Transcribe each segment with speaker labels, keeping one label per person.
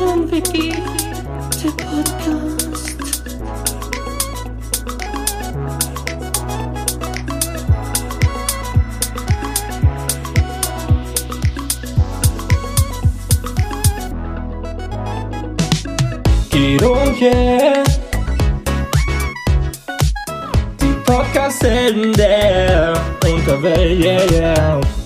Speaker 1: Moçambique de podcast.
Speaker 2: Kironje Tiktok sende Think of it, yeah, yeah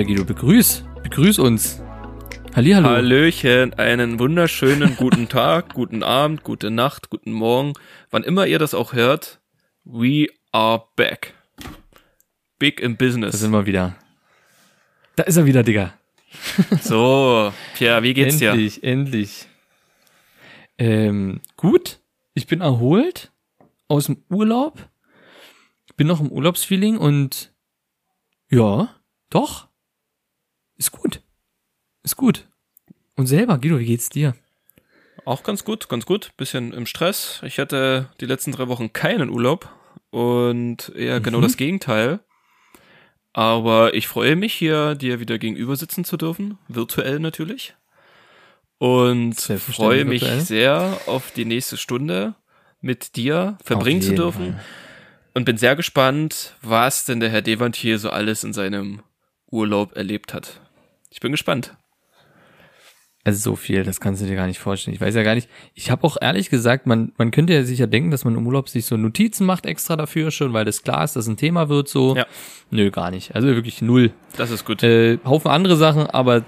Speaker 3: Ja, Guido, begrüß. Begrüß uns. Hallihallo.
Speaker 4: Hallöchen, einen wunderschönen guten Tag, guten Abend, gute Nacht, guten Morgen, wann immer ihr das auch hört. We are back. Big in
Speaker 3: Da
Speaker 4: business.
Speaker 3: sind wir wieder. Da ist er wieder, Digga.
Speaker 4: So, Pierre, wie geht's dir?
Speaker 3: endlich, endlich. Ähm, gut. Ich bin erholt aus dem Urlaub. Bin noch im Urlaubsfeeling und ja, doch. Ist gut. Ist gut. Und selber, Guido, wie geht's dir?
Speaker 4: Auch ganz gut, ganz gut. Bisschen im Stress. Ich hatte die letzten drei Wochen keinen Urlaub und eher genau
Speaker 3: Mhm.
Speaker 4: das Gegenteil. Aber ich freue mich hier, dir wieder gegenüber sitzen zu dürfen, virtuell natürlich. Und freue mich
Speaker 3: virtuell.
Speaker 4: sehr auf die nächste Stunde mit dir verbringen zu dürfen.
Speaker 3: Fall.
Speaker 4: Und bin sehr gespannt, was denn der Herr Devantier so alles in seinem Urlaub erlebt hat. Ich bin gespannt.
Speaker 3: Also so viel, das kannst du dir gar nicht vorstellen. Ich weiß ja gar nicht. Ich habe auch ehrlich gesagt, man, man könnte ja sicher denken, dass man im Urlaub sich so Notizen macht extra dafür schon, weil das klar ist, dass ein Thema wird so.
Speaker 4: Ja.
Speaker 3: Nö, gar nicht. Also wirklich null.
Speaker 4: Das ist gut.
Speaker 3: Äh, Haufen andere Sachen, aber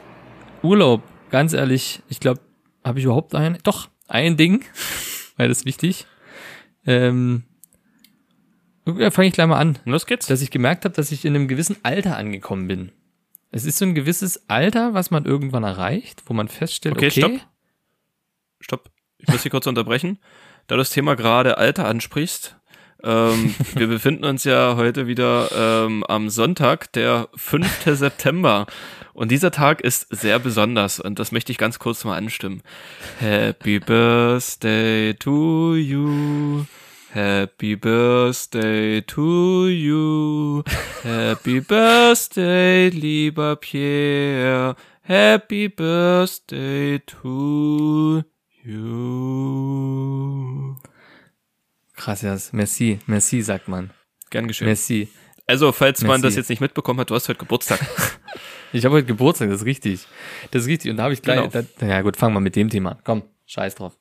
Speaker 3: Urlaub, ganz ehrlich, ich glaube, habe ich überhaupt ein? Doch, ein Ding, weil das ist wichtig. Ähm, ja, fange ich gleich mal an
Speaker 4: Los geht's.
Speaker 3: dass ich gemerkt habe, dass ich in einem gewissen Alter angekommen bin. Es ist so ein gewisses Alter, was man irgendwann erreicht, wo man feststellt, okay,
Speaker 4: Okay, stopp. Stopp. Ich muss hier kurz unterbrechen. Da du das Thema gerade Alter ansprichst, ähm, wir befinden uns ja heute wieder ähm, am Sonntag, der 5. September. Und dieser Tag ist sehr besonders und das möchte ich ganz kurz mal anstimmen. Happy Birthday to you. Happy Birthday to you. Happy Birthday, lieber Pierre. Happy Birthday to you.
Speaker 3: ja, merci, merci, sagt man.
Speaker 4: Gern geschehen.
Speaker 3: Merci.
Speaker 4: Also, falls man
Speaker 3: Merci.
Speaker 4: das jetzt nicht mitbekommen hat, du hast heute Geburtstag.
Speaker 3: Ich habe heute Geburtstag, das ist richtig. Das ist richtig. Und da habe ich gleich,
Speaker 4: Genau.
Speaker 3: da, ja gut, fangen wir mit dem Thema an. Komm, scheiß drauf.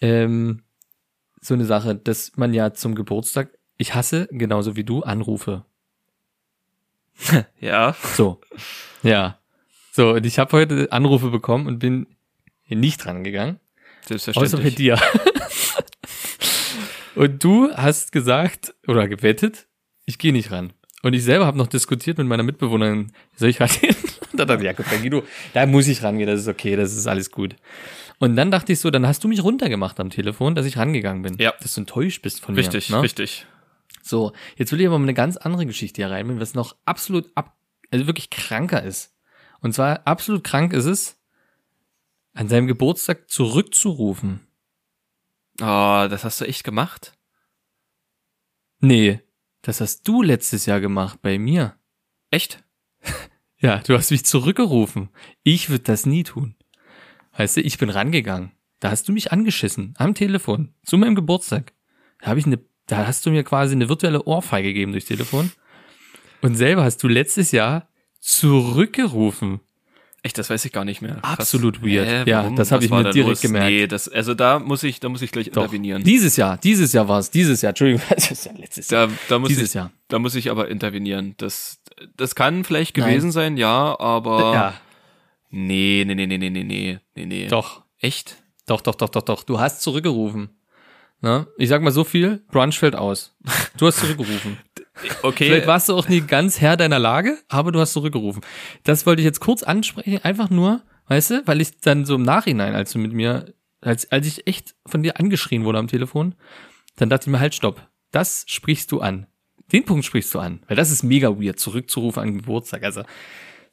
Speaker 3: Ähm, so eine Sache, dass man ja zum Geburtstag, ich hasse genauso wie du Anrufe.
Speaker 4: ja.
Speaker 3: So. Ja. So, und ich habe heute Anrufe bekommen und bin nicht dran gegangen. Außer bei
Speaker 4: Selbstverständlich.
Speaker 3: dir. und du hast gesagt oder gewettet, ich gehe nicht ran. Und ich selber habe noch diskutiert mit meiner Mitbewohnerin, soll ich rangehen? Und dann dachte ich, ja Guido, da muss ich rangehen, das ist okay, das ist alles gut. Und dann dachte ich so, dann hast du mich runtergemacht am Telefon, dass ich rangegangen bin.
Speaker 4: Ja.
Speaker 3: Dass du enttäuscht bist von
Speaker 4: Richtig,
Speaker 3: mir. ne?
Speaker 4: richtig.
Speaker 3: So, jetzt will ich aber mal eine ganz andere Geschichte hier reinbringen, was noch absolut ab, also wirklich kranker ist. Und zwar absolut krank ist es, an seinem Geburtstag zurückzurufen.
Speaker 4: Oh, das hast du echt gemacht?
Speaker 3: Nee, das hast du letztes Jahr gemacht bei mir.
Speaker 4: Echt?
Speaker 3: Ja, du hast mich zurückgerufen. Ich würde das nie tun. Weißt du, ich bin rangegangen. Da hast du mich angeschissen am Telefon zu meinem Geburtstag. Da habe ich eine, da hast du mir quasi eine virtuelle Ohrfeige gegeben durchs Telefon. Und selber hast du letztes Jahr zurückgerufen.
Speaker 4: Echt, das weiß ich gar nicht mehr. Krass.
Speaker 3: Absolut weird. Ja, das hab
Speaker 4: Was
Speaker 3: ich mir direkt
Speaker 4: los?
Speaker 3: gemerkt.
Speaker 4: Nee, das, also da muss ich, da muss ich gleich
Speaker 3: Doch.
Speaker 4: intervenieren.
Speaker 3: Dieses Jahr, dieses Jahr war es, dieses Jahr, Entschuldigung, das ist ja letztes Jahr.
Speaker 4: Da, da muss
Speaker 3: Dieses
Speaker 4: ich,
Speaker 3: Jahr.
Speaker 4: da muss ich aber intervenieren. Das, das kann vielleicht
Speaker 3: Nein.
Speaker 4: gewesen sein, ja, aber
Speaker 3: Ja,
Speaker 4: Nee, nee, nee, nee, nee, nee, nee, nee.
Speaker 3: Doch.
Speaker 4: Echt?
Speaker 3: Doch, doch, doch, doch, doch. Du hast zurückgerufen. Ne? Ich sag mal so viel, Brunch fällt aus. Du hast zurückgerufen.
Speaker 4: okay.
Speaker 3: Vielleicht warst du auch nie ganz Herr deiner Lage, aber du hast zurückgerufen. Das wollte ich jetzt kurz ansprechen, einfach nur, weißt du, weil ich dann so im Nachhinein, als du mit mir, als, als ich echt von dir angeschrien wurde am Telefon, dann dachte ich mir halt, stopp, das sprichst du an. Den Punkt sprichst du an, weil das ist mega weird, zurückzurufen an Geburtstag. Also,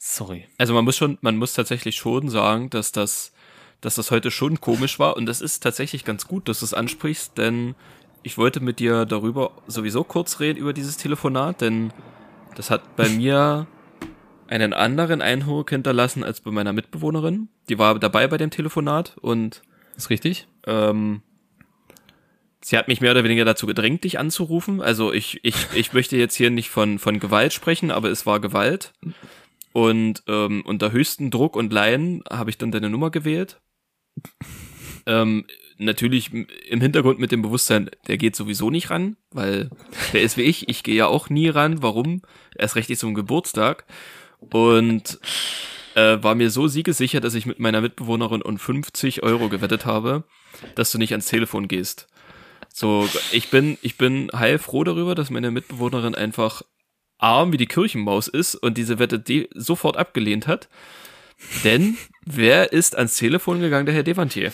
Speaker 3: sorry.
Speaker 4: Also man muss schon, man muss tatsächlich schon sagen, dass das, dass das heute schon komisch war und das ist tatsächlich ganz gut, dass du es ansprichst, denn ich wollte mit dir darüber sowieso kurz reden, über dieses Telefonat, denn das hat bei mir einen anderen Eindruck hinterlassen als bei meiner Mitbewohnerin. Die war dabei bei dem Telefonat und
Speaker 3: Ist richtig?
Speaker 4: ähm, sie hat mich mehr oder weniger dazu gedrängt, dich anzurufen. Also ich, ich, ich möchte jetzt hier nicht von, von Gewalt sprechen, aber es war Gewalt. Und ähm, unter höchsten Druck und Laien habe ich dann deine Nummer gewählt. Ähm, natürlich im Hintergrund mit dem Bewusstsein, der geht sowieso nicht ran, weil der ist wie ich, ich gehe ja auch nie ran. Warum? Erst recht nicht zum Geburtstag. Und äh, war mir so siegesicher, dass ich mit meiner Mitbewohnerin um 50 Euro gewettet habe, dass du nicht ans Telefon gehst. So, ich bin, ich bin heilfroh darüber, dass meine Mitbewohnerin einfach arm wie die Kirchenmaus ist und diese Wette de sofort abgelehnt hat. Denn wer ist ans Telefon gegangen? Der Herr Devantier.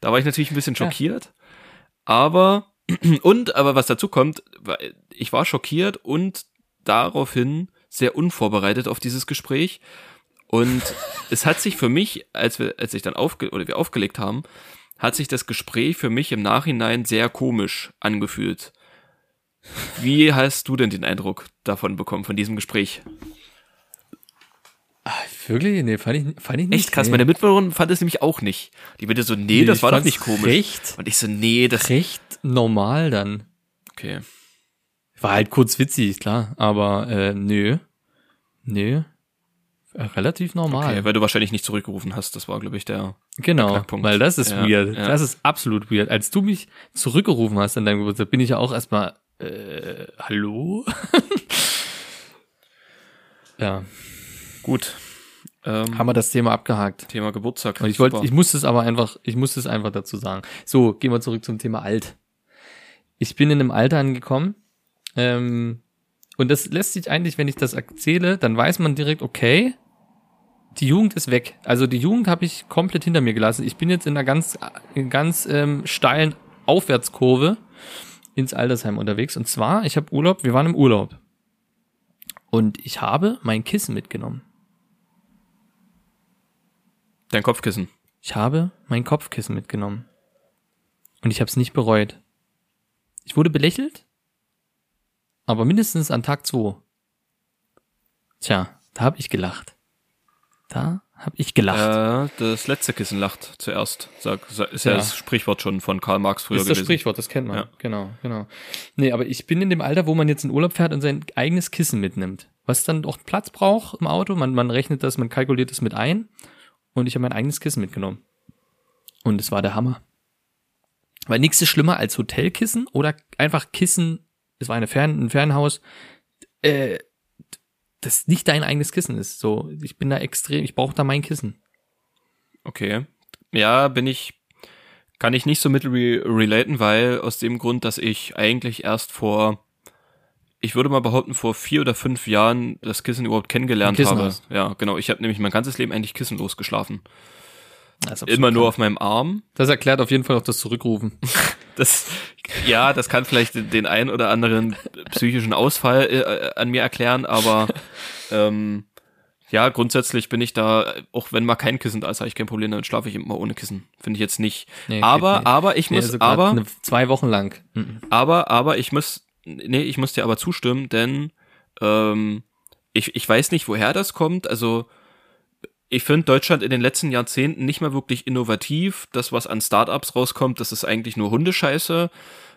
Speaker 4: Da war ich natürlich ein bisschen schockiert. Aber, und, aber was dazu kommt, ich war schockiert und daraufhin sehr unvorbereitet auf dieses Gespräch. Und es hat sich für mich, als wir, als ich dann aufge oder wir aufgelegt haben, hat sich das Gespräch für mich im Nachhinein sehr komisch angefühlt. Wie hast du denn den Eindruck davon bekommen, von diesem Gespräch?
Speaker 3: Wirklich? Nee, fand ich, fand ich nicht.
Speaker 4: Echt krass,
Speaker 3: nee.
Speaker 4: meine Mitbewohnerin fand es nämlich auch nicht. Die bitte so, nee,
Speaker 3: Nee,
Speaker 4: das
Speaker 3: ich
Speaker 4: war doch nicht komisch.
Speaker 3: recht-
Speaker 4: Und ich so, nee, das,
Speaker 3: Recht normal dann.
Speaker 4: okay.
Speaker 3: War halt kurz witzig, klar, aber äh, nö. Nö. Äh, Relativ normal.
Speaker 4: okay. Weil du wahrscheinlich nicht zurückgerufen hast, das war, glaube ich, der,
Speaker 3: Genau,
Speaker 4: Knackpunkt.
Speaker 3: weil das ist
Speaker 4: Ja,
Speaker 3: weird.
Speaker 4: ja.
Speaker 3: Das ist absolut weird. Als du mich zurückgerufen hast an deinem Geburtstag, bin ich ja auch erstmal, äh, hallo? ja,
Speaker 4: gut. Ähm,
Speaker 3: haben wir das Thema abgehakt.
Speaker 4: Thema Geburtstag.
Speaker 3: Und ich wollte, ich musste es aber einfach, ich musste es einfach dazu sagen. So, gehen wir zurück zum Thema alt. Ich bin in einem Alter angekommen, ähm, und das lässt sich eigentlich, wenn ich das erzähle, dann weiß man direkt, okay, die Jugend ist weg. Also die Jugend habe ich komplett hinter mir gelassen. Ich bin jetzt in einer ganz, ganz ähm, steilen Aufwärtskurve ins Altersheim unterwegs. Und zwar, ich habe Urlaub, wir waren im Urlaub. Und ich habe mein Kissen mitgenommen.
Speaker 4: Dein Kopfkissen.
Speaker 3: Ich habe mein Kopfkissen mitgenommen. Und ich habe es nicht bereut. Ich wurde belächelt, aber mindestens an Tag 2. Tja, da habe ich gelacht. Da habe ich gelacht.
Speaker 4: Äh, das letzte Kissen lacht zuerst. Sag, ist ja.
Speaker 3: Ja.
Speaker 4: das Sprichwort schon von Karl Marx früher
Speaker 3: das ist das
Speaker 4: gewesen.
Speaker 3: Sprichwort, das kennt man.
Speaker 4: Ja.
Speaker 3: Genau, genau. Nee, aber ich bin in dem Alter, wo man jetzt in Urlaub fährt und sein eigenes Kissen mitnimmt. Was dann auch Platz braucht im Auto. Man, man rechnet das, man kalkuliert das mit ein. Und ich habe mein eigenes Kissen mitgenommen. Und es war der Hammer. Weil nichts ist schlimmer als Hotelkissen oder einfach Kissen. Es war eine Fern, ein Fernhaus. Äh, das nicht dein eigenes Kissen ist. So, ich bin da extrem, ich brauche da mein Kissen.
Speaker 4: Okay. Ja, bin ich, kann ich nicht so mit re relaten, weil aus dem Grund, dass ich eigentlich erst vor, ich würde mal behaupten, vor vier oder fünf Jahren das Kissen überhaupt kennengelernt
Speaker 3: Kissen
Speaker 4: habe.
Speaker 3: hast.
Speaker 4: Ja, genau. Ich habe nämlich mein ganzes Leben eigentlich kissenlos geschlafen. Immer nur
Speaker 3: krank.
Speaker 4: auf meinem Arm.
Speaker 3: Das erklärt auf jeden Fall auch das Zurückrufen.
Speaker 4: Das, ja, das kann vielleicht den- den ein oder anderen psychischen Ausfall äh, an mir erklären, aber ähm, ja, grundsätzlich bin ich da, auch wenn mal kein Kissen da ist, habe ich kein Problem damit, schlafe ich immer ohne Kissen. Finde ich jetzt nicht.
Speaker 3: Nee,
Speaker 4: aber, aber ich
Speaker 3: Nee,
Speaker 4: muss,
Speaker 3: grad
Speaker 4: aber,
Speaker 3: eine, zwei Wochen lang. Mhm.
Speaker 4: aber, aber ich muss, nee, ich muss dir aber zustimmen, denn ähm, ich, ich weiß nicht, woher das kommt. Also ich finde Deutschland in den letzten Jahrzehnten nicht mehr wirklich innovativ. Das, was an Startups rauskommt, das ist eigentlich nur Hundescheiße.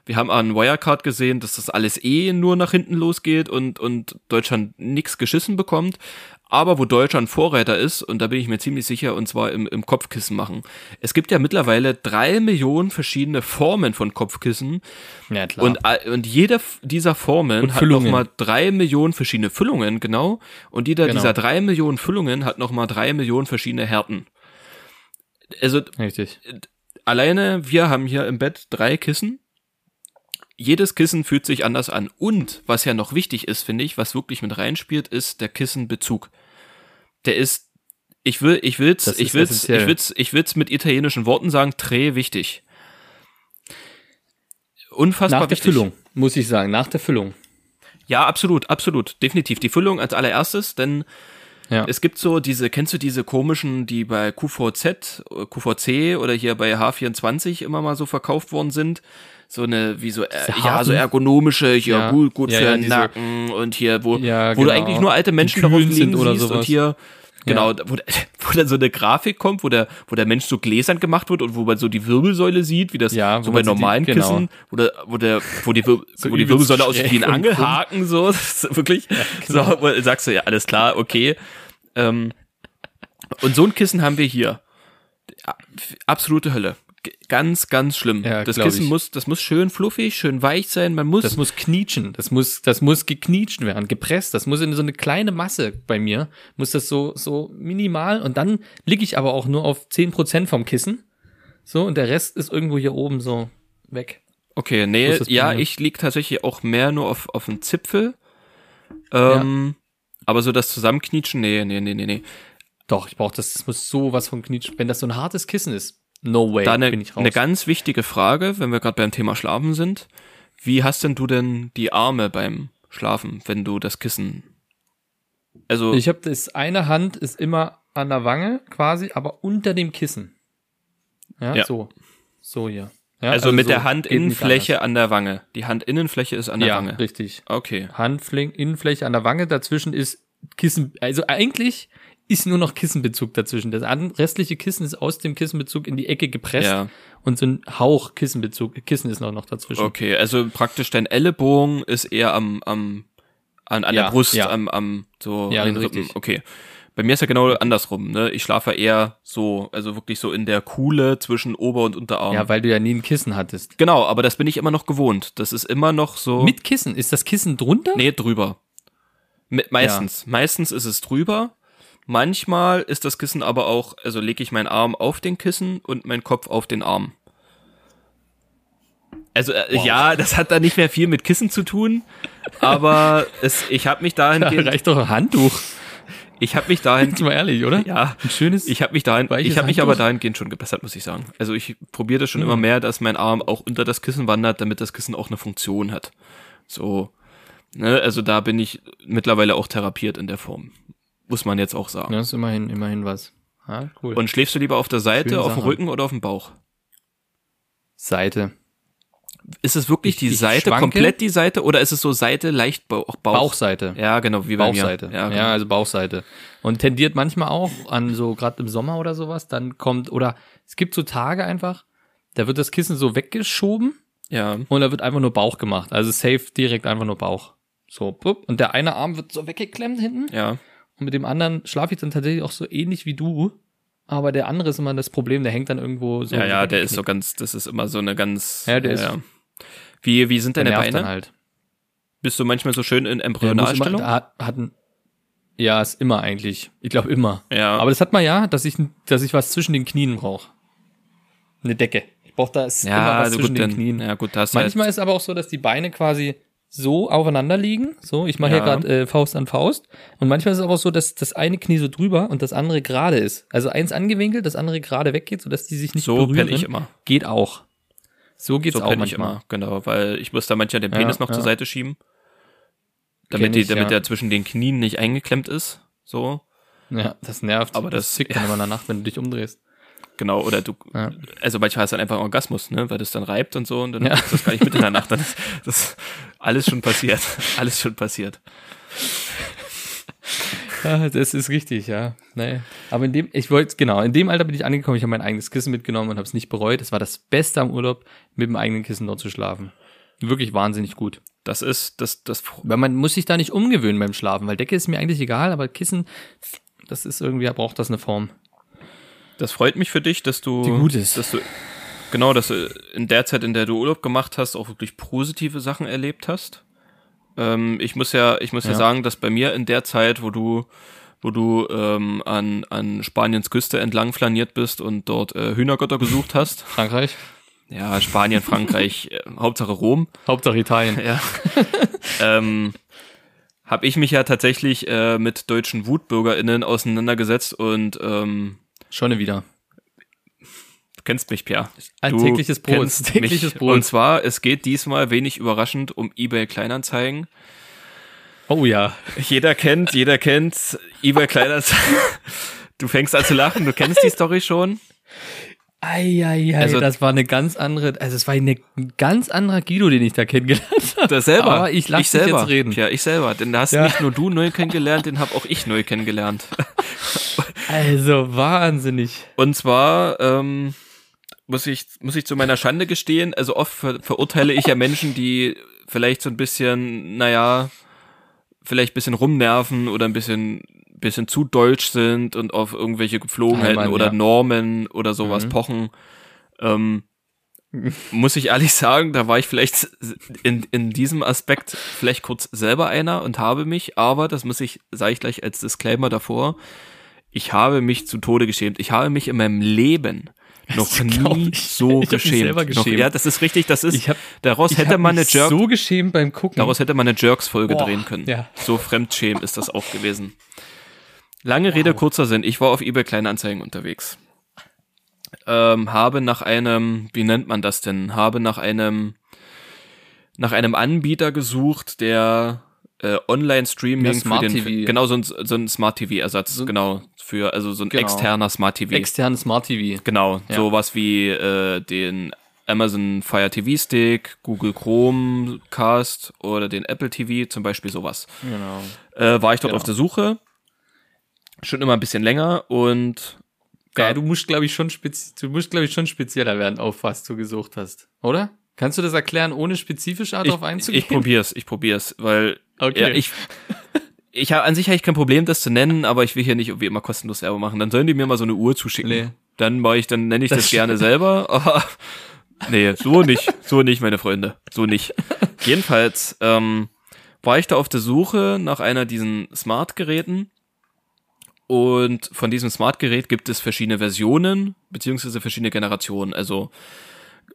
Speaker 4: Wir haben an Wirecard gesehen, dass das alles eh nur nach hinten losgeht und, und Deutschland nix geschissen bekommt. Aber wo Deutschland Vorreiter ist, und da bin ich mir ziemlich sicher, und zwar im, im Kopfkissen machen. Es gibt ja mittlerweile drei Millionen verschiedene Formen von Kopfkissen.
Speaker 3: Ja, klar.
Speaker 4: Und, all- und jede dieser Formen
Speaker 3: Und
Speaker 4: hat nochmal drei Millionen verschiedene Füllungen, genau. Und jeder
Speaker 3: Genau.
Speaker 4: dieser drei Millionen Füllungen hat nochmal drei Millionen verschiedene Härten. Also
Speaker 3: Richtig.
Speaker 4: alleine, wir haben hier im Bett drei Kissen. Jedes Kissen fühlt sich anders an. Und was ja noch wichtig ist, finde ich, was wirklich mit reinspielt, ist der Kissenbezug. Der ist, ich will, ich will's,
Speaker 3: Das
Speaker 4: ich will's,
Speaker 3: essentiell.
Speaker 4: ich will's, ich will's mit italienischen Worten sagen, tre wichtig. Unfassbar
Speaker 3: Nach der
Speaker 4: wichtig.
Speaker 3: Füllung, muss ich sagen. Nach der Füllung.
Speaker 4: Ja, absolut, absolut, definitiv. Die Füllung als allererstes, denn
Speaker 3: Ja.
Speaker 4: es gibt so diese, kennst du diese komischen, die bei QVZ, äh, QVC oder hier bei H24 immer mal so verkauft worden sind? So eine, wie so, äh, ja, so ergonomische, hier
Speaker 3: Ja.
Speaker 4: gut, gut
Speaker 3: Ja,
Speaker 4: für
Speaker 3: ja,
Speaker 4: den Nacken und hier, wo,
Speaker 3: Ja,
Speaker 4: wo du
Speaker 3: genau.
Speaker 4: eigentlich nur alte Menschen darauf liegen
Speaker 3: sind oder
Speaker 4: siehst und
Speaker 3: sowas.
Speaker 4: hier, genau, wo, wo dann so eine Grafik kommt, wo der, wo der Mensch so gläsern gemacht wird und wo man so die Wirbelsäule sieht, wie das
Speaker 3: Ja,
Speaker 4: so bei
Speaker 3: sieht die-
Speaker 4: normalen
Speaker 3: genau.
Speaker 4: Kissen, wo der, wo der, wo die, Wir-
Speaker 3: So
Speaker 4: wo die Wirbelsäule aussieht wie ein
Speaker 3: und
Speaker 4: Angelhaken, so, wirklich,
Speaker 3: genau.
Speaker 4: so, sagst du, ja, alles klar, okay, ähm, und so ein Kissen haben wir hier. Absolute Hölle. Ganz, ganz schlimm.
Speaker 3: Ja,
Speaker 4: das Kissen
Speaker 3: ich.
Speaker 4: muss, das muss schön fluffig, schön weich sein. Man muss,
Speaker 3: Das muss knietschen, das muss, das muss geknietscht werden, gepresst, das muss in so eine kleine Masse bei mir, muss das so, so minimal und dann liege ich aber auch nur auf 10% vom Kissen. So, und der Rest ist irgendwo hier oben so weg.
Speaker 4: okay, nee, ja, ich lieg tatsächlich auch mehr nur auf, auf dem Zipfel. Ähm, aber so das Zusammenknietschen, nee, nee, nee, nee, nee.
Speaker 3: Doch, ich brauche das, das muss so was von knitschen. Wenn das so ein hartes Kissen ist, no way,
Speaker 4: Da eine,
Speaker 3: bin ich raus.
Speaker 4: eine ganz wichtige Frage, wenn wir gerade beim Thema Schlafen sind. Wie hast denn du denn die Arme beim Schlafen, wenn du das Kissen, also,
Speaker 3: ich habe das eine Hand ist immer an der Wange quasi, aber unter dem Kissen. Ja,
Speaker 4: Ja.
Speaker 3: so. So hier. Ja,
Speaker 4: also, mit
Speaker 3: so,
Speaker 4: der Handinnenfläche an der Wange. Die Handinnenfläche ist an der
Speaker 3: Ja,
Speaker 4: Wange.
Speaker 3: richtig.
Speaker 4: Okay.
Speaker 3: Handfläche, Innenfläche an der Wange, dazwischen ist Kissen, also eigentlich ist nur noch Kissenbezug dazwischen. Das restliche Kissen ist aus dem Kissenbezug in die Ecke gepresst
Speaker 4: Ja.
Speaker 3: und so ein Hauch Kissenbezug, Kissen ist noch, noch dazwischen.
Speaker 4: Okay, also praktisch dein Ellenbogen ist eher am, am an, an
Speaker 3: Ja,
Speaker 4: der Brust,
Speaker 3: ja.
Speaker 4: am, am so
Speaker 3: Ja,
Speaker 4: an den
Speaker 3: richtig.
Speaker 4: Rippen. Okay. Bei mir ist ja genau andersrum, ne? Ich schlafe eher so, also wirklich so in der Kuhle zwischen Ober- und Unterarm.
Speaker 3: Ja, weil du ja nie ein Kissen hattest.
Speaker 4: genau, aber das bin ich immer noch gewohnt. Das ist immer noch so.
Speaker 3: Mit Kissen, ist das Kissen drunter?
Speaker 4: Nee, drüber. Mit, meistens. Meistens ist es drüber. Manchmal ist das Kissen aber auch, also lege ich meinen Arm auf den Kissen und meinen Kopf auf den Arm. Also äh, ja, das hat da nicht mehr viel mit Kissen zu tun, aber es, ich habe mich
Speaker 3: Da
Speaker 4: dahingehend,
Speaker 3: reicht doch ein Handtuch.
Speaker 4: ich habe mich dahin,
Speaker 3: Jetzt mal ehrlich, oder?
Speaker 4: ja,
Speaker 3: Ein schönes.
Speaker 4: ich habe mich dahin, ich habe mich
Speaker 3: Handtuch?
Speaker 4: aber dahingehend schon gebessert, muss ich sagen. Also ich probiere das schon
Speaker 3: Hm.
Speaker 4: immer mehr, dass mein Arm auch unter das Kissen wandert, damit das Kissen auch eine Funktion hat. So, ne, also da bin ich mittlerweile auch therapiert in der Form, muss man jetzt auch sagen.
Speaker 3: ja, ist immerhin, immerhin was. Ah, cool.
Speaker 4: Und schläfst du lieber auf der Seite, auf dem. Rücken oder auf dem Bauch?
Speaker 3: Seite.
Speaker 4: Ist es wirklich
Speaker 3: Ich-
Speaker 4: die
Speaker 3: ich
Speaker 4: Seite,
Speaker 3: schwanke.
Speaker 4: komplett die Seite oder ist es so Seite, leicht Bauch? auch Bauch?
Speaker 3: Bauchseite.
Speaker 4: Ja, genau, wie bei
Speaker 3: Bauchseite.
Speaker 4: mir.
Speaker 3: Ja,
Speaker 4: genau.
Speaker 3: also Bauchseite. Und tendiert manchmal auch an so, gerade im Sommer oder sowas, dann kommt, oder es gibt so Tage einfach, da wird das Kissen so weggeschoben
Speaker 4: ja.
Speaker 3: und da wird einfach nur Bauch gemacht. Also safe direkt einfach nur Bauch. So. Und der eine Arm wird so weggeklemmt hinten
Speaker 4: Ja.
Speaker 3: Und mit dem anderen schlafe ich dann tatsächlich auch so ähnlich wie du. Aber der andere ist immer das Problem, der hängt dann irgendwo so.
Speaker 4: Ja, ja, der ist so ganz, das ist immer so eine ganz.
Speaker 3: Ja, der ist-
Speaker 4: Wie, wie sind deine Beine?
Speaker 3: dann halt.
Speaker 4: Bist du manchmal so schön in Embryonalstellung?
Speaker 3: immer, hat, ja, ist immer eigentlich. Ich glaube immer.
Speaker 4: Ja.
Speaker 3: Aber das hat man ja, dass ich, dass ich was zwischen den Knien brauche. Eine Decke. Ich brauche da ist immer
Speaker 4: ja,
Speaker 3: was
Speaker 4: also
Speaker 3: zwischen
Speaker 4: gut,
Speaker 3: den Knien.
Speaker 4: ja gut, da hast du
Speaker 3: Manchmal
Speaker 4: halt,
Speaker 3: ist aber auch so, dass die Beine quasi so aufeinander liegen. So, ich mache
Speaker 4: Ja.
Speaker 3: hier gerade äh, Faust an Faust. Und manchmal ist es aber auch so, dass das eine Knie so drüber und das andere gerade ist. Also eins angewinkelt, das andere gerade weggeht, sodass die sich nicht
Speaker 4: so
Speaker 3: berühren.
Speaker 4: penne ich immer.
Speaker 3: Geht auch. So geht's
Speaker 4: So
Speaker 3: auch
Speaker 4: penne ich
Speaker 3: manchmal.
Speaker 4: immer, genau, weil ich muss da manchmal den
Speaker 3: Ja,
Speaker 4: Penis noch
Speaker 3: ja.
Speaker 4: zur Seite schieben. Damit,
Speaker 3: Kenn
Speaker 4: die,
Speaker 3: ich,
Speaker 4: damit
Speaker 3: ja.
Speaker 4: der zwischen den Knien nicht eingeklemmt ist. So,
Speaker 3: Ja, das nervt.
Speaker 4: Aber das-
Speaker 3: zickt dann
Speaker 4: ja.
Speaker 3: immer Nacht, wenn du dich umdrehst.
Speaker 4: Genau, oder du,
Speaker 3: Ja.
Speaker 4: also manchmal hast du dann einfach Orgasmus, ne, weil das dann reibt und so und dann
Speaker 3: Ja.
Speaker 4: ist das gar nicht mit in der Nacht. Dann ist das alles schon passiert. Alles schon passiert.
Speaker 3: Ja, das ist richtig, ja. Nee. Aber in dem, ich wollte, genau, in dem Alter bin ich angekommen, ich habe mein eigenes Kissen mitgenommen und habe es nicht bereut. Es war das Beste am Urlaub, mit dem eigenen Kissen dort zu schlafen. Wirklich wahnsinnig gut.
Speaker 4: Das ist, das, das,
Speaker 3: Weil man muss sich da nicht umgewöhnen beim Schlafen, weil Decke ist mir eigentlich egal, aber Kissen, das ist irgendwie, braucht das eine Form.
Speaker 4: Das freut mich für dich, dass du,
Speaker 3: Die gut ist.
Speaker 4: dass du, genau, dass du in der Zeit, in der du Urlaub gemacht hast, auch wirklich positive Sachen erlebt hast. Ähm, ich muss ja, ich muss ja.
Speaker 3: Ja.
Speaker 4: sagen, dass bei mir in der Zeit, wo du, wo du ähm, an, an Spaniens Küste entlang flaniert bist und dort äh, Hühnergötter gesucht hast,
Speaker 3: Frankreich?
Speaker 4: ja, Spanien, Frankreich, äh, Hauptsache Rom,
Speaker 3: Hauptsache Italien.
Speaker 4: ja, ähm, habe ich mich ja tatsächlich äh, mit deutschen WutbürgerInnen auseinandergesetzt und ähm,
Speaker 3: Schon wieder.
Speaker 4: du kennst mich, Pierre.
Speaker 3: Ein
Speaker 4: Du
Speaker 3: tägliches Brot. Tägliches
Speaker 4: mich.
Speaker 3: Brot.
Speaker 4: Und zwar, es geht diesmal wenig überraschend um eBay Kleinanzeigen.
Speaker 3: Oh ja.
Speaker 4: Jeder kennt, jeder kennt eBay Kleinanzeigen. Du fängst an zu lachen, du kennst die Story schon.
Speaker 3: Eieiei,
Speaker 4: Also-
Speaker 3: das war eine ganz andere, also es war eine, ein ganz anderer Guido, den ich da kennengelernt habe.
Speaker 4: Das selber.
Speaker 3: Aber ich lass
Speaker 4: ich
Speaker 3: dich
Speaker 4: selber.
Speaker 3: jetzt reden.
Speaker 4: Ja, ich selber. Denn da hast
Speaker 3: Ja.
Speaker 4: nicht nur du neu kennengelernt, den habe auch ich neu kennengelernt.
Speaker 3: Also wahnsinnig.
Speaker 4: Und zwar ähm, muss ich muss ich zu meiner Schande gestehen. Also oft ver verurteile ich ja Menschen, die vielleicht so ein bisschen, naja, vielleicht ein bisschen rumnerven oder ein bisschen bisschen zu deutsch sind und auf irgendwelche Gepflogenheiten
Speaker 3: Einmal,
Speaker 4: oder
Speaker 3: ja.
Speaker 4: Normen oder sowas
Speaker 3: Mhm.
Speaker 4: pochen. Ähm, muss ich ehrlich sagen, da war ich vielleicht in, in diesem Aspekt vielleicht kurz selber einer und habe mich, aber das muss ich, sage ich gleich als Disclaimer davor, ich habe mich zu Tode geschämt. Ich habe mich in meinem Leben noch nie so
Speaker 3: Ich
Speaker 4: geschämt. Noch,
Speaker 3: geschämt.
Speaker 4: ja, das ist richtig, das ist,
Speaker 3: hab-
Speaker 4: daraus hätte man eine Jerk,
Speaker 3: so geschämt beim Gucken.
Speaker 4: daraus hätte man eine Jerks-Folge drehen können.
Speaker 3: ja.
Speaker 4: So Fremdschämen ist das auch gewesen. Lange Rede, kurzer Sinn. Ich war auf eBay Kleinanzeigen unterwegs. Ähm, habe nach einem, wie nennt man das denn? Habe nach einem, nach einem Anbieter gesucht, der äh, Online-Streaming
Speaker 3: Ja,
Speaker 4: für
Speaker 3: Smart
Speaker 4: den,
Speaker 3: TV.
Speaker 4: genau so ein, so ein Smart TV-Ersatz, genau für also so ein
Speaker 3: Genau.
Speaker 4: externer Smart TV.
Speaker 3: Externe Smart TV.
Speaker 4: Genau,
Speaker 3: Ja.
Speaker 4: sowas wie äh, den Amazon Fire TV Stick, Google Chromecast oder den Apple TV, zum Beispiel sowas.
Speaker 3: Genau.
Speaker 4: Äh, war ich dort
Speaker 3: Genau.
Speaker 4: auf der Suche, schon immer ein bisschen länger und
Speaker 3: Ja, du musst, glaube ich, schon spezi du musst, glaube ich, schon spezieller werden, auf was du gesucht hast. Oder? Kannst du das erklären, ohne spezifisch darauf einzugehen?
Speaker 4: ich probier's, ich probier's, weil
Speaker 3: Okay.
Speaker 4: ja, ich ich habe an sich habe ich kein Problem, das zu nennen, aber ich will hier nicht irgendwie immer kostenlos Werbung machen. Dann sollen die mir mal so eine Uhr zuschicken.
Speaker 3: Nee.
Speaker 4: Dann mache ich, dann nenne ich das,
Speaker 3: Das
Speaker 4: gerne selber. Aber nee, so nicht, so nicht, meine Freunde, so nicht. Jedenfalls ähm, war ich da auf der Suche nach einer diesen Smart-Geräten. Und von diesem Smart-Gerät gibt es verschiedene Versionen, beziehungsweise verschiedene Generationen. Also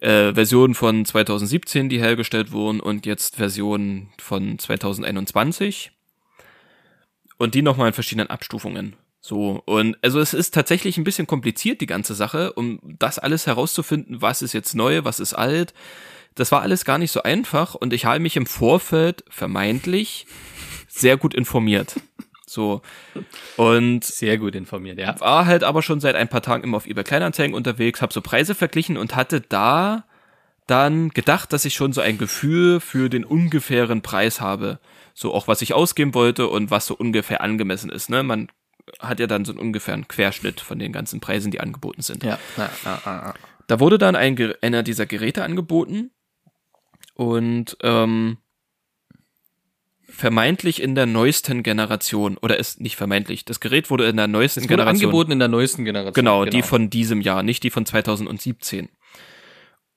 Speaker 4: äh, Versionen von 2017, die hergestellt wurden, und jetzt Versionen von 2021. Und die nochmal in verschiedenen Abstufungen. So, und also es ist tatsächlich ein bisschen kompliziert, die ganze Sache, um das alles herauszufinden, was ist jetzt neu, was ist alt. Das war alles gar nicht so einfach und ich habe mich im Vorfeld vermeintlich sehr gut informiert. So. Und
Speaker 3: Sehr gut informiert, ja.
Speaker 4: war halt aber schon seit ein paar Tagen immer auf eBay Kleinanzeigen unterwegs, habe so Preise verglichen und hatte da dann gedacht, dass ich schon so ein Gefühl für den ungefähren Preis habe. So auch was ich ausgeben wollte und was so ungefähr angemessen ist. Ne? Man hat ja dann so einen ungefähren Querschnitt von den ganzen Preisen, die angeboten sind.
Speaker 3: Ja, ja, ja, ja, ja.
Speaker 4: Da wurde dann ein, einer dieser Geräte angeboten und ähm, vermeintlich in der neuesten Generation oder ist nicht vermeintlich. Das Gerät wurde in der neuesten
Speaker 3: Es wurde
Speaker 4: Generation
Speaker 3: angeboten in der neuesten Generation.
Speaker 4: Genau, die von diesem Jahr, nicht die von 2017.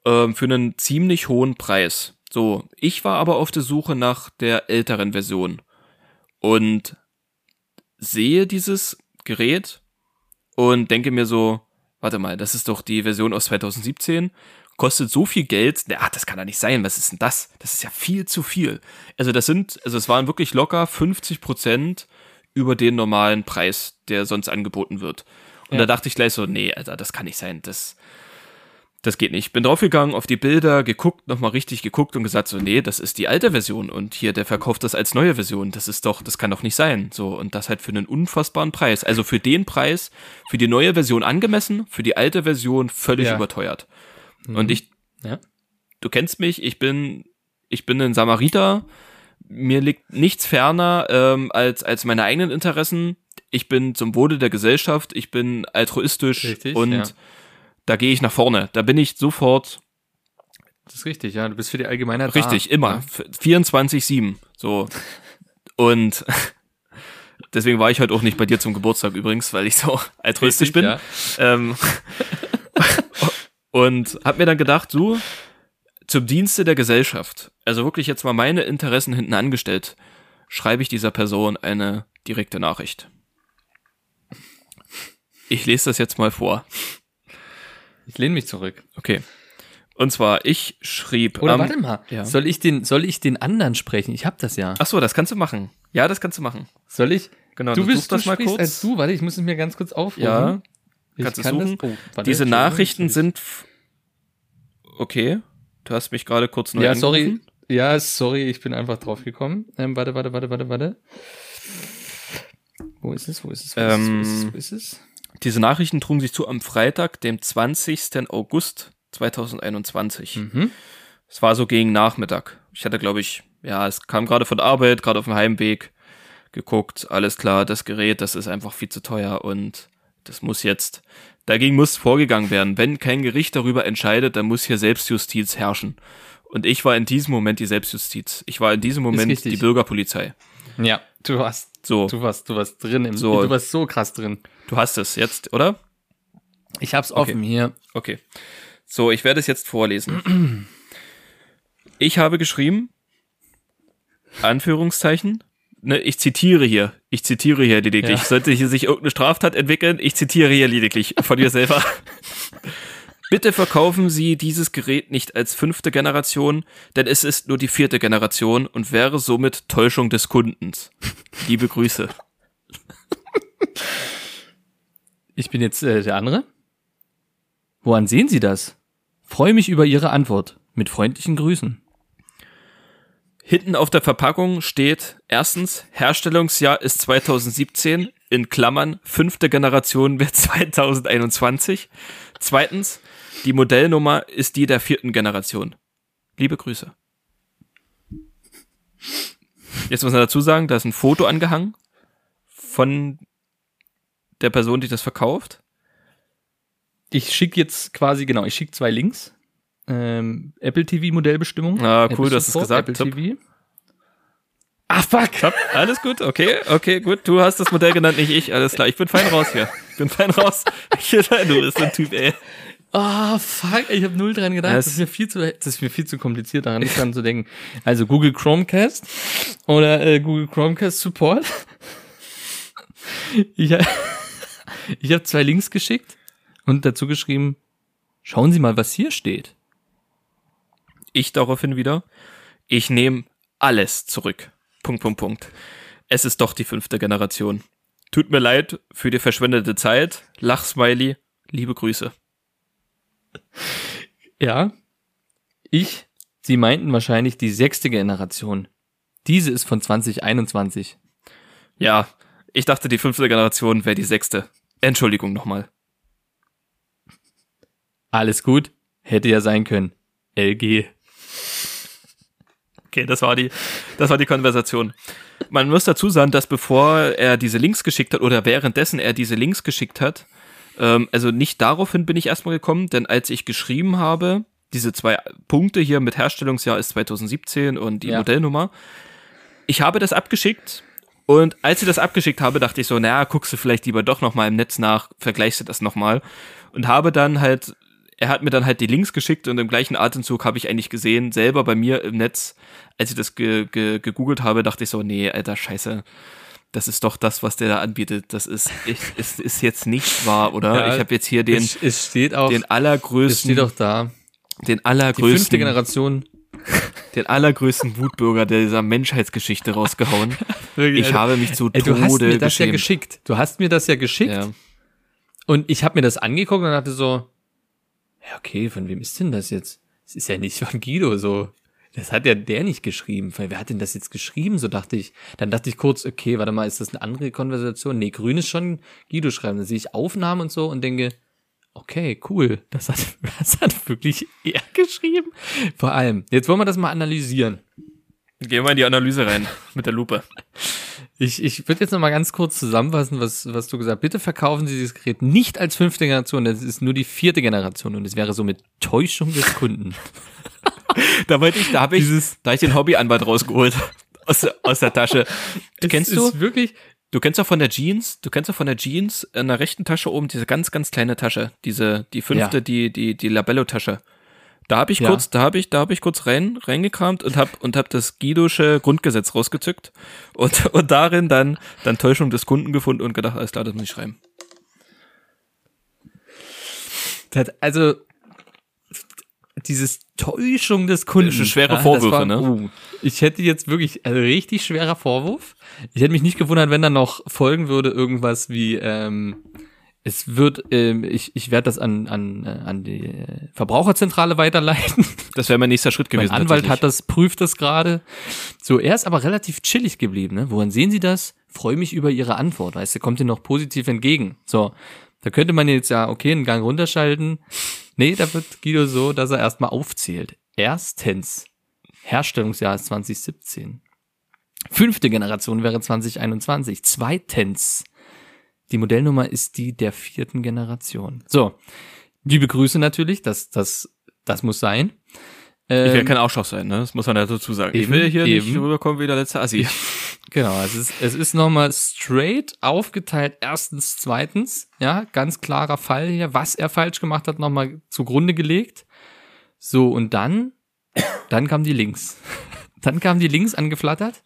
Speaker 4: Ähm, für einen ziemlich hohen Preis. So, ich war aber auf der Suche nach der älteren Version und sehe dieses Gerät und denke mir so, warte mal, das ist doch die Version aus 2017, kostet so viel Geld, na, ach, das kann doch nicht sein, was ist denn das? Das ist ja viel zu viel. Also das sind, also es waren wirklich locker 50 Prozent über den normalen Preis, der sonst angeboten wird. Und
Speaker 3: Ja.
Speaker 4: da dachte ich gleich so, nee, Alter, das kann nicht sein, das, das geht nicht. Bin draufgegangen, auf die Bilder, geguckt, nochmal richtig geguckt und gesagt so, nee, das ist die alte Version und hier, der verkauft das als neue Version. Das ist doch, das kann doch nicht sein. So, und das halt für einen unfassbaren Preis. Also für den Preis, für die neue Version angemessen, für die alte Version völlig
Speaker 3: Ja.
Speaker 4: überteuert. Und ich,
Speaker 3: Ja.
Speaker 4: du kennst mich, ich bin, ich bin ein Samariter. Mir liegt nichts ferner ähm, als, als meine eigenen Interessen. Ich bin zum Wohle der Gesellschaft, ich bin altruistisch
Speaker 3: Richtig,
Speaker 4: und
Speaker 3: ja.
Speaker 4: da gehe ich nach vorne. Da bin ich sofort
Speaker 3: Das ist richtig, ja. Du bist für die Allgemeinheit
Speaker 4: richtig,
Speaker 3: da.
Speaker 4: immer. 24-7. So. Und deswegen war ich heute auch nicht bei dir zum Geburtstag übrigens, weil ich so altruistisch
Speaker 3: Richtig,
Speaker 4: bin.
Speaker 3: ja.
Speaker 4: Ähm, und hab mir dann gedacht, so, zum Dienste der Gesellschaft, also wirklich jetzt mal meine Interessen hinten angestellt, schreibe ich dieser Person eine direkte Nachricht. Ich lese das jetzt mal vor.
Speaker 3: Ich lehne mich zurück.
Speaker 4: Okay. Und zwar, ich schrieb.
Speaker 3: Oder
Speaker 4: am-
Speaker 3: warte mal,
Speaker 4: ja.
Speaker 3: soll ich den, soll ich den anderen sprechen? Ich hab das ja.
Speaker 4: Ach so, das kannst du machen. Ja, das kannst du machen.
Speaker 3: Soll ich?
Speaker 4: Genau,
Speaker 3: du
Speaker 4: du
Speaker 3: bist
Speaker 4: suchst das
Speaker 3: du
Speaker 4: mal kurz.
Speaker 3: als du, warte, ich muss es mir ganz kurz aufrufen.
Speaker 4: Ja, kannst du
Speaker 3: kann
Speaker 4: suchen.
Speaker 3: Das, oh,
Speaker 4: Diese. Nachrichten sind. Okay. Du hast mich gerade kurz neu
Speaker 3: Ja, sorry.
Speaker 4: angerufen.
Speaker 3: Ja, sorry, ich bin einfach drauf gekommen. Ähm, warte, warte, warte, warte, warte. Wo ist es? Wo ist es? Wo ist, es? Wo ist es?
Speaker 4: Ähm,
Speaker 3: Wo ist es?
Speaker 4: Diese Nachrichten trugen sich zu am Freitag, dem 20. August 2021.
Speaker 3: Mhm.
Speaker 4: Es war so gegen Nachmittag. Ich hatte, glaube ich, ja, es kam gerade von der Arbeit, gerade auf dem Heimweg, geguckt, alles klar, das Gerät, das ist einfach viel zu teuer und das muss jetzt, dagegen muss vorgegangen werden. Wenn kein Gericht darüber entscheidet, dann muss hier Selbstjustiz herrschen. Und ich war in diesem Moment die Selbstjustiz. Ich war in diesem Moment die Bürgerpolizei.
Speaker 3: Ja, du warst,
Speaker 4: So,
Speaker 3: du warst, du warst drin im,
Speaker 4: So.
Speaker 3: du warst so krass drin.
Speaker 4: du hast es jetzt, oder?
Speaker 3: Ich hab's offen hier.
Speaker 4: Okay. So, ich werde es jetzt vorlesen. Ich habe geschrieben, Anführungszeichen, ne, ich zitiere hier, ich zitiere hier lediglich.
Speaker 3: Ja.
Speaker 4: Sollte hier sich irgendeine Straftat entwickeln, ich zitiere hier lediglich von mir selber. Bitte verkaufen Sie dieses Gerät nicht als fünfte Generation, denn es ist nur die vierte Generation und wäre somit Täuschung des Kundens. Liebe Grüße.
Speaker 3: Ich bin jetzt äh, der andere. Woran sehen Sie das? Freue mich über Ihre Antwort. Mit freundlichen Grüßen.
Speaker 4: Hinten auf der Verpackung steht erstens, Herstellungsjahr ist 2017, in Klammern, fünfte Generation wird 2021. Zweitens, die Modellnummer ist die der vierten Generation. Liebe Grüße. Jetzt muss man dazu sagen, da ist ein Foto angehangen von der Person, die das verkauft.
Speaker 3: Ich schicke jetzt quasi, genau, ich schicke zwei Links. Ähm, Apple TV Modellbestimmung.
Speaker 4: Ah,
Speaker 3: Apple
Speaker 4: cool, du hast es gesagt.
Speaker 3: Apple
Speaker 4: Top.
Speaker 3: TV. Ah, fuck.
Speaker 4: Top, alles gut, okay, okay, gut. Du hast das Modell genannt, nicht ich, alles klar. Ich bin fein raus hier. Ich bin fein raus. du bist ein Typ, ey.
Speaker 3: Ah, fuck, ich habe null dran gedacht.
Speaker 4: Das-
Speaker 3: Das, ist mir viel zu, das ist mir viel zu kompliziert, daran nicht dran zu denken. Also Google Chromecast oder äh, Google Chromecast Support. Ich, ich habe zwei Links geschickt und dazu geschrieben, schauen Sie mal, was hier steht.
Speaker 4: Ich daraufhin wieder, ich nehme alles zurück. Punkt, Punkt, Punkt. Es ist doch die fünfte Generation. Tut mir leid für die verschwendete Zeit. Lachsmiley, liebe Grüße.
Speaker 3: Ja, ich, Sie meinten wahrscheinlich die sechste Generation. Diese ist von 2021.
Speaker 4: Ja, ich dachte, die fünfte Generation wäre die sechste. Entschuldigung nochmal.
Speaker 3: Alles gut, hätte ja sein können. LG.
Speaker 4: Okay, das war die, das war die Konversation. Man muss dazu sagen, dass bevor er diese Links geschickt hat oder währenddessen er diese Links geschickt hat, ähm, also nicht daraufhin bin ich erstmal gekommen, denn als ich geschrieben habe, diese zwei Punkte hier mit Herstellungsjahr ist 2017 und die
Speaker 3: Ja.
Speaker 4: Modellnummer, ich habe das abgeschickt und als ich das abgeschickt habe, dachte ich so, naja, guckst du vielleicht lieber doch nochmal im Netz nach, vergleichst du das nochmal und habe dann halt, er hat mir dann halt die Links geschickt und im gleichen Atemzug habe ich eigentlich gesehen, selber bei mir im Netz, als ich das ge ge gegoogelt habe, dachte ich so, nee, alter Scheiße, das ist doch das, was der da anbietet. Das ist, ich, ist, ist jetzt nicht wahr, oder?
Speaker 3: Ja,
Speaker 4: ich habe jetzt hier den,
Speaker 3: es, es steht auch,
Speaker 4: den
Speaker 3: es
Speaker 4: allergrößten,
Speaker 3: steht auch da.
Speaker 4: den
Speaker 3: Die fünfte
Speaker 4: allergrößten,
Speaker 3: Generation.
Speaker 4: den allergrößten Wutbürger dieser Menschheitsgeschichte rausgehauen. Ich habe mich zu
Speaker 3: Ey, du hast mir das ja
Speaker 4: geschämt.
Speaker 3: geschickt. Du hast mir das ja geschickt.
Speaker 4: Ja.
Speaker 3: Und ich habe mir das angeguckt und dachte so, ja, okay, von wem ist denn das jetzt? Es ist ja nicht von Guido so. Das hat ja der nicht geschrieben. Wer hat denn das jetzt geschrieben? So dachte ich. Dann dachte ich kurz, okay, warte mal, ist das eine andere Konversation? Nee, grün ist schon Guido schreiben. Dann sehe ich Aufnahmen und so und denke, okay, cool. Das hat, das hat wirklich er geschrieben. Vor allem, jetzt wollen wir das mal analysieren.
Speaker 4: Gehen wir in die Analyse rein mit der Lupe.
Speaker 3: Ich, ich würde jetzt noch mal ganz kurz zusammenfassen, was, was du gesagt hast. Bitte verkaufen Sie dieses Gerät nicht als fünfte Generation, das ist nur die vierte Generation und es wäre somit Täuschung des Kunden.
Speaker 4: Da wollte ich, da habe ich,
Speaker 3: Dieses-
Speaker 4: da hab ich den Hobbyanwalt rausgeholt aus, der- aus der Tasche. kennst
Speaker 3: es
Speaker 4: du?
Speaker 3: Ist wirklich,
Speaker 4: Du kennst doch von der Jeans, du kennst doch von der Jeans in der rechten Tasche oben diese ganz, ganz kleine Tasche, diese, die fünfte,
Speaker 3: Ja.
Speaker 4: die, die, die Labello-Tasche. Da habe ich
Speaker 3: Ja.
Speaker 4: kurz, da habe ich, da habe ich kurz rein, reingekramt und hab, und hab das Guidosche Grundgesetz rausgezückt und, und darin dann, dann Täuschung des Kunden gefunden und gedacht, alles klar, das muss ich schreiben.
Speaker 3: das, also, dieses Täuschung des Kunden.
Speaker 4: Das ist schwere
Speaker 3: das
Speaker 4: Vorwürfe,
Speaker 3: war-
Speaker 4: ne?
Speaker 3: uh, ich hätte jetzt wirklich, also richtig schwerer Vorwurf. Ich hätte mich nicht gewundert, wenn da noch folgen würde, irgendwas wie, ähm, es wird, ähm, ich, ich werde das an, an, äh, an die Verbraucherzentrale weiterleiten.
Speaker 4: Das wäre mein nächster Schritt gewesen.
Speaker 3: Mein Anwalt hat das, prüft das gerade. So, er ist aber relativ chillig geblieben, ne? Woran sehen Sie das? Freue mich über Ihre Antwort, weißt du, kommt dir noch positiv entgegen. So. Da könnte man jetzt ja, okay, einen Gang runterschalten. Nee, da wird Guido so, dass er erstmal aufzählt. Erstens, Herstellungsjahr ist 2017. Fünfte Generation wäre 2021. Zweitens, die Modellnummer ist die der vierten Generation. So, liebe Grüße natürlich, das, das, das muss sein.
Speaker 4: Ich will
Speaker 3: Ähm,
Speaker 4: kein Arschloch sein, ne? Das muss man ja dazu sagen. ich
Speaker 3: eben,
Speaker 4: will hier nicht
Speaker 3: eben.
Speaker 4: rüberkommen wie der letzte Assi.
Speaker 3: Genau, es ist, es ist nochmal straight aufgeteilt. Erstens, zweitens, ja, ganz klarer Fall hier, was er falsch gemacht hat, nochmal zugrunde gelegt. So, und dann, dann kam die Links. Dann kam die Links angeflattert.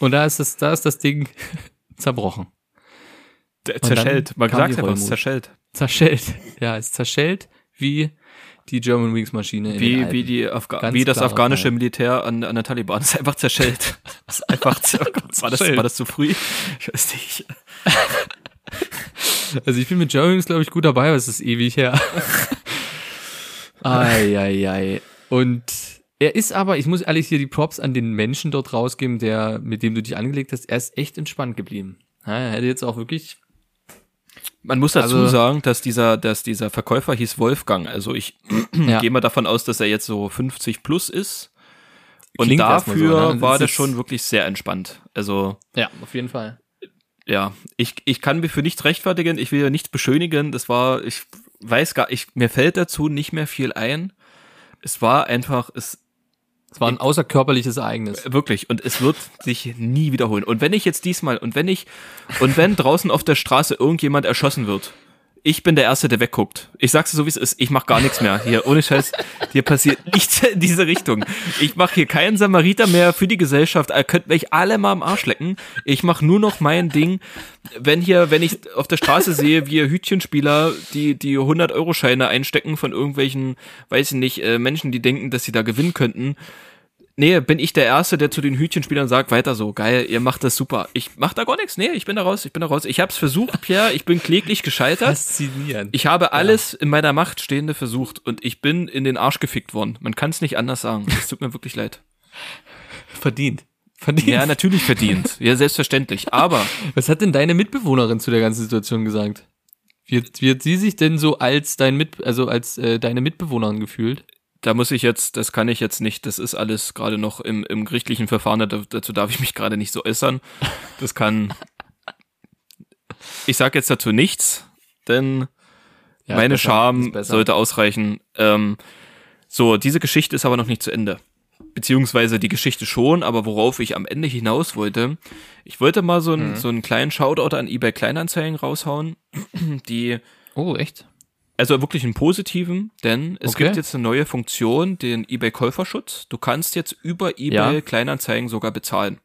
Speaker 3: Und da ist das, da ist das Ding zerbrochen.
Speaker 4: Zerschellt. Man sagt ja was, zerschellt.
Speaker 3: Zerschellt. Ja, es zerschellt wie die German Wings Maschine.
Speaker 4: Wie, wie, die Afga wie das afghanische. Militär an, an der Taliban. Das ist einfach zerschellt. Das ist einfach, Gott, war, das,
Speaker 3: Zerschellt.
Speaker 4: war das zu früh? Ich weiß nicht.
Speaker 3: Also ich bin mit German Wings, glaube ich, gut dabei, aber es ist ewig her. Eieiei. Und er ist aber, ich muss ehrlich hier die Props an den Menschen dort rausgeben, der, mit dem du dich angelegt hast, er ist echt entspannt geblieben. Ja, er hätte jetzt auch wirklich,
Speaker 4: Man muss dazu
Speaker 3: Also-
Speaker 4: sagen, dass dieser, dass dieser Verkäufer hieß Wolfgang. Also ich
Speaker 3: ja,
Speaker 4: gehe mal davon aus, dass er jetzt so 50 plus ist. Und
Speaker 3: Klingt erstmal so,
Speaker 4: dafür
Speaker 3: ne?
Speaker 4: war
Speaker 3: Das
Speaker 4: schon wirklich sehr entspannt. Also
Speaker 3: ja, auf jeden Fall.
Speaker 4: ja, ich, ich kann mir für nichts rechtfertigen, ich will ja nichts beschönigen. Das war, ich weiß gar, ich, mir fällt dazu nicht mehr viel ein. Es war einfach, es
Speaker 3: Es war ein außerkörperliches Ereignis.
Speaker 4: wirklich und es wird sich nie wiederholen. Und wenn ich jetzt diesmal und wenn ich und wenn draußen auf der Straße irgendjemand erschossen wird, ich bin der Erste, der wegguckt. Ich sag's dir so, wie es ist. Ich mach gar nichts mehr. Hier, ohne Scheiß, hier passiert nichts in diese Richtung. Ich mache hier keinen Samariter mehr für die Gesellschaft. Ihr könnt mich alle mal am Arsch lecken. Ich mache nur noch mein Ding. Wenn hier, wenn ich auf der Straße sehe, wie Hütchenspieler, die die 100-Euro-Scheine einstecken von irgendwelchen, weiß ich nicht, äh, Menschen, die denken, dass sie da gewinnen könnten, Nee, bin ich der Erste, der zu den Hütchenspielern sagt, weiter so, geil, ihr macht das super. Ich mach da gar nichts, nee, ich bin da raus, ich bin da raus. Ich hab's versucht, Pierre, ich bin kläglich gescheitert.
Speaker 3: Faszinierend.
Speaker 4: Ich habe alles in meiner Macht Stehende versucht und ich bin in den Arsch gefickt worden. Man kann es nicht anders sagen. Es tut mir wirklich leid.
Speaker 3: verdient. Verdient.
Speaker 4: Ja, natürlich verdient. Ja, selbstverständlich. Aber
Speaker 3: Was hat denn deine Mitbewohnerin zu der ganzen Situation gesagt? Wie hat sie sich denn so als dein Mit, also als äh, deine Mitbewohnerin gefühlt?
Speaker 4: Da muss ich jetzt, das kann ich jetzt nicht, das ist alles gerade noch im, im gerichtlichen Verfahren, da, dazu darf ich mich gerade nicht so äußern. Das kann. Ich sage jetzt dazu nichts, denn
Speaker 3: Ja,
Speaker 4: meine
Speaker 3: besser,
Speaker 4: Scham sollte ausreichen. Ähm, so, diese Geschichte ist aber noch nicht zu Ende. Beziehungsweise die Geschichte schon, aber worauf ich am Ende hinaus wollte, ich wollte mal so,
Speaker 3: Mhm.
Speaker 4: einen so einen kleinen Shoutout an eBay Kleinanzeigen raushauen, die
Speaker 3: Oh, echt?
Speaker 4: Also wirklich einen positiven, denn es
Speaker 3: Okay.
Speaker 4: gibt jetzt eine neue Funktion, den eBay Käuferschutz. Du kannst jetzt über eBay
Speaker 3: Ja.
Speaker 4: Kleinanzeigen sogar bezahlen.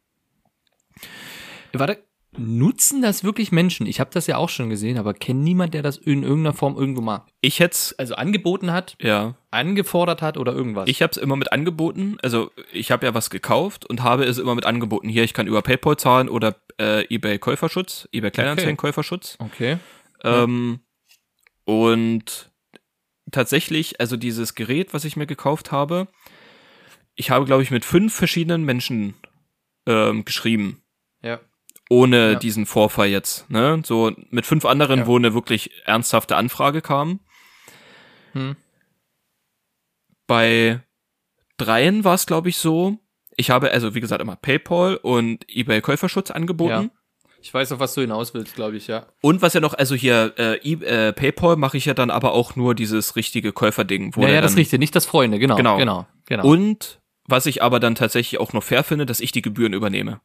Speaker 3: Warte, nutzen das wirklich Menschen? Ich habe das ja auch schon gesehen, aber kenne niemand, der das in irgendeiner Form irgendwo mal
Speaker 4: Ich hätte
Speaker 3: also angeboten hat,
Speaker 4: ja,
Speaker 3: angefordert hat oder irgendwas.
Speaker 4: ich habe es immer mit angeboten. Also ich habe ja was gekauft und habe es immer mit angeboten. Hier, ich kann über PayPal zahlen oder äh, eBay Käuferschutz, eBay Kleinanzeigen Käuferschutz.
Speaker 3: okay.
Speaker 4: Ähm, und tatsächlich, also dieses Gerät, was ich mir gekauft habe, ich habe, glaube ich, mit fünf verschiedenen Menschen ähm, geschrieben.
Speaker 3: Ja.
Speaker 4: ohne
Speaker 3: Ja.
Speaker 4: diesen Vorfall jetzt. Ne? So mit fünf anderen,
Speaker 3: Ja.
Speaker 4: wo eine wirklich ernsthafte Anfrage kam.
Speaker 3: Hm.
Speaker 4: Bei dreien war es, glaube ich, so. Ich habe also, wie gesagt, immer PayPal und eBay Käuferschutz angeboten.
Speaker 3: Ich weiß, auf was du hinaus willst, glaube ich, ja.
Speaker 4: Und was ja noch, also hier, äh, e äh, PayPal mache ich ja dann aber auch nur dieses richtige Käuferding. Wo
Speaker 3: Ja, ja, das
Speaker 4: dann,
Speaker 3: ist richtig, nicht das Freunde, genau.
Speaker 4: Genau.
Speaker 3: Genau, genau.
Speaker 4: Und was ich aber dann tatsächlich auch noch fair finde, dass ich die Gebühren übernehme.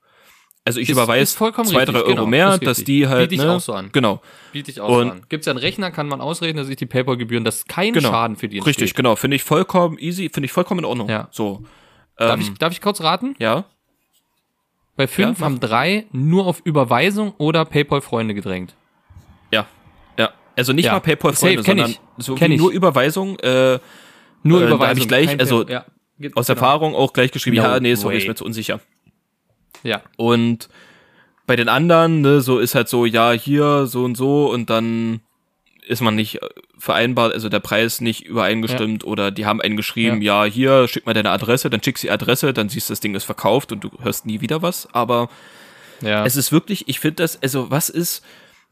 Speaker 4: Also ich
Speaker 3: Ist-
Speaker 4: überweise
Speaker 3: ist
Speaker 4: zwei,
Speaker 3: richtig,
Speaker 4: drei Euro
Speaker 3: genau,
Speaker 4: mehr, dass
Speaker 3: richtig.
Speaker 4: die halt,
Speaker 3: Biete ich
Speaker 4: ne,
Speaker 3: auch so an.
Speaker 4: genau,
Speaker 3: Biete ich auch
Speaker 4: Und-
Speaker 3: so an. Gibt es ja einen Rechner, kann man ausreden, dass ich die PayPal-Gebühren, dass kein
Speaker 4: Genau.
Speaker 3: Schaden für die
Speaker 4: Richtig,
Speaker 3: entsteht.
Speaker 4: genau. Finde ich vollkommen easy, finde ich vollkommen in Ordnung.
Speaker 3: Ja.
Speaker 4: So.
Speaker 3: Darf,
Speaker 4: Ähm,
Speaker 3: ich, darf ich kurz raten?
Speaker 4: ja.
Speaker 3: Bei fünf
Speaker 4: Ja,
Speaker 3: haben drei nur auf Überweisung oder PayPal-Freunde gedrängt.
Speaker 4: Ja. Ja. Also nicht
Speaker 3: Ja.
Speaker 4: mal PayPal-Freunde, sondern
Speaker 3: ich.
Speaker 4: so
Speaker 3: Kenn
Speaker 4: wie
Speaker 3: ich.
Speaker 4: nur Überweisung, äh,
Speaker 3: Nur
Speaker 4: Äh, da
Speaker 3: Überweisung.
Speaker 4: ich gleich, also
Speaker 3: ja.
Speaker 4: Aus
Speaker 3: genau.
Speaker 4: Erfahrung auch gleich geschrieben,
Speaker 3: No
Speaker 4: ja, nee, sorry,
Speaker 3: way.
Speaker 4: ist mir zu unsicher.
Speaker 3: Ja.
Speaker 4: Und bei den anderen, ne, so ist halt so, ja, hier, so und so, und dann ist man nicht äh, vereinbart, also der Preis nicht übereingestimmt oder die haben einen geschrieben, ja. hier, schick mal deine Adresse, dann schickst du die Adresse, dann siehst du, das Ding ist verkauft und du hörst nie wieder was, aber
Speaker 3: ja.
Speaker 4: Es ist wirklich, ich finde das, also was ist,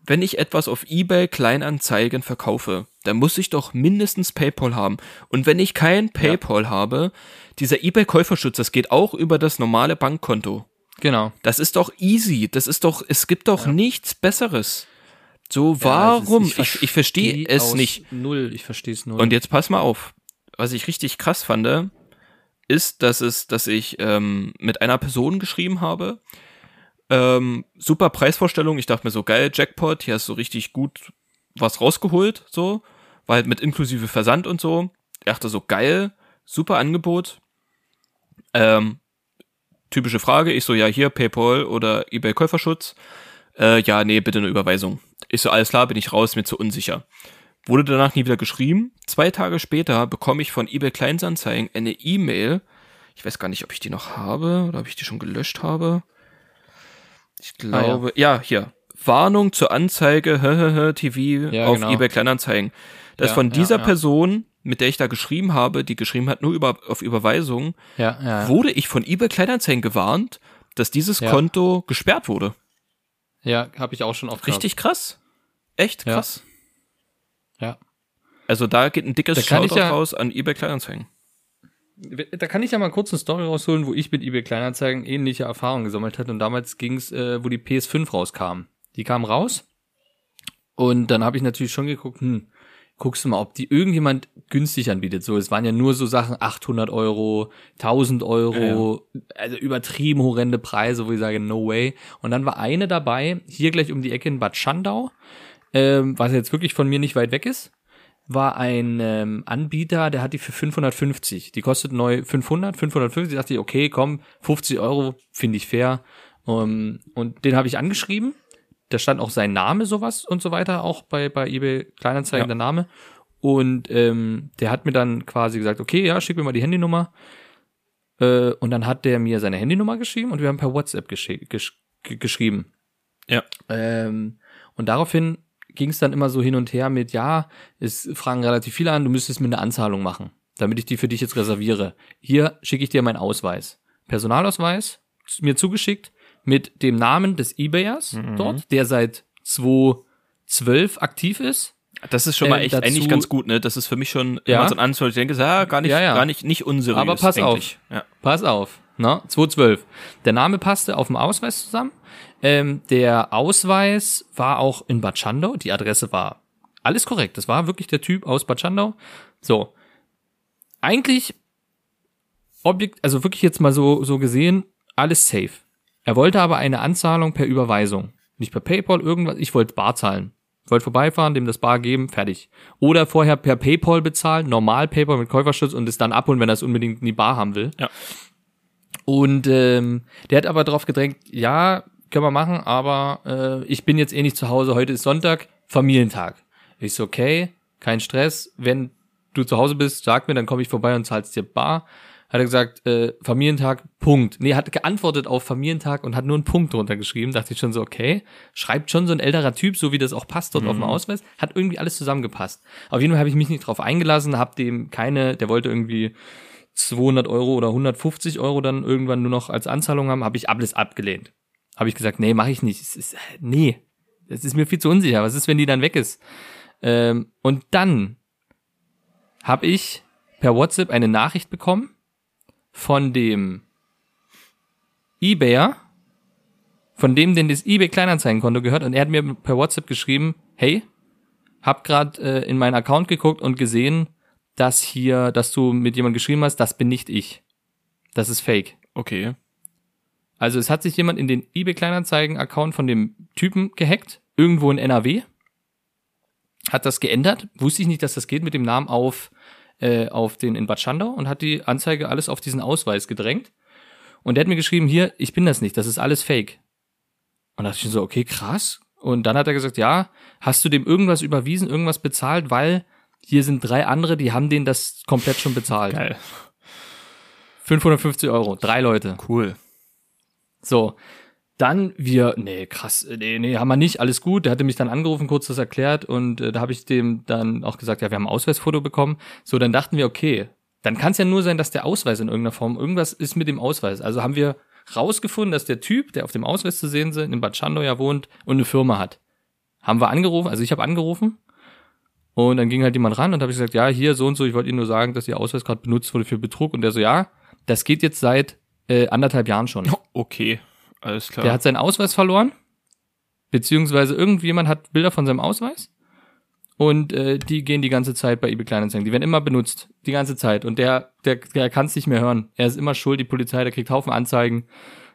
Speaker 4: wenn ich etwas auf eBay Kleinanzeigen verkaufe, dann muss ich doch mindestens PayPal haben. Und wenn ich kein PayPal habe, dieser eBay Käuferschutz, das geht auch über das normale Bankkonto.
Speaker 3: Genau.
Speaker 4: Das ist doch easy. Das ist doch, es gibt doch nichts Besseres. So,
Speaker 3: Ja,
Speaker 4: warum?
Speaker 3: es ist-
Speaker 4: ich ich verstehe
Speaker 3: versteh
Speaker 4: es nicht.
Speaker 3: Null, ich verstehe es null.
Speaker 4: Und jetzt pass mal auf. Was ich richtig krass fand, ist, dass es, dass ich ähm, mit einer Person geschrieben habe. Ähm, super Preisvorstellung. Ich dachte mir so, geil, Jackpot, hier hast du richtig gut was rausgeholt, so. War halt mit inklusive Versand und so. Ich dachte so, geil, super Angebot. Ähm, typische Frage. Ich so, ja, hier, PayPal oder eBay Käuferschutz. Äh, ja, nee, bitte eine Überweisung. Ich so, alles klar, bin ich raus, mir zu unsicher. Wurde danach nie wieder geschrieben. Zwei Tage später bekomme ich von eBay Kleinsanzeigen eine E-Mail. Ich weiß gar nicht, ob ich die noch habe oder ob ich die schon gelöscht habe. Ich glaube, ja. hier. Warnung zur Anzeige TV
Speaker 3: Ja,
Speaker 4: auf
Speaker 3: genau.
Speaker 4: eBay Kleinanzeigen. Das
Speaker 3: Ja,
Speaker 4: von
Speaker 3: ja,
Speaker 4: dieser
Speaker 3: ja.
Speaker 4: Person, mit der ich da geschrieben habe, die geschrieben hat nur über, auf Überweisung,
Speaker 3: ja, ja,
Speaker 4: wurde ich von eBay Kleinanzeigen gewarnt, dass dieses
Speaker 3: Ja.
Speaker 4: Konto gesperrt wurde.
Speaker 3: Ja, habe ich auch schon oft
Speaker 4: Richtig krass. Echt
Speaker 3: Ja.
Speaker 4: krass.
Speaker 3: gehabt.
Speaker 4: Also da geht ein dickes
Speaker 3: Da kann ich
Speaker 4: Shoutout
Speaker 3: ja-
Speaker 4: raus an eBay Kleinanzeigen.
Speaker 3: Ja. Da kann ich ja mal kurz eine Story rausholen, wo ich mit eBay Kleinanzeigen ähnliche Erfahrungen gesammelt hatte. Und damals ging's, äh, wo die PS5 rauskam. Die kam raus. Und dann habe ich natürlich schon geguckt, hm, guckst du mal, ob die irgendjemand günstig anbietet. So, es waren ja nur so Sachen 800 Euro, 1000 Euro, also übertrieben horrende Preise, wo ich sage, no way. Und dann war eine dabei, hier gleich um die Ecke in Bad Schandau, ähm, was jetzt wirklich von mir nicht weit weg ist, war ein ähm, Anbieter, der hat die für 550. Die kostet neu 500, 550. Da dachte ich, okay, komm, 50 Euro finde ich fair. Um, und den habe ich angeschrieben. Da stand auch sein Name, sowas und so weiter, auch bei, bei eBay Kleinanzeigen
Speaker 4: Ja.
Speaker 3: der Name. Und ähm, der hat mir dann quasi gesagt, okay, ja, schick mir mal die Handynummer. Äh, und dann hat der mir seine Handynummer geschrieben und wir haben per WhatsApp gesch ge geschrieben.
Speaker 4: Ja.
Speaker 3: Ähm, und daraufhin ging es dann immer so hin und her mit, ja, es fragen relativ viele an, du müsstest mir eine Anzahlung machen, damit ich die für dich jetzt reserviere. Hier schicke ich dir meinen Ausweis. Personalausweis, mir zugeschickt, mit dem Namen des Ebayers dort, der seit 2012 aktiv ist.
Speaker 4: Das ist schon mal
Speaker 3: Ähm,
Speaker 4: echt
Speaker 3: dazu-
Speaker 4: eigentlich ganz gut, ne? Das ist für mich schon
Speaker 3: Ja.
Speaker 4: immer so ein Anzug. Ich denke, ja, gar nicht,
Speaker 3: Ja, ja.
Speaker 4: gar nicht, nicht unseriös.
Speaker 3: Aber pass
Speaker 4: eigentlich. Ja.
Speaker 3: Pass auf, ne? 2012. Der Name passte auf dem Ausweis zusammen. Ähm, der Ausweis war auch in Bad Schandau. Die Adresse war alles korrekt. Das war wirklich der Typ aus Bad Schandau. So. Eigentlich, Objekt, also wirklich jetzt mal so, so gesehen, alles safe. Er wollte aber eine Anzahlung per Überweisung. Nicht per PayPal, irgendwas. Ich wollte bar zahlen. Ich wollte vorbeifahren, dem das Bar geben, fertig. Oder vorher per PayPal bezahlen, normal PayPal mit Käuferschutz und es dann abholen, wenn er es unbedingt in die Bar haben will.
Speaker 4: Ja.
Speaker 3: Und ähm, der hat aber darauf gedrängt, ja, können wir machen, aber äh, ich bin jetzt eh nicht zu Hause, heute ist Sonntag, Familientag. Ich so, okay, kein Stress, wenn du zu Hause bist, sag mir, dann komme ich vorbei und zahlst dir bar. Hat er gesagt, äh, Familientag, Punkt. Nee, hat geantwortet auf Familientag und hat nur einen Punkt drunter geschrieben. Dachte ich schon so, okay, schreibt schon so ein älterer Typ, so wie das auch passt dort auf dem Ausweis. Hat irgendwie alles zusammengepasst. Auf jeden Fall habe ich mich nicht drauf eingelassen, hab dem keine, der wollte irgendwie 200 Euro oder 150 Euro dann irgendwann nur noch als Anzahlung haben, habe ich alles abgelehnt. Habe ich gesagt, nee, mache ich nicht. Es ist, nee, das ist mir viel zu unsicher. Was ist, wenn die dann weg ist? Ähm, und dann habe ich per WhatsApp eine Nachricht bekommen von dem eBayer, von dem, den das eBay Kleinanzeigenkonto gehört, und er hat mir per WhatsApp geschrieben, hey, hab grad äh, in meinen Account geguckt und gesehen, dass hier, dass du mit jemand geschrieben hast, das bin nicht ich. Das ist fake.
Speaker 4: Okay.
Speaker 3: Also es hat sich jemand in den eBay Kleinanzeigen Account von dem Typen gehackt, irgendwo in NRW, hat das geändert, wusste ich nicht, dass das geht mit dem Namen auf äh, auf den in Bad Schandau und hat die Anzeige alles auf diesen Ausweis gedrängt. Und der hat mir geschrieben, hier, ich bin das nicht, das ist alles fake. Und da dachte ich so, okay, krass. Und dann hat er gesagt, ja, hast du dem irgendwas überwiesen, irgendwas bezahlt, weil hier sind drei andere, die haben denen das komplett schon bezahlt.
Speaker 4: Geil.
Speaker 3: 550 Euro, drei Leute.
Speaker 4: Cool.
Speaker 3: So, dann wir, nee, krass, nee, nee, haben wir nicht, alles gut. Der hatte mich dann angerufen, kurz das erklärt und äh, da habe ich dem dann auch gesagt, ja, wir haben ein Ausweisfoto bekommen. So, dann dachten wir, okay, dann kann es ja nur sein, dass der Ausweis in irgendeiner Form, irgendwas ist mit dem Ausweis. Also haben wir rausgefunden, dass der Typ, der auf dem Ausweis zu sehen ist, in Bad Schandau ja wohnt und eine Firma hat. haben wir angerufen, also ich habe angerufen und dann ging halt jemand ran und habe ich gesagt, ja, hier so und so, ich wollte Ihnen nur sagen, dass Ihr Ausweis gerade benutzt wurde für Betrug und der so, ja, das geht jetzt seit äh, anderthalb Jahren schon.
Speaker 4: Okay, alles klar.
Speaker 3: Der hat seinen Ausweis verloren, beziehungsweise irgendjemand hat Bilder von seinem Ausweis und äh, die gehen die ganze Zeit bei eBay Kleinanzeigen. Die werden immer benutzt, die ganze Zeit und der der der kann es nicht mehr hören. Er ist immer schuld, die Polizei, der kriegt Haufen Anzeigen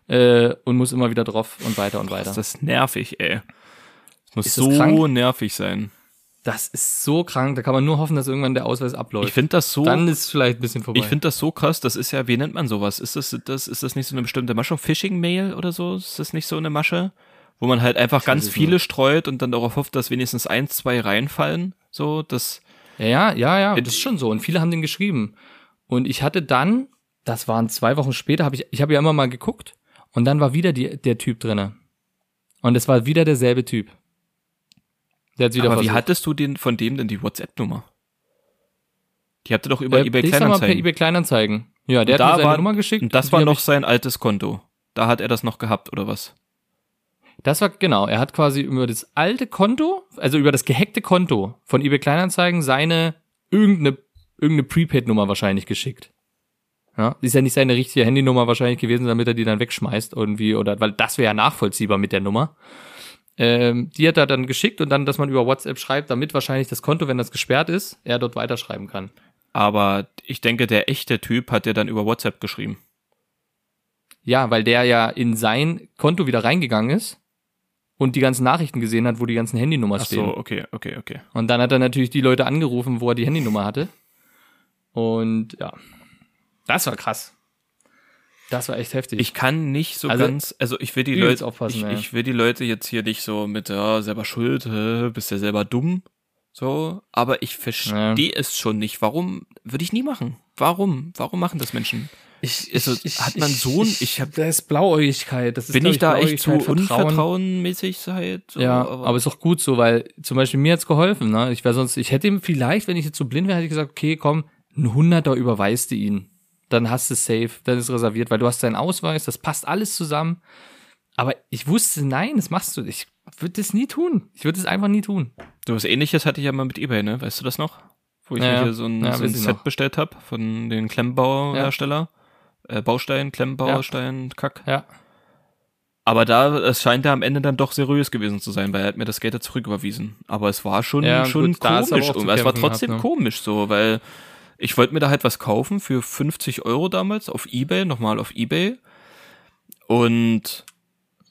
Speaker 3: äh, und muss immer wieder drauf und weiter und weiter.
Speaker 4: ist das nervig, ey. Das muss
Speaker 3: Ist
Speaker 4: so
Speaker 3: krank?
Speaker 4: nervig sein.
Speaker 3: Das ist so krank, da kann man nur hoffen, dass irgendwann der Ausweis abläuft.
Speaker 4: Ich finde das so.
Speaker 3: Dann ist es vielleicht ein bisschen vorbei.
Speaker 4: Ich finde das so krass, das ist ja, wie nennt man sowas? Ist das, das, ist das nicht so eine bestimmte Masche? Phishing-Mail oder so? Ist das nicht so eine Masche? Wo man halt einfach ganz
Speaker 3: es
Speaker 4: viele streut und dann darauf hofft, dass wenigstens eins, zwei reinfallen. So, das,
Speaker 3: Ja, ja, ja, ja, das ist schon so. Und viele haben den geschrieben. Und ich hatte dann, das waren zwei Wochen später, habe ich, ich habe ja immer mal geguckt und dann war wieder die, der Typ drinne. Und es war wieder derselbe Typ. Der hat's wieder
Speaker 4: aber wie
Speaker 3: versucht.
Speaker 4: hattest du den, von dem denn die WhatsApp-Nummer? Die habt ihr doch über
Speaker 3: äh,
Speaker 4: eBay Kleinanzeigen.
Speaker 3: eBay Kleinanzeigen. Ja, der
Speaker 4: Und
Speaker 3: hat mir
Speaker 4: da
Speaker 3: seine
Speaker 4: war-
Speaker 3: Nummer geschickt.
Speaker 4: Und das war noch sein altes Konto. Da hat er das noch gehabt, oder was?
Speaker 3: Das war, genau, er hat quasi über das alte Konto, also über das gehackte Konto von eBay Kleinanzeigen seine irgendeine, irgendeine Prepaid-Nummer wahrscheinlich geschickt. Ja, ist ja nicht seine richtige Handynummer wahrscheinlich gewesen, damit er die dann wegschmeißt irgendwie, oder, weil das wäre ja nachvollziehbar mit der Nummer. Ähm, die hat er dann geschickt und dann, dass man über WhatsApp schreibt, damit wahrscheinlich das Konto, wenn das gesperrt ist, er dort weiterschreiben kann.
Speaker 4: Aber ich denke, der echte Typ hat dir dann über WhatsApp geschrieben.
Speaker 3: Ja, weil der ja in sein Konto wieder reingegangen ist und die ganzen Nachrichten gesehen hat, wo die ganzen Handynummern
Speaker 4: Ach
Speaker 3: stehen.
Speaker 4: so, okay, okay, okay.
Speaker 3: Und dann hat er natürlich die Leute angerufen, wo er die Handynummer hatte. Und ja, das war krass. Das war echt heftig.
Speaker 4: Ich kann nicht so
Speaker 3: Also,
Speaker 4: ganz, also ich will die Leute,
Speaker 3: aufpassen,
Speaker 4: ich,
Speaker 3: ja.
Speaker 4: ich will die Leute jetzt hier nicht so mit, ja, selber schuld, hä, bist ja selber dumm, so, aber ich verstehe
Speaker 3: Ja.
Speaker 4: es schon nicht. Warum würde ich nie machen? Warum? Warum machen das Menschen?
Speaker 3: ich,
Speaker 4: also, hat man so ein- ich hab-
Speaker 3: da ist Blauäugigkeit. Das ist,
Speaker 4: Bin ich da echt zu unvertrauenmäßig halt? So,
Speaker 3: Ja, aber, ist doch gut so, weil zum Beispiel mir hat's geholfen, ne? Ich wäre sonst, ich hätte ihm vielleicht, wenn ich jetzt so blind wäre, hätte ich gesagt, okay, komm, ein Hunderter überweist du ihn. Dann hast du safe, dann ist reserviert, weil du hast deinen Ausweis, das passt alles zusammen. Aber ich wusste, nein, das machst du. Ich würde das nie tun. Ich würde es einfach nie tun.
Speaker 4: So was ähnliches hatte ich ja mal mit Ebay, ne? Weißt du das noch? Wo ich
Speaker 3: Ja,
Speaker 4: mir
Speaker 3: ja.
Speaker 4: hier so ein,
Speaker 3: Ja,
Speaker 4: so ein Set
Speaker 3: noch.
Speaker 4: bestellt habe von den Klemmbauhersteller. Äh, Baustein, Klemmbaustein, Kack.
Speaker 3: Ja.
Speaker 4: Aber da, es scheint ja am Ende dann doch seriös gewesen zu sein, weil er hat mir das Geld ja zurücküberwiesen. Aber es war schon,
Speaker 3: Ja,
Speaker 4: schon
Speaker 3: gut,
Speaker 4: komisch. es war trotzdem
Speaker 3: gehabt, ne?
Speaker 4: komisch so, weil ich wollte mir da halt was kaufen für 50 Euro damals auf Ebay, nochmal auf Ebay. Und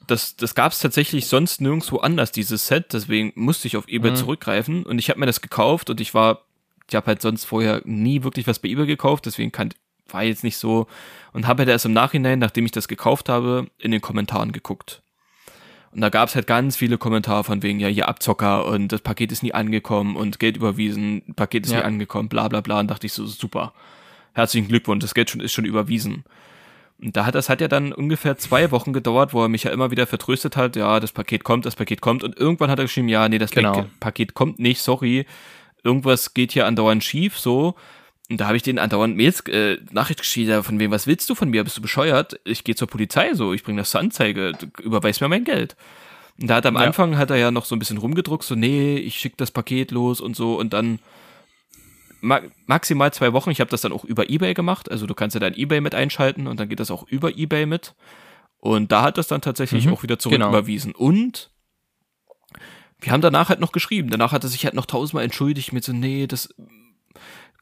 Speaker 4: das, das gab es tatsächlich sonst nirgendwo anders, dieses Set. Deswegen musste ich auf eBay
Speaker 3: Mhm.
Speaker 4: zurückgreifen. Und ich habe mir das gekauft und ich war, ich habe halt sonst vorher nie wirklich was bei eBay gekauft, deswegen kann, war jetzt nicht so. Und habe halt erst im Nachhinein, nachdem ich das gekauft habe, in den Kommentaren geguckt. Und da gab es halt ganz viele Kommentare von wegen, ja, hier Abzocker und das Paket ist nie angekommen und Geld überwiesen, Paket ist
Speaker 3: Ja.
Speaker 4: nie angekommen, bla bla bla. Und dachte ich so, super. Herzlichen Glückwunsch, das Geld schon, ist schon überwiesen. Und da hat das hat ja dann ungefähr zwei Wochen gedauert, wo er mich ja immer wieder vertröstet hat, ja, das Paket kommt, das Paket kommt. Und irgendwann hat er geschrieben, ja, nee, das
Speaker 3: Genau.
Speaker 4: Paket- Paket kommt nicht, sorry. Irgendwas geht hier andauernd schief, so. Und da habe ich den andauernd Mails, äh, Nachricht geschrieben, von wem, was willst du von mir? Bist du bescheuert? Ich gehe zur Polizei, so, ich bringe das zur Anzeige, du überweis mir mein Geld. Und da hat am
Speaker 3: Ja.
Speaker 4: Anfang hat er ja noch so ein bisschen rumgedruckt, so, nee, ich schick das Paket los und so. Und dann ma maximal zwei Wochen. Ich habe das dann auch über eBay gemacht. Also du kannst ja dein eBay mit einschalten und dann geht das auch über eBay mit. Und da hat das dann tatsächlich
Speaker 3: Mhm,
Speaker 4: auch wieder zurück
Speaker 3: genau.
Speaker 4: überwiesen. Und wir haben danach halt noch geschrieben. Danach hat er sich halt noch tausendmal entschuldigt mit so, nee, das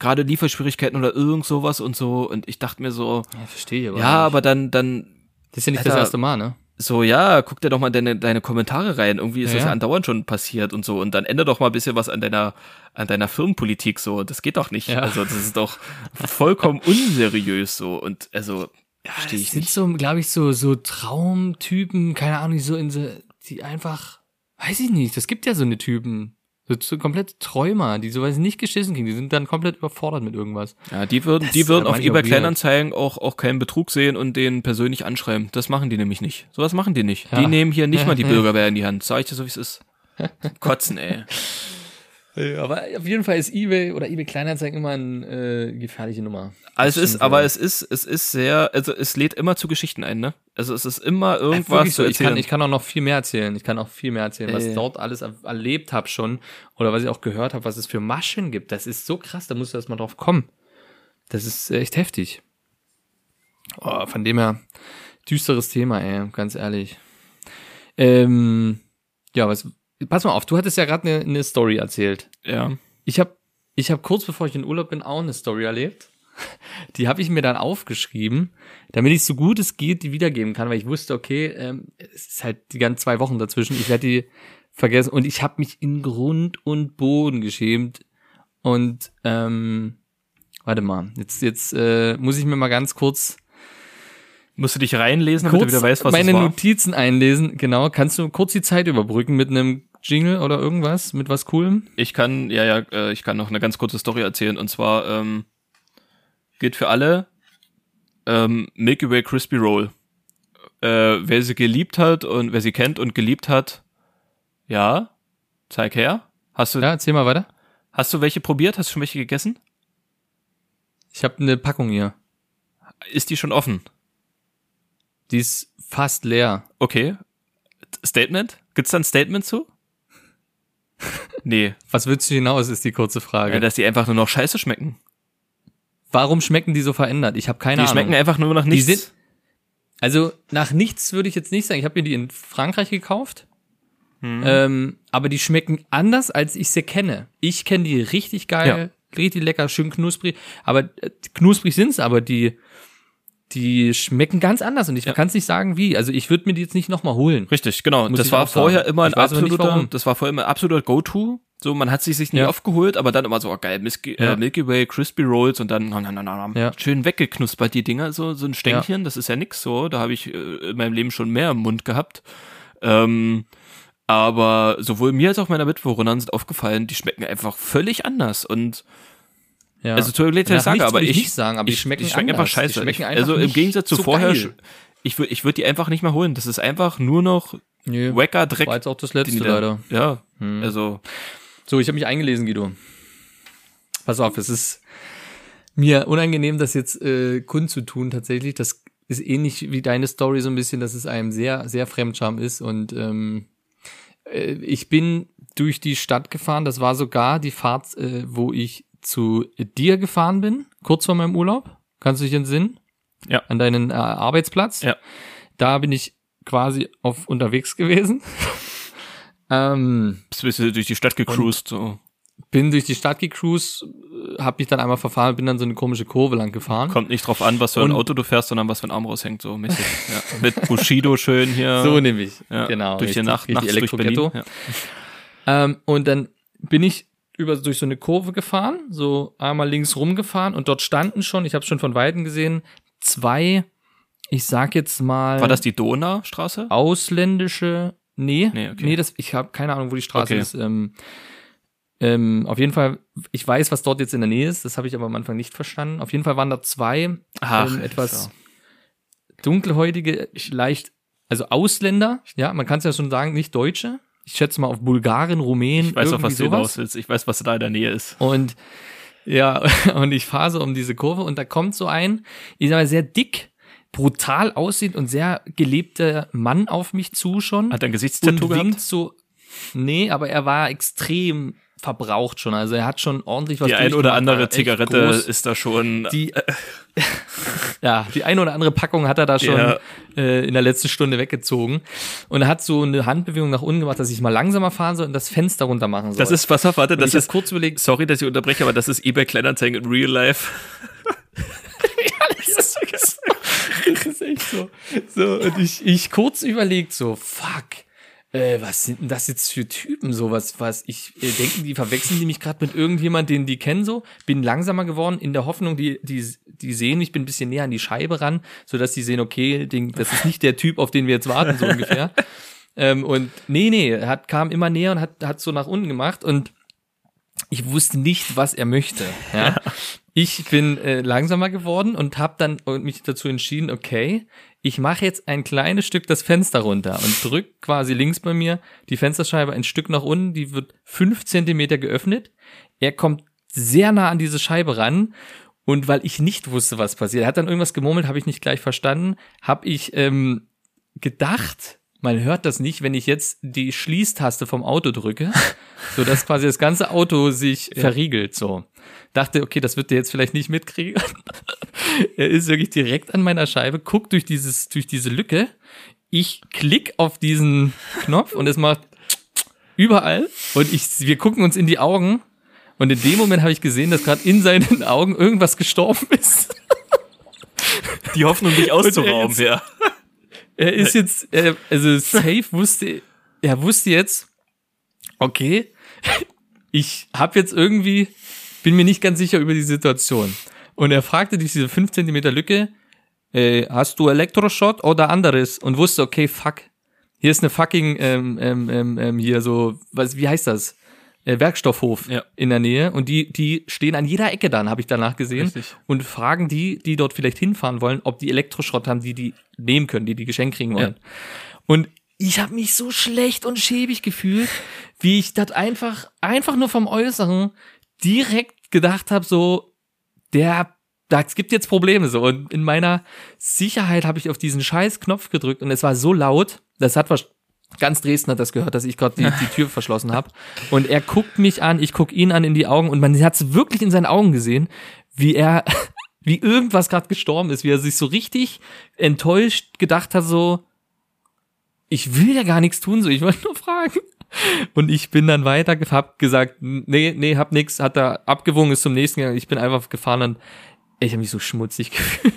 Speaker 4: gerade Lieferschwierigkeiten oder irgend sowas und so. Und ich dachte mir so,
Speaker 3: Ja, verstehe.
Speaker 4: ja, aber dann, dann
Speaker 3: das ist ja nicht das
Speaker 4: Alter,
Speaker 3: erste Mal, ne?
Speaker 4: so, ja, guck dir doch mal deine, deine Kommentare rein. Irgendwie ist
Speaker 3: Ja,
Speaker 4: das ja
Speaker 3: ja.
Speaker 4: andauernd schon passiert und so. Und dann ändere doch mal ein bisschen was an deiner, an deiner Firmenpolitik so. Das geht doch nicht.
Speaker 3: Ja.
Speaker 4: Also, das ist doch vollkommen unseriös so. Und also, verstehe
Speaker 3: Das
Speaker 4: ich
Speaker 3: sind
Speaker 4: nicht.
Speaker 3: so, glaube ich, so, so Traumtypen, keine Ahnung, die so in so, die einfach, weiß ich nicht, das gibt ja so eine Typen. So, komplett Träumer, die sowas nicht geschissen kriegen, die sind dann komplett überfordert mit irgendwas.
Speaker 4: Ja, die würden,
Speaker 3: Das
Speaker 4: die würden auf eBay. Kleinanzeigen auch, auch keinen Betrug sehen und den persönlich anschreiben. Das machen die nämlich nicht. Sowas machen die nicht.
Speaker 3: Ja.
Speaker 4: Die nehmen hier nicht
Speaker 3: Ja,
Speaker 4: mal die. Bürgerwehr in die Hand. Sag ich dir so, wie es ist. Kotzen, ey.
Speaker 3: Ja, aber auf jeden Fall ist eBay oder eBay Kleinanzeigen immer eine äh, gefährliche Nummer.
Speaker 4: Also es ist, aber
Speaker 3: ja.
Speaker 4: es ist, es ist sehr, also es lädt immer zu Geschichten ein, ne? Also es ist immer
Speaker 3: Äh,
Speaker 4: irgendwas
Speaker 3: wirklich so,
Speaker 4: zu
Speaker 3: ich, kann, ich kann auch noch viel mehr erzählen. Ich kann auch viel mehr erzählen, was
Speaker 4: Äh.
Speaker 3: ich dort alles er erlebt habe schon oder was ich auch gehört habe, was es für Maschen gibt. Das ist so krass, da musst du erst mal drauf kommen. Das ist echt heftig. Oh, von dem her, düsteres Thema, ey, ganz ehrlich. Ähm, ja, was, pass mal auf, du hattest ja gerade eine ne Story erzählt.
Speaker 4: ja.
Speaker 3: Ich habe ich hab kurz bevor ich in Urlaub bin auch eine Story erlebt. Die habe ich mir dann aufgeschrieben, damit ich so gut es geht die wiedergeben kann, weil ich wusste, okay, ähm, es ist halt die ganzen zwei Wochen dazwischen, ich werde die vergessen und ich habe mich in Grund und Boden geschämt und ähm, warte mal, jetzt jetzt äh, muss ich mir mal ganz kurz
Speaker 4: Musst du dich reinlesen, damit
Speaker 3: kurz
Speaker 4: du wieder weißt, was
Speaker 3: meine
Speaker 4: es war?
Speaker 3: Notizen einlesen. Genau, kannst du kurz die Zeit überbrücken mit einem Jingle oder irgendwas, mit was coolem?
Speaker 4: Ich kann, ja, ja, äh, ich kann noch eine ganz kurze Story erzählen. Und zwar ähm, gilt für alle ähm, Milky Way Crispy Roll. Äh, wer sie geliebt hat und wer sie kennt und geliebt hat, ja, zeig her. Hast du,
Speaker 3: Ja, erzähl mal weiter.
Speaker 4: hast du welche probiert? Hast du schon welche gegessen?
Speaker 3: Ich habe eine Packung hier.
Speaker 4: Ist die schon offen?
Speaker 3: Die ist fast leer.
Speaker 4: Okay. Statement? Gibt's da ein Statement zu? Nee.
Speaker 3: Was willst du hinaus, ist die kurze Frage.
Speaker 4: Ja, dass die einfach nur noch scheiße schmecken.
Speaker 3: Warum schmecken die so verändert? Ich habe keine
Speaker 4: Die
Speaker 3: Ahnung.
Speaker 4: schmecken einfach nur nach
Speaker 3: Die
Speaker 4: nichts.
Speaker 3: sind- also nach nichts würde ich jetzt nicht sagen. Ich habe mir die in Frankreich gekauft.
Speaker 4: Hm.
Speaker 3: Ähm, aber die schmecken anders, als ich sie kenne. Ich kenne die richtig geil, richtig lecker, schön knusprig. Aber äh, knusprig sind's, aber die, die schmecken ganz anders und ich
Speaker 4: Ja.
Speaker 3: kann es nicht sagen wie. Also ich würde mir die jetzt nicht nochmal holen.
Speaker 4: Richtig, genau. Das war vorher immer ein absoluter, das war vorher immer ein absoluter Go-To. So, man hat sich sich nicht
Speaker 3: Ja.
Speaker 4: oft geholt, aber dann immer so, oh, geil, Milky,
Speaker 3: Ja.
Speaker 4: äh, Milky Way, Crispy Rolls und dann na, na, na, na, na,
Speaker 3: Ja.
Speaker 4: schön weggeknuspert die Dinger, so, so ein Stängchen, das ist ja nix so, da habe ich äh, in meinem Leben schon mehr im Mund gehabt. Ähm, aber sowohl mir als auch meiner Mitbewohnerin sind aufgefallen, die schmecken einfach völlig anders und
Speaker 3: Ja.
Speaker 4: also ich sage,
Speaker 3: nichts
Speaker 4: aber ich,
Speaker 3: ich nicht sagen, aber die
Speaker 4: ich,
Speaker 3: schmecken
Speaker 4: die schmecken einfach
Speaker 3: anders. Die
Speaker 4: scheiße.
Speaker 3: schmecken einfach
Speaker 4: also im Gegensatz zu
Speaker 3: so
Speaker 4: vorher,
Speaker 3: geil.
Speaker 4: ich würde ich würd die einfach nicht mehr holen. Das ist einfach nur noch
Speaker 3: Nö,
Speaker 4: wacker Dreck.
Speaker 3: war jetzt auch das letzte leider.
Speaker 4: Ja,
Speaker 3: Hm.
Speaker 4: also
Speaker 3: So, ich habe mich eingelesen, Guido. Pass auf, es ist mir unangenehm, das jetzt äh, kundzutun tatsächlich. Das ist ähnlich wie deine Story so ein bisschen, dass es einem sehr, sehr Fremdscham ist. Und ähm, äh, ich bin durch die Stadt gefahren. Das war sogar die Fahrt, äh, wo ich zu dir gefahren bin, kurz vor meinem Urlaub. Kannst du dich entsinnen?
Speaker 4: Ja.
Speaker 3: An deinen äh, Arbeitsplatz.
Speaker 4: Ja.
Speaker 3: Da bin ich quasi auf unterwegs gewesen. ähm,
Speaker 4: bist du durch die Stadt gecruised. So.
Speaker 3: bin durch die Stadt gecruised, habe mich dann einmal verfahren, bin dann so eine komische Kurve lang gefahren.
Speaker 4: Kommt nicht drauf an, was für ein
Speaker 3: Und-
Speaker 4: Auto du fährst, sondern was für ein Arm raushängt, so mäßig. ja. Mit Bushido schön hier.
Speaker 3: So nämlich,
Speaker 4: ja.
Speaker 3: genau.
Speaker 4: Durch die Nacht, nachts durch Berlin. Ja.
Speaker 3: Ähm, und dann bin ich über durch so eine Kurve gefahren, so einmal links rumgefahren und dort standen schon, ich habe schon von weitem gesehen, zwei, ich sag jetzt mal
Speaker 4: War das die Donaustraße?
Speaker 3: ausländische, nee,
Speaker 4: Nee, okay.
Speaker 3: nee, das, ich habe keine Ahnung, wo die Straße
Speaker 4: Okay.
Speaker 3: ist. Ähm, ähm, auf jeden Fall, ich weiß, was dort jetzt in der Nähe ist, das habe ich aber am Anfang nicht verstanden. Auf jeden Fall waren da zwei ähm, etwas
Speaker 4: so.
Speaker 3: dunkelhäutige, leicht, also Ausländer, ja, man kann es ja schon sagen, nicht Deutsche. Ich schätze mal auf Bulgaren, Rumänen,
Speaker 4: Ich weiß auch, was du
Speaker 3: sowas.
Speaker 4: hinaus willst. Ich weiß, was da in der Nähe ist.
Speaker 3: Und ja, und ich fahre so um diese Kurve und da kommt so ein, ich sag mal, sehr dick, brutal aussieht und sehr gelebter Mann auf mich zu schon.
Speaker 4: Hat ein
Speaker 3: und
Speaker 4: Gesichtstattoo
Speaker 3: winkt
Speaker 4: gehabt?
Speaker 3: so. Nee, aber er war extrem verbraucht schon. Also er hat schon ordentlich was
Speaker 4: Die ein oder andere Zigarette
Speaker 3: groß.
Speaker 4: ist da schon.
Speaker 3: Die, ja, die eine oder andere Packung hat er da schon
Speaker 4: Ja.
Speaker 3: äh, in der letzten Stunde weggezogen. Und er hat so eine Handbewegung nach unten gemacht, dass ich mal langsamer fahren soll und das Fenster runter machen soll.
Speaker 4: das ist, was warte, das ist,
Speaker 3: kurz überlegt,
Speaker 4: sorry, dass ich unterbreche, aber das ist eBay Kleinanzeigen in Real Life.
Speaker 3: das ist echt so. So, und ich, ich kurz überlegt, so, fuck, äh, was sind denn das jetzt für Typen, so was, was, ich äh, denken, die verwechseln die mich gerade mit irgendjemand, den die kennen, so, bin langsamer geworden, in der Hoffnung, die, die, die sehen mich, bin ein bisschen näher an die Scheibe ran, so dass die sehen, okay, den, das ist nicht der Typ, auf den wir jetzt warten, so ungefähr. ähm, und nee, nee, er hat, kam immer näher und hat, hat so nach unten gemacht und ich wusste nicht, was er möchte. Ja? ich bin äh, langsamer geworden und habe dann mich dazu entschieden, okay, ich mache jetzt ein kleines Stück das Fenster runter und drück quasi links bei mir die Fensterscheibe ein Stück nach unten, die wird fünf Zentimeter geöffnet. Er kommt sehr nah an diese Scheibe ran und weil ich nicht wusste, was passiert, er hat dann irgendwas gemurmelt, habe ich nicht gleich verstanden, habe ich ähm, gedacht, man hört das nicht, wenn ich jetzt die Schließtaste vom Auto drücke, so dass quasi das ganze Auto sich ja. verriegelt, so. Dachte, okay, das wird der jetzt vielleicht nicht mitkriegen. Er ist wirklich direkt an meiner Scheibe, guckt durch dieses, durch diese Lücke. Ich klick auf diesen Knopf und es macht überall und ich, wir gucken uns in die Augen und in dem Moment habe ich gesehen, dass gerade in seinen Augen irgendwas gestorben ist.
Speaker 4: Die Hoffnung, dich auszurauben, ja.
Speaker 3: Er ist jetzt, äh, also safe wusste, er wusste jetzt, okay, ich habe jetzt irgendwie, bin mir nicht ganz sicher über die Situation. Und er fragte durch diese 5 cm Lücke, äh, hast du Elektroschott oder anderes? Und wusste, okay, fuck, hier ist eine fucking, ähm, ähm, ähm, ähm hier so, was, wie heißt das? äh, Werkstoffhof ja. in der Nähe und die, die stehen an jeder Ecke dann, habe ich danach gesehen Richtig. und fragen die, die dort vielleicht hinfahren wollen, ob die Elektroschrott haben, die die nehmen können, die die Geschenk kriegen wollen. Ja. Und ich habe mich so schlecht und schäbig gefühlt, wie ich das einfach, einfach nur vom Äußeren direkt gedacht habe, so, der, das gibt jetzt Probleme so. Und in meiner Sicherheit habe ich auf diesen scheiß Knopf gedrückt und es war so laut, das hat was Ganz Dresden hat das gehört, dass ich gerade die, die Tür verschlossen habe. Und er guckt mich an, ich guck ihn an in die Augen und man hat es wirklich in seinen Augen gesehen, wie er, wie irgendwas gerade gestorben ist, wie er sich so richtig enttäuscht gedacht hat, so, ich will ja gar nichts tun, so, ich wollte nur fragen. Und ich bin dann weiter, hab gesagt, nee, nee, hab nix, hat er abgewogen, ist zum nächsten gegangen. Ich bin einfach gefahren und ich habe mich so schmutzig gefühlt.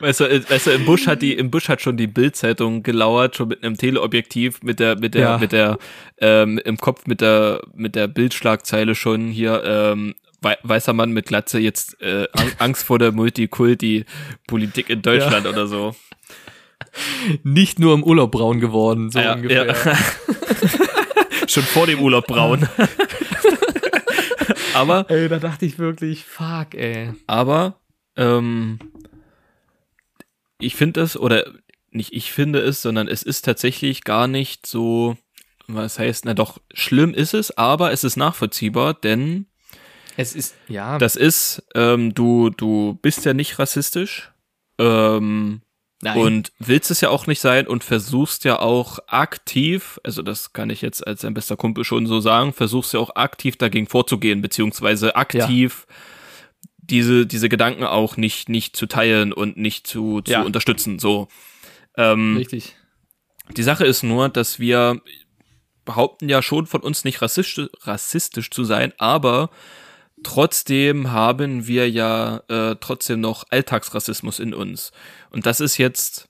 Speaker 4: Weißt du, weißt du, im Busch hat die, im Busch hat schon die Bildzeitung gelauert, schon mit einem Teleobjektiv, mit der, mit der, ja. mit der, ähm, im Kopf mit der, mit der Bildschlagzeile schon hier, ähm, weißer Mann mit Glatze jetzt äh, Angst vor der Multikulti-Politik in Deutschland ja. oder so.
Speaker 3: Nicht nur im Urlaub braun geworden, so
Speaker 4: ja, ungefähr. Ja. schon vor dem Urlaub braun. aber.
Speaker 3: Ey, da dachte ich wirklich, fuck, ey.
Speaker 4: Aber, ähm, ich finde es, oder nicht ich finde es, sondern es ist tatsächlich gar nicht so, was heißt, na doch, schlimm ist es, aber es ist nachvollziehbar, denn
Speaker 3: es ist, ja.
Speaker 4: Das ist, ähm, du, du bist ja nicht rassistisch. Ähm, Nein. Und willst es ja auch nicht sein und versuchst ja auch aktiv, also das kann ich jetzt als dein bester Kumpel schon so sagen, versuchst ja auch aktiv dagegen vorzugehen, beziehungsweise aktiv ja diese, diese Gedanken auch nicht, nicht zu teilen und nicht zu, zu ja. unterstützen. So.
Speaker 3: Ähm, Richtig.
Speaker 4: Die Sache ist nur, dass wir behaupten ja schon von uns nicht rassistisch, rassistisch zu sein, aber trotzdem haben wir ja äh, trotzdem noch Alltagsrassismus in uns. Und das ist jetzt,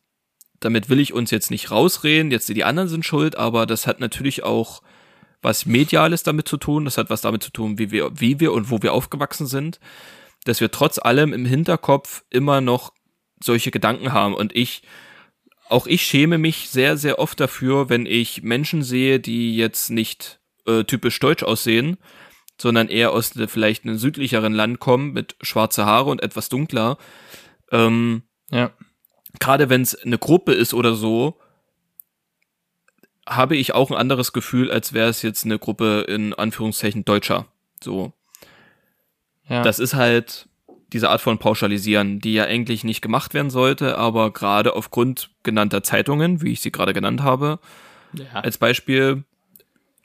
Speaker 4: damit will ich uns jetzt nicht rausreden, jetzt die anderen sind schuld, aber das hat natürlich auch was Mediales damit zu tun, das hat was damit zu tun, wie wir, wie wir und wo wir aufgewachsen sind dass wir trotz allem im Hinterkopf immer noch solche Gedanken haben. Und ich, auch ich schäme mich sehr, sehr oft dafür, wenn ich Menschen sehe, die jetzt nicht äh, typisch deutsch aussehen, sondern eher aus vielleicht einem südlicheren Land kommen, mit schwarze Haare und etwas dunkler. Ähm, ja. Gerade wenn es eine Gruppe ist oder so, habe ich auch ein anderes Gefühl, als wäre es jetzt eine Gruppe in Anführungszeichen Deutscher. So. Ja. Das ist halt diese Art von Pauschalisieren, die ja eigentlich nicht gemacht werden sollte, aber gerade aufgrund genannter Zeitungen, wie ich sie gerade genannt habe, ja. als Beispiel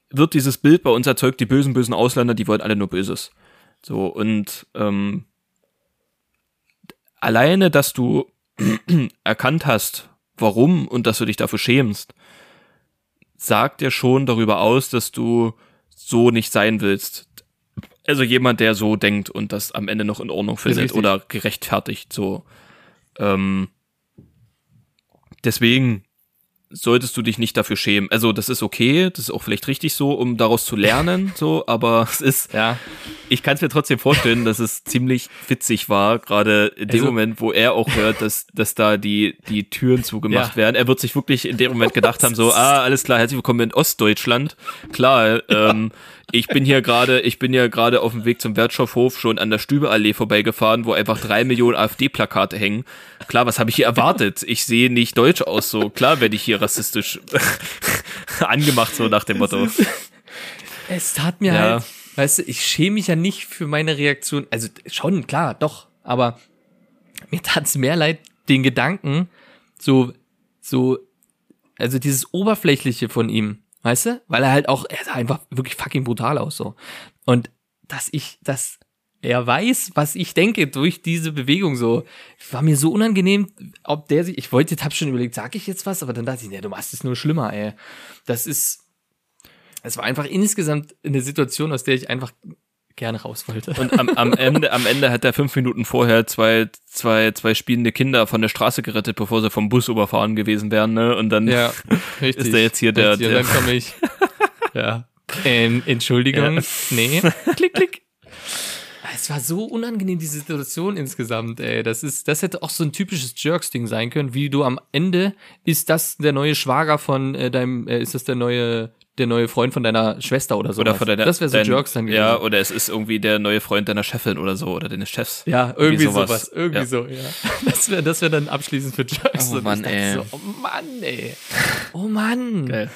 Speaker 4: wird dieses Bild bei uns erzeugt, die bösen, bösen Ausländer, die wollen alle nur Böses. So, und ähm, alleine, dass du erkannt hast, warum und dass du dich dafür schämst, sagt dir schon darüber aus, dass du so nicht sein willst. Also jemand, der so denkt und das am Ende noch in Ordnung findet oder gerechtfertigt, so. Ähm, deswegen solltest du dich nicht dafür schämen. Also das ist okay, das ist auch vielleicht richtig so, um daraus zu lernen, so, aber es ist, ja, ich kann es mir trotzdem vorstellen, dass es ziemlich witzig war, gerade in dem also, Moment, wo er auch hört, dass, dass da die, die Türen zugemacht ja. werden. Er wird sich wirklich in dem Moment gedacht haben, so, ah, alles klar, herzlich willkommen in Ostdeutschland. Klar, ähm, ich bin hier gerade, ich bin hier gerade auf dem Weg zum Wertstoffhof schon an der Stübeallee vorbeigefahren, wo einfach drei Millionen AfD-Plakate hängen. Klar, was habe ich hier erwartet? Ich sehe nicht deutsch aus, so klar werde ich hier rassistisch angemacht, so nach dem Motto.
Speaker 3: Es tat mir
Speaker 4: Ja.
Speaker 3: halt, weißt du, ich schäme mich ja nicht für meine Reaktion. Also schon, klar, doch. Aber mir tat's mehr leid, den Gedanken, so, so, also dieses Oberflächliche von ihm, weißt du? Weil er halt auch, er sah einfach wirklich fucking brutal aus, so. Und dass ich, dass er weiß, was ich denke durch diese Bewegung so, war mir so unangenehm, ob der sich, ich wollte, hab schon überlegt, sag ich jetzt was, aber dann dachte ich, nee, du machst es nur schlimmer, ey. Das ist, es war einfach insgesamt eine Situation, aus der ich einfach gerne raus wollte.
Speaker 4: Und am, am Ende, am Ende hat er fünf Minuten vorher zwei, zwei, zwei spielende Kinder von der Straße gerettet, bevor sie vom Bus überfahren gewesen wären, ne? Und dann
Speaker 3: ja, richtig.
Speaker 4: ist er jetzt hier der-
Speaker 3: Richtig,
Speaker 4: der-
Speaker 3: dann komme ich. ja. Ähm, Entschuldigung.
Speaker 4: Ja.
Speaker 3: Nee. klick, klick. Es war so unangenehm, die Situation insgesamt, ey. Das ist, das hätte auch so ein typisches Jerks-Ding sein können, wie du am Ende, ist das der neue Schwager von äh, deinem, äh, ist das der neue, der neue Freund von deiner Schwester oder so?
Speaker 4: oder von deiner,
Speaker 3: Das wäre so
Speaker 4: dein-
Speaker 3: Jerks dann gewesen.
Speaker 4: Ja, oder es ist irgendwie der neue Freund deiner Chefin oder so, oder deines Chefs.
Speaker 3: Ja, irgendwie
Speaker 4: sowas.
Speaker 3: sowas. Irgendwie
Speaker 4: Ja.
Speaker 3: so, ja. Das wäre das wär dann abschließend für Jerks.
Speaker 4: Oh Mann, ey.
Speaker 3: So, oh Mann, ey. Oh Mann.
Speaker 4: Geil.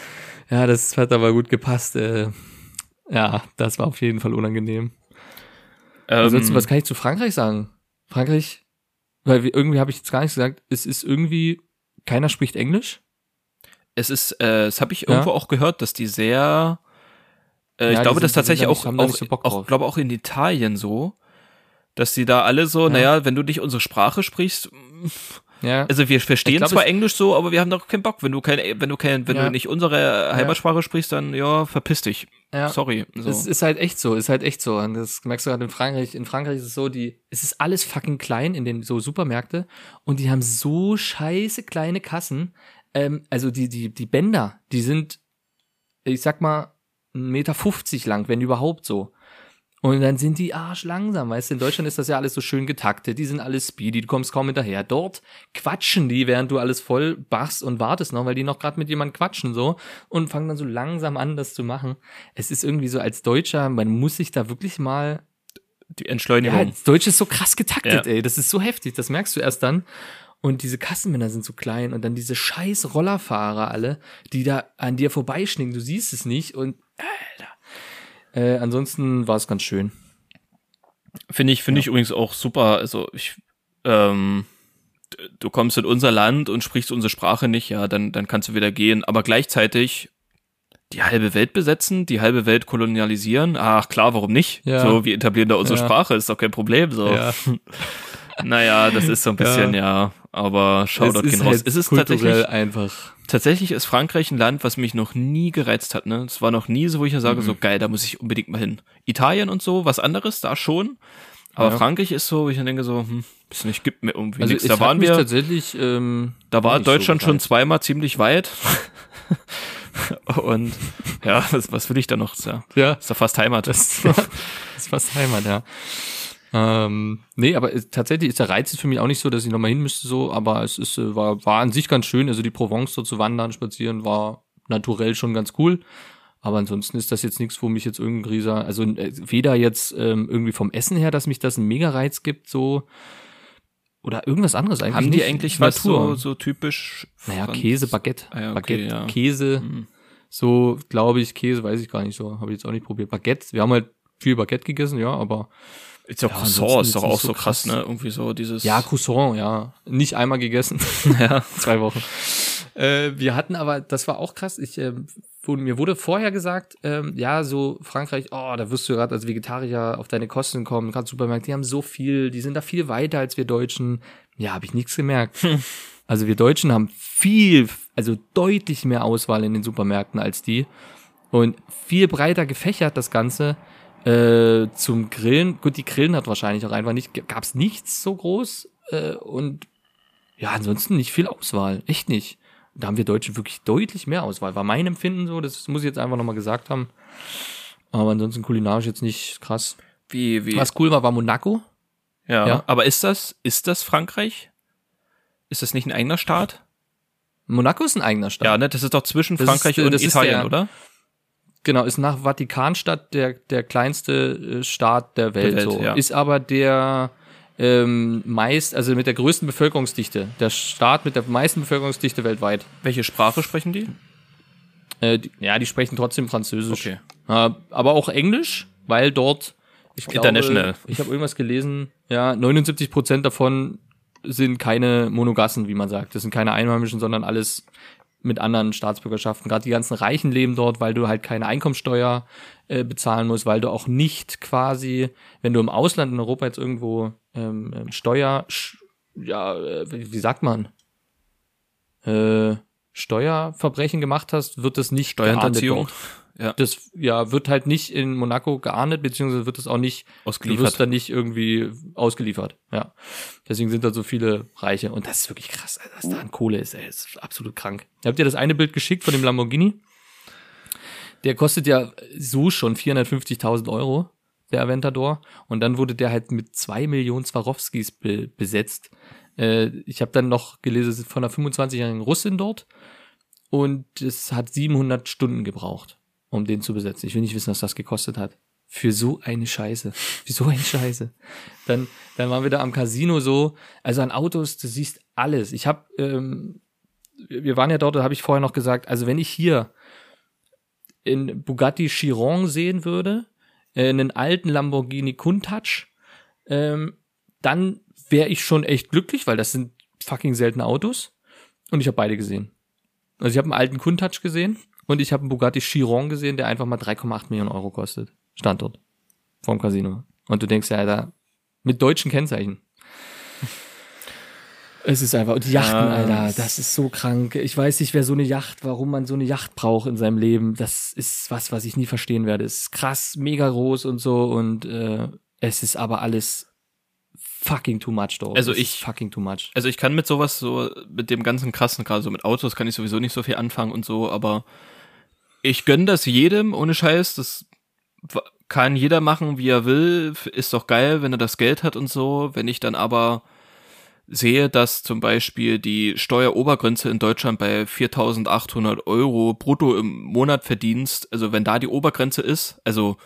Speaker 3: Ja, das hat aber gut gepasst. Äh, ja, das war auf jeden Fall unangenehm. Ansonsten,
Speaker 4: Ähm,
Speaker 3: was kann ich zu Frankreich sagen? Frankreich, weil irgendwie habe ich jetzt gar nichts gesagt, es ist irgendwie, keiner spricht Englisch.
Speaker 4: Es ist, äh, das habe ich
Speaker 3: Ja.
Speaker 4: irgendwo auch gehört, dass die sehr, äh,
Speaker 3: Ja,
Speaker 4: ich glaube,
Speaker 3: sind-
Speaker 4: das tatsächlich
Speaker 3: sind da nicht-
Speaker 4: auch, auch,
Speaker 3: so
Speaker 4: auch glaube auch in Italien so, dass die da alle so,
Speaker 3: Ja.
Speaker 4: naja, wenn du nicht unsere Sprache sprichst,
Speaker 3: Ja,
Speaker 4: also wir verstehen
Speaker 3: glaub,
Speaker 4: zwar Englisch so, aber wir haben doch keinen Bock. Wenn du kein, wenn du kein, wenn
Speaker 3: Ja.
Speaker 4: du nicht unsere Heimatsprache sprichst, dann ja, verpiss dich.
Speaker 3: ja.
Speaker 4: Sorry. So.
Speaker 3: Es ist halt echt so, ist halt echt so. Und das merkst du gerade in Frankreich. In Frankreich ist es so, die, es ist alles fucking klein in den so Supermärkte und die haben so scheiße kleine Kassen. Ähm, also die, die, die Bänder, die sind, ich sag mal, 1,50 Meter lang, wenn überhaupt so. Und dann sind die arschlangsam, weißt du, in Deutschland ist das ja alles so schön getaktet, die sind alles speedy, du kommst kaum hinterher. Dort quatschen die, während du alles voll bachst und wartest noch, weil die noch gerade mit jemandem quatschen so und fangen dann so langsam an, das zu machen. Es ist irgendwie so als Deutscher, man muss sich da wirklich mal
Speaker 4: die
Speaker 3: ja,
Speaker 4: Entschleunigung.
Speaker 3: das Deutsche ist so krass getaktet,
Speaker 4: Ja.
Speaker 3: ey. Das ist so heftig, das merkst du erst dann. Und diese Kassenmänner sind so klein und dann diese scheiß Rollerfahrer alle, die da an dir vorbeischnicken. Du siehst es nicht und Alter. Äh, ansonsten war es ganz schön.
Speaker 4: Finde ich, finde ich übrigens auch super. Also ich, ähm, du kommst in unser Land und sprichst unsere Sprache nicht, ja, dann, dann kannst du wieder gehen. Aber gleichzeitig die halbe Welt besetzen, die halbe Welt kolonialisieren. Ach klar, warum nicht?
Speaker 3: Ja.
Speaker 4: So, wir etablieren da unsere
Speaker 3: Ja.
Speaker 4: Sprache, ist doch kein Problem. So.
Speaker 3: Ja.
Speaker 4: Naja, das ist so ein bisschen, ja, aber Shoutout gehen raus.
Speaker 3: halt
Speaker 4: es ist
Speaker 3: kulturell
Speaker 4: tatsächlich,
Speaker 3: einfach.
Speaker 4: tatsächlich ist Frankreich ein Land, was mich noch nie gereizt hat. Ne, es war noch nie so, wo ich sage,
Speaker 3: Mhm.
Speaker 4: so geil, da muss ich unbedingt mal hin. Italien und so, was anderes, da schon. Aber
Speaker 3: Ja.
Speaker 4: Frankreich ist so, wo ich dann denke so, hm, bisschen, ich gibt mir irgendwie
Speaker 3: Also
Speaker 4: nichts. Da waren wir,
Speaker 3: tatsächlich, ähm,
Speaker 4: da war
Speaker 3: nicht so
Speaker 4: Deutschland schon zweimal ziemlich weit. und ja, was, was will ich da noch? Ist ja,
Speaker 3: ja,
Speaker 4: ist ja fast Heimat.
Speaker 3: Das, das ist fast Heimat, ja. Ähm, nee, aber tatsächlich ist der Reiz jetzt für mich auch nicht so, dass ich nochmal hin müsste, so, aber es ist, äh, war, war an sich ganz schön. Also die Provence so zu wandern, spazieren, war naturell schon ganz cool. Aber ansonsten ist das jetzt nichts, wo mich jetzt irgendein Rieser, also äh, weder jetzt ähm, irgendwie vom Essen her, dass mich das einen Mega-Reiz gibt, so, oder irgendwas anderes eigentlich.
Speaker 4: Haben die eigentlich was so,
Speaker 3: Natur.
Speaker 4: so typisch?
Speaker 3: Naja, Käse, Baguette.
Speaker 4: Ah ja, okay,
Speaker 3: Baguette,
Speaker 4: ja.
Speaker 3: Käse,
Speaker 4: Mhm.
Speaker 3: so, glaube ich, Käse, weiß ich gar nicht so. Habe ich jetzt auch nicht probiert. Baguette, wir haben halt viel Baguette gegessen, ja, aber
Speaker 4: Ist ja,
Speaker 3: Ja,
Speaker 4: Croissant, ist doch auch so krass,
Speaker 3: krass.
Speaker 4: ne? Irgendwie so dieses.
Speaker 3: ja, Croissant, ja. Nicht einmal gegessen.
Speaker 4: ja.
Speaker 3: Zwei Wochen. Äh, wir hatten aber, das war auch krass, ich, ähm, wurde, mir wurde vorher gesagt, ähm, ja, so Frankreich, oh, da wirst du gerade als Vegetarier auf deine Kosten kommen, gerade Supermärkte, die haben so viel, die sind da viel weiter als wir Deutschen. Ja, habe ich nichts gemerkt. Also wir Deutschen haben viel, also deutlich mehr Auswahl in den Supermärkten als die und viel breiter gefächert das Ganze. Äh, zum Grillen, gut, die Grillen hat wahrscheinlich auch einfach nicht, gab es nichts so groß äh, und ja, ansonsten nicht viel Auswahl, echt nicht. Da haben wir Deutsche wirklich deutlich mehr Auswahl. War mein Empfinden so, das muss ich jetzt einfach nochmal gesagt haben. Aber ansonsten kulinarisch jetzt nicht krass.
Speaker 4: Wie, wie.
Speaker 3: Was cool war, war Monaco.
Speaker 4: Ja.
Speaker 3: Ja.
Speaker 4: Aber ist das, ist das Frankreich? Ist das nicht ein eigener Staat?
Speaker 3: Monaco ist ein eigener Staat.
Speaker 4: Ja, ne? Das ist doch zwischen
Speaker 3: Das
Speaker 4: Frankreich
Speaker 3: ist, äh,
Speaker 4: und Italien,
Speaker 3: der-
Speaker 4: oder?
Speaker 3: Genau, ist nach Vatikanstadt der, der kleinste äh, Staat der Welt.
Speaker 4: Welt,
Speaker 3: so.
Speaker 4: ja.
Speaker 3: Ist aber der ähm, meist, also mit der größten Bevölkerungsdichte. Der Staat mit der meisten Bevölkerungsdichte weltweit.
Speaker 4: Welche Sprache sprechen die?
Speaker 3: Äh, die, ja, die sprechen trotzdem Französisch.
Speaker 4: Okay.
Speaker 3: Äh, aber auch Englisch, weil dort ich glaube,
Speaker 4: International.
Speaker 3: Ich habe irgendwas gelesen, ja, 79 Prozent davon sind keine Monogassen, wie man sagt. Das sind keine Einheimischen, sondern alles mit anderen Staatsbürgerschaften. Gerade die ganzen Reichen leben dort, weil du halt keine Einkommensteuer äh, bezahlen musst, weil du auch nicht quasi, wenn du im Ausland in Europa jetzt irgendwo ähm, ähm, Steuer, ja, äh, wie, sagt man, äh, Steuerverbrechen gemacht hast, wird das nicht geahndet
Speaker 4: Steuerhinterziehung.
Speaker 3: dort.
Speaker 4: Ja.
Speaker 3: Das ja wird halt nicht in Monaco geahndet, beziehungsweise wird es auch nicht Du wirst
Speaker 4: Ausgeliefert.
Speaker 3: dann nicht irgendwie ausgeliefert. Ja. Deswegen sind da so viele Reiche. Und das ist wirklich krass, was da an Kohle ist, ey. Das ist absolut krank. Habt ihr das eine Bild geschickt von dem Lamborghini? Der kostet ja so schon 450.000 Euro, der Aventador. Und dann wurde der halt mit zwei Millionen Swarovskis be besetzt. Äh, ich habe dann noch gelesen, es ist von einer 25-jährigen Russin dort. Und es hat 700 Stunden gebraucht, um den zu besetzen. Ich will nicht wissen, was das gekostet hat. Für so eine Scheiße. Für so eine Scheiße. Dann, dann waren wir da am Casino so. Also an Autos, du siehst alles. Ich habe, ähm, wir waren ja dort, da habe ich vorher noch gesagt, also wenn ich hier in Bugatti Chiron sehen würde, äh, einen alten Lamborghini Countach, ähm, dann wäre ich schon echt glücklich, weil das sind fucking seltene Autos. Und ich habe beide gesehen. Also ich habe einen alten Countach gesehen und ich habe einen Bugatti Chiron gesehen, der einfach mal 3,8 Millionen Euro kostet. Stand dort. Vorm Casino. Und du denkst ja, Alter, mit deutschen Kennzeichen. Es ist einfach, und die Yachten,
Speaker 4: Ja,
Speaker 3: Alter,
Speaker 4: das-
Speaker 3: ist so krank. Ich weiß nicht, wer so eine Yacht, warum man so eine Yacht braucht in seinem Leben. Das ist was, was ich nie verstehen werde. Es ist krass, mega groß und so und äh, es ist aber alles fucking too much dort.
Speaker 4: Also ich-
Speaker 3: fucking too much.
Speaker 4: Also ich kann mit sowas so, mit dem ganzen krassen, gerade so mit Autos kann ich sowieso nicht so viel anfangen und so, aber ich gönn das jedem, ohne Scheiß, das kann jeder machen, wie er will, ist doch geil, wenn er das Geld hat und so, wenn ich dann aber sehe, dass zum Beispiel die Steuerobergrenze in Deutschland bei 4.800 Euro brutto im Monat verdienst, also wenn da die Obergrenze ist, also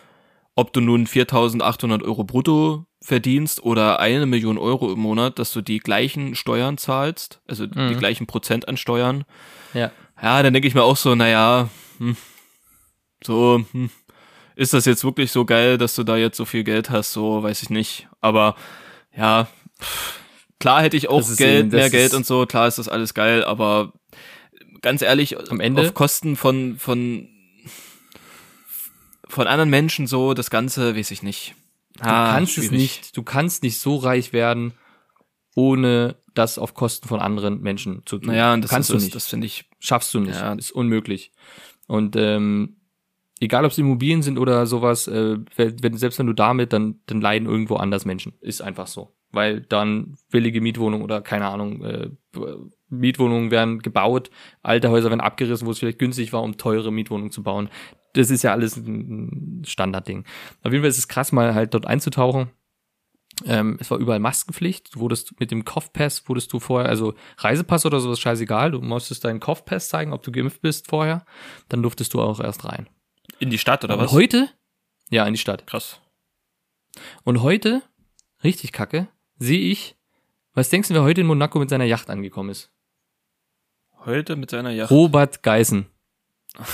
Speaker 4: ob du nun 4.800 Euro brutto verdienst oder eine Million Euro im Monat, dass du die gleichen Steuern zahlst, also die
Speaker 3: Mhm.
Speaker 4: gleichen Prozent an Steuern.
Speaker 3: Ja.
Speaker 4: Ja, dann denke ich mir auch so, naja, hm, so, hm, ist das jetzt wirklich so geil, dass du da jetzt so viel Geld hast, so, weiß ich nicht. Aber ja, pff, klar hätte ich auch Geld,
Speaker 3: eben-
Speaker 4: mehr Geld und so, klar ist das alles geil, aber ganz ehrlich,
Speaker 3: Am Ende-
Speaker 4: auf Kosten von, von, von anderen Menschen so, das Ganze, weiß ich nicht.
Speaker 3: Du kannst es nicht, du kannst nicht so reich werden, ohne das auf Kosten von anderen Menschen zu tun.
Speaker 4: Naja, das,
Speaker 3: kannst du nicht.
Speaker 4: das finde ich,
Speaker 3: Schaffst du nicht.
Speaker 4: Ja.
Speaker 3: Ist unmöglich. Und ähm, egal ob es Immobilien sind oder sowas, äh, wenn, selbst wenn du damit, dann, dann leiden irgendwo anders Menschen. Ist einfach so. Weil dann billige Mietwohnungen oder keine Ahnung, äh, Mietwohnungen werden gebaut, alte Häuser werden abgerissen, wo es vielleicht günstig war, um teure Mietwohnungen zu bauen. Das ist ja alles ein Standardding. Auf jeden Fall ist es krass, mal halt dort einzutauchen. Ähm, es war überall Maskenpflicht. Du wurdest mit dem Kopfpass wurdest du vorher, also Reisepass oder sowas scheißegal. Du musstest deinen Kopfpass zeigen, ob du geimpft bist vorher. Dann durftest du auch erst rein.
Speaker 4: in die Stadt oder
Speaker 3: Aber
Speaker 4: was?
Speaker 3: heute, ja, in die Stadt.
Speaker 4: Krass.
Speaker 3: Und heute, richtig kacke, sehe ich, was denkst du, wer heute in Monaco mit seiner Yacht angekommen ist?
Speaker 4: Heute mit seiner Yacht.
Speaker 3: Robert Geißen.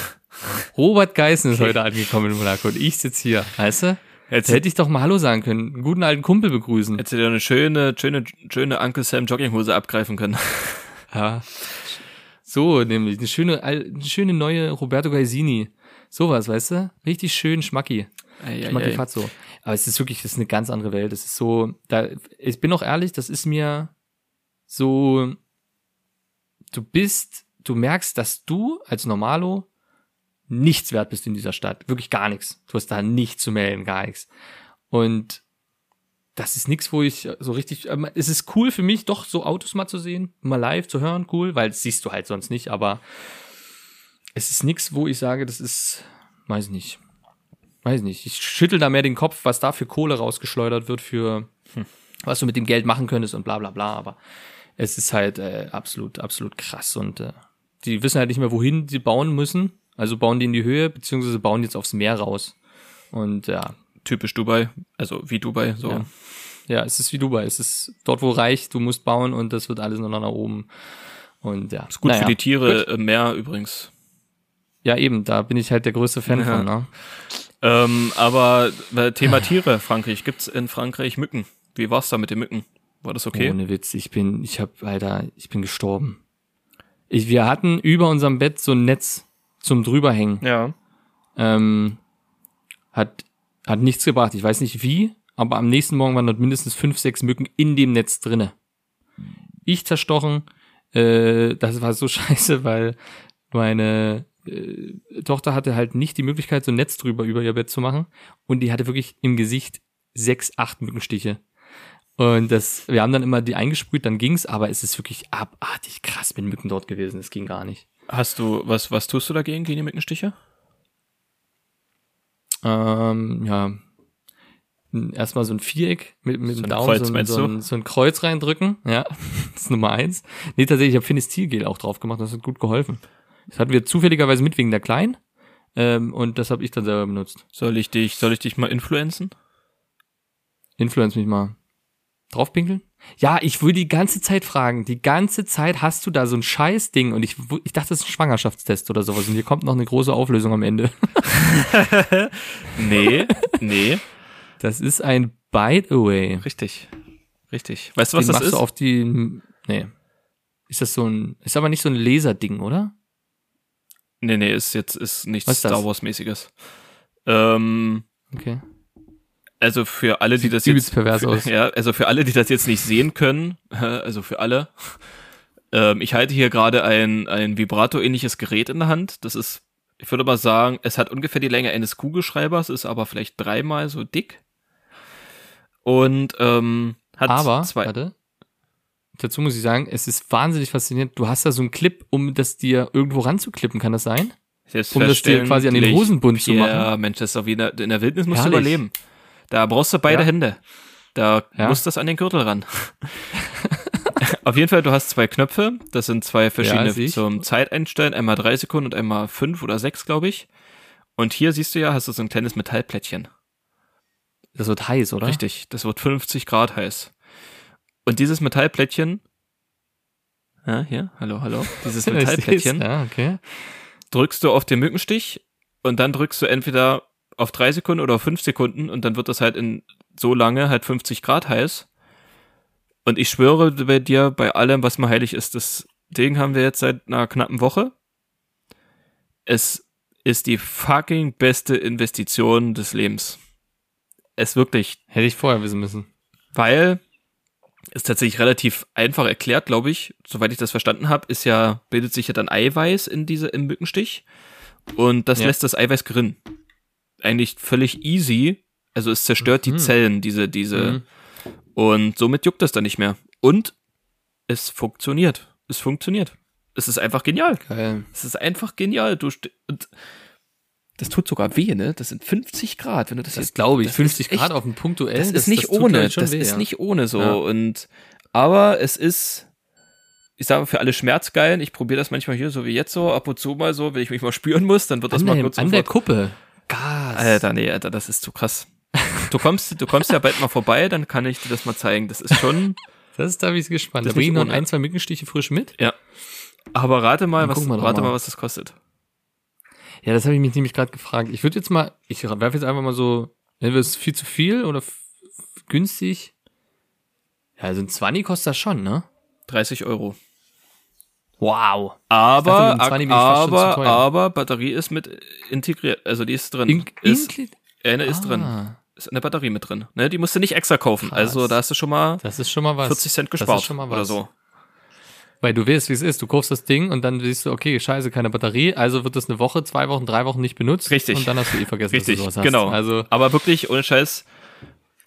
Speaker 3: Robert Geißen ist heute angekommen in Monaco und ich sitze hier, weißt du?
Speaker 4: Jetzt
Speaker 3: hätte ich doch mal Hallo sagen können, einen guten alten Kumpel begrüßen.
Speaker 4: Hättest du dir eine schöne, schöne, schöne Uncle Sam Jogginghose abgreifen können.
Speaker 3: Ja. So, nämlich eine schöne, eine schöne neue Roberto Gaisini. Sowas, weißt du? Richtig schön schmacki. Schmacki Fatso. Aber es ist wirklich, das ist eine ganz andere Welt. Es ist so, da, ich bin auch ehrlich, das ist mir so, du bist, du merkst, dass du als Normalo nichts wert bist in dieser Stadt. Wirklich gar nichts. Du hast da nichts zu melden, gar nichts. Und das ist nichts, wo ich so richtig, ähm, es ist cool für mich, doch so Autos mal zu sehen, mal live zu hören, cool, weil das siehst du halt sonst nicht, aber es ist nichts, wo ich sage, das ist, weiß nicht, weiß nicht. Ich schüttel da mehr den Kopf, was da für Kohle rausgeschleudert wird für, was du mit dem Geld machen könntest und bla bla bla, aber es ist halt äh, absolut, absolut krass und äh, die wissen halt nicht mehr, wohin sie bauen müssen. Also bauen die in die Höhe, beziehungsweise bauen jetzt aufs Meer raus. Und ja,
Speaker 4: Typisch Dubai, also wie Dubai, so.
Speaker 3: Ja. ja, es ist wie Dubai. Es ist dort, wo reicht, du musst bauen und das wird alles nur noch nach oben. Und ja.
Speaker 4: Ist gut
Speaker 3: naja,
Speaker 4: für die Tiere im Meer übrigens.
Speaker 3: Ja, eben, da bin ich halt der größte Fan
Speaker 4: Ja.
Speaker 3: von. Ne?
Speaker 4: Ähm, aber äh, Thema Tiere, Frankreich. Gibt's in Frankreich Mücken? Wie war's da mit den Mücken? War das okay?
Speaker 3: Ohne Witz, ich bin, ich hab, Alter, ich bin gestorben. Ich, wir hatten über unserem Bett so ein Netz zum drüberhängen.
Speaker 4: Ja.
Speaker 3: Ähm, hat, hat nichts gebracht. Ich weiß nicht wie, aber am nächsten Morgen waren dort mindestens fünf, sechs Mücken in dem Netz drinne. Ich zerstochen, äh, das war so scheiße, weil meine äh, Tochter hatte halt nicht die Möglichkeit, so ein Netz drüber über ihr Bett zu machen. Und die hatte wirklich im Gesicht sechs, acht Mückenstiche. Und das, wir haben dann immer die eingesprüht, dann ging's, aber es ist wirklich abartig krass mit Mücken dort gewesen. Es ging gar nicht.
Speaker 4: Hast du, was, was tust du dagegen, gegen die Mückenstiche?
Speaker 3: Ähm, ja. Erstmal so ein Viereck mit, mit
Speaker 4: So
Speaker 3: dem Daumen,
Speaker 4: Kreuz,
Speaker 3: so, ein, so, ein, so ein Kreuz reindrücken. Ja, das ist Nummer eins. Nee, tatsächlich, ich habe Finestilgel auch drauf gemacht, das hat gut geholfen. Das hatten wir zufälligerweise mit wegen der Kleinen. Ähm, und das habe ich dann selber benutzt.
Speaker 4: Soll ich dich, soll ich dich mal influenzen?
Speaker 3: Influence mich mal. Draufpinkeln? Ja, ich will die ganze Zeit fragen. Die ganze Zeit hast du da so ein scheiß Ding und ich, ich dachte, das ist ein Schwangerschaftstest oder sowas und hier kommt noch eine große Auflösung am Ende.
Speaker 4: Nee, nee.
Speaker 3: Das ist ein Bite Away.
Speaker 4: Richtig. Richtig. Weißt du, was
Speaker 3: Den
Speaker 4: das
Speaker 3: machst
Speaker 4: ist?
Speaker 3: du auf die, nee. Ist das so ein, ist aber nicht so ein Laserding, oder?
Speaker 4: Nee, nee, ist jetzt, ist nichts? Star Wars-mäßiges. Ähm,
Speaker 3: Okay.
Speaker 4: Also für alle, die das jetzt, für, ja, also für alle, die das jetzt nicht sehen können, also für alle, ähm, ich halte hier gerade ein, ein Vibrato-ähnliches Gerät in der Hand. Das ist, ich würde mal sagen, es hat ungefähr die Länge eines Kugelschreibers, ist aber vielleicht dreimal so dick. Und ähm, hat
Speaker 3: Aber,
Speaker 4: zwei.
Speaker 3: warte. Dazu muss ich sagen, es ist wahnsinnig faszinierend. Du hast da so einen Clip, um das dir irgendwo ranzuklippen, kann das sein? Um das dir quasi an den. Hosenbund zu machen.
Speaker 4: Ja, Mensch, das ist doch wie in der, in der Wildnis musst
Speaker 3: Herrlich.
Speaker 4: du überleben. Da brauchst du beide
Speaker 3: Ja.
Speaker 4: Hände. Da
Speaker 3: Ja.
Speaker 4: muss das an den Gürtel ran. Auf jeden Fall, du hast zwei Knöpfe. Das sind zwei verschiedene
Speaker 3: ich.
Speaker 4: zum Zeiteinstellen. Einmal drei Sekunden und einmal fünf oder sechs, glaube ich. Und hier siehst du ja, hast du so ein kleines Metallplättchen.
Speaker 3: Das wird heiß, oder?
Speaker 4: Richtig. Das wird 50 Grad heiß. Und dieses Metallplättchen, ja, hier, hallo, hallo. Dieses Metallplättchen
Speaker 3: Ja, okay.
Speaker 4: drückst du auf den Mückenstich und dann drückst du entweder auf drei Sekunden oder auf fünf Sekunden und dann wird das halt in so lange halt 50 Grad heiß. Und ich schwöre bei dir, bei allem, was mir heilig ist, das Ding haben wir jetzt seit einer knappen Woche. Es ist die fucking beste Investition des Lebens. Es wirklich,
Speaker 3: Hätte ich vorher wissen müssen.
Speaker 4: weil ist tatsächlich relativ einfach erklärt, glaube ich. Soweit ich das verstanden habe, ist ja bildet sich ja dann Eiweiß in diese im Mückenstich und das
Speaker 3: Ja.
Speaker 4: lässt das Eiweiß gerinnen. Eigentlich völlig easy. Also es zerstört die
Speaker 3: Mhm.
Speaker 4: Zellen, diese diese
Speaker 3: Mhm.
Speaker 4: und somit juckt das dann nicht mehr. Und es funktioniert. Es funktioniert. Es ist einfach genial.
Speaker 3: Geil.
Speaker 4: Es ist einfach genial. Du und das tut sogar weh, ne? Das sind 50 Grad, wenn du das,
Speaker 3: Das
Speaker 4: jetzt
Speaker 3: glaube ich.
Speaker 4: das
Speaker 3: 50
Speaker 4: ist echt-
Speaker 3: Grad auf dem punktuell.
Speaker 4: das ist nicht
Speaker 3: tut
Speaker 4: ohne,
Speaker 3: halt schon
Speaker 4: das
Speaker 3: weh,
Speaker 4: ist
Speaker 3: ja.
Speaker 4: nicht ohne so
Speaker 3: Ja.
Speaker 4: und aber es ist ich sage für alle Schmerzgeilen, ich probiere das manchmal hier so wie jetzt so, ab und zu mal so, wenn ich mich mal spüren muss, dann wird das
Speaker 3: An,
Speaker 4: mal
Speaker 3: der,
Speaker 4: kurz
Speaker 3: an der Kuppe. Gas.
Speaker 4: Alter, nee, Alter, das ist zu krass. Du kommst, du kommst ja bald mal vorbei, dann kann ich dir das mal zeigen. Das ist schon,
Speaker 3: Das ist, da bin ich gespannt.
Speaker 4: Das
Speaker 3: Da bringe ich
Speaker 4: nicht
Speaker 3: noch ein, zwei Mückenstiche frisch mit.
Speaker 4: ja. Aber rate mal,
Speaker 3: Dann
Speaker 4: was, rate
Speaker 3: mal.
Speaker 4: mal, was das kostet.
Speaker 3: Ja, das habe ich mich nämlich gerade gefragt. Ich würde jetzt mal, ich werfe jetzt einfach mal so, wenn es viel zu viel oder günstig. Ja, also ein 20 kostet das schon, ne?
Speaker 4: 30 Euro.
Speaker 3: Wow.
Speaker 4: Aber,
Speaker 3: dachte, mit dem 20 bin ich fast schon zu
Speaker 4: aber, aber Batterie ist mit integriert, also die ist drin.
Speaker 3: In,
Speaker 4: ist, eine ist drin.
Speaker 3: Ah,
Speaker 4: Ist eine Batterie mit drin. Ne, die musst du nicht extra kaufen.
Speaker 3: Krass.
Speaker 4: Also da hast du schon mal
Speaker 3: Das ist schon mal was.
Speaker 4: 40 Cent
Speaker 3: Das
Speaker 4: gespart
Speaker 3: ist schon mal
Speaker 4: oder
Speaker 3: was.
Speaker 4: so.
Speaker 3: Weil du weißt, wie es ist. Du kaufst das Ding und dann siehst du, okay, scheiße, keine Batterie. Also wird das eine Woche, zwei Wochen, drei Wochen nicht benutzt.
Speaker 4: Richtig.
Speaker 3: Und dann hast du eh vergessen,
Speaker 4: Richtig,
Speaker 3: dass du sowas hast.
Speaker 4: genau.
Speaker 3: Also,
Speaker 4: Aber wirklich, ohne Scheiß,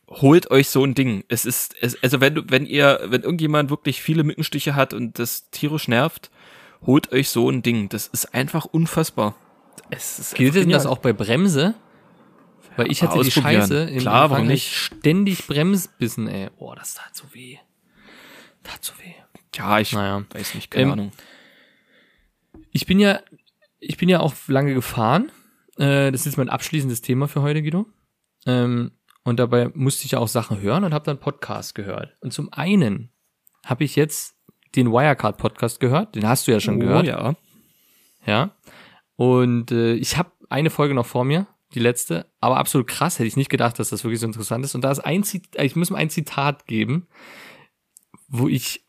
Speaker 4: holt euch so ein Ding. Es ist, es, also wenn du, wenn ihr, wenn irgendjemand wirklich viele Mückenstiche hat und das tierisch nervt, holt euch so ein Ding. Das ist einfach unfassbar. Es ist
Speaker 3: gilt denn das auch bei Bremse? Weil ich hatte die. Scheiße in
Speaker 4: Klar, warum nicht?
Speaker 3: ständig Bremsbissen, ey. Boah, das tat so weh. Tat so weh.
Speaker 4: Ja, ich
Speaker 3: Naja.
Speaker 4: weiß nicht, keine
Speaker 3: Ähm,
Speaker 4: Ahnung.
Speaker 3: Ich bin ja ich bin ja auch lange gefahren. Äh, das ist mein abschließendes Thema für heute, Guido. Ähm, und dabei musste ich ja auch Sachen hören und habe dann Podcast gehört. Und zum einen habe ich jetzt den Wirecard Podcast gehört. Den hast du ja schon gehört.
Speaker 4: Oh ja.
Speaker 3: Ja. Und äh, ich habe eine Folge noch vor mir, die letzte, aber absolut krass, hätte ich nicht gedacht, dass das wirklich so interessant ist. Und da ist ein Zitat, ich muss mal ein Zitat geben, wo ich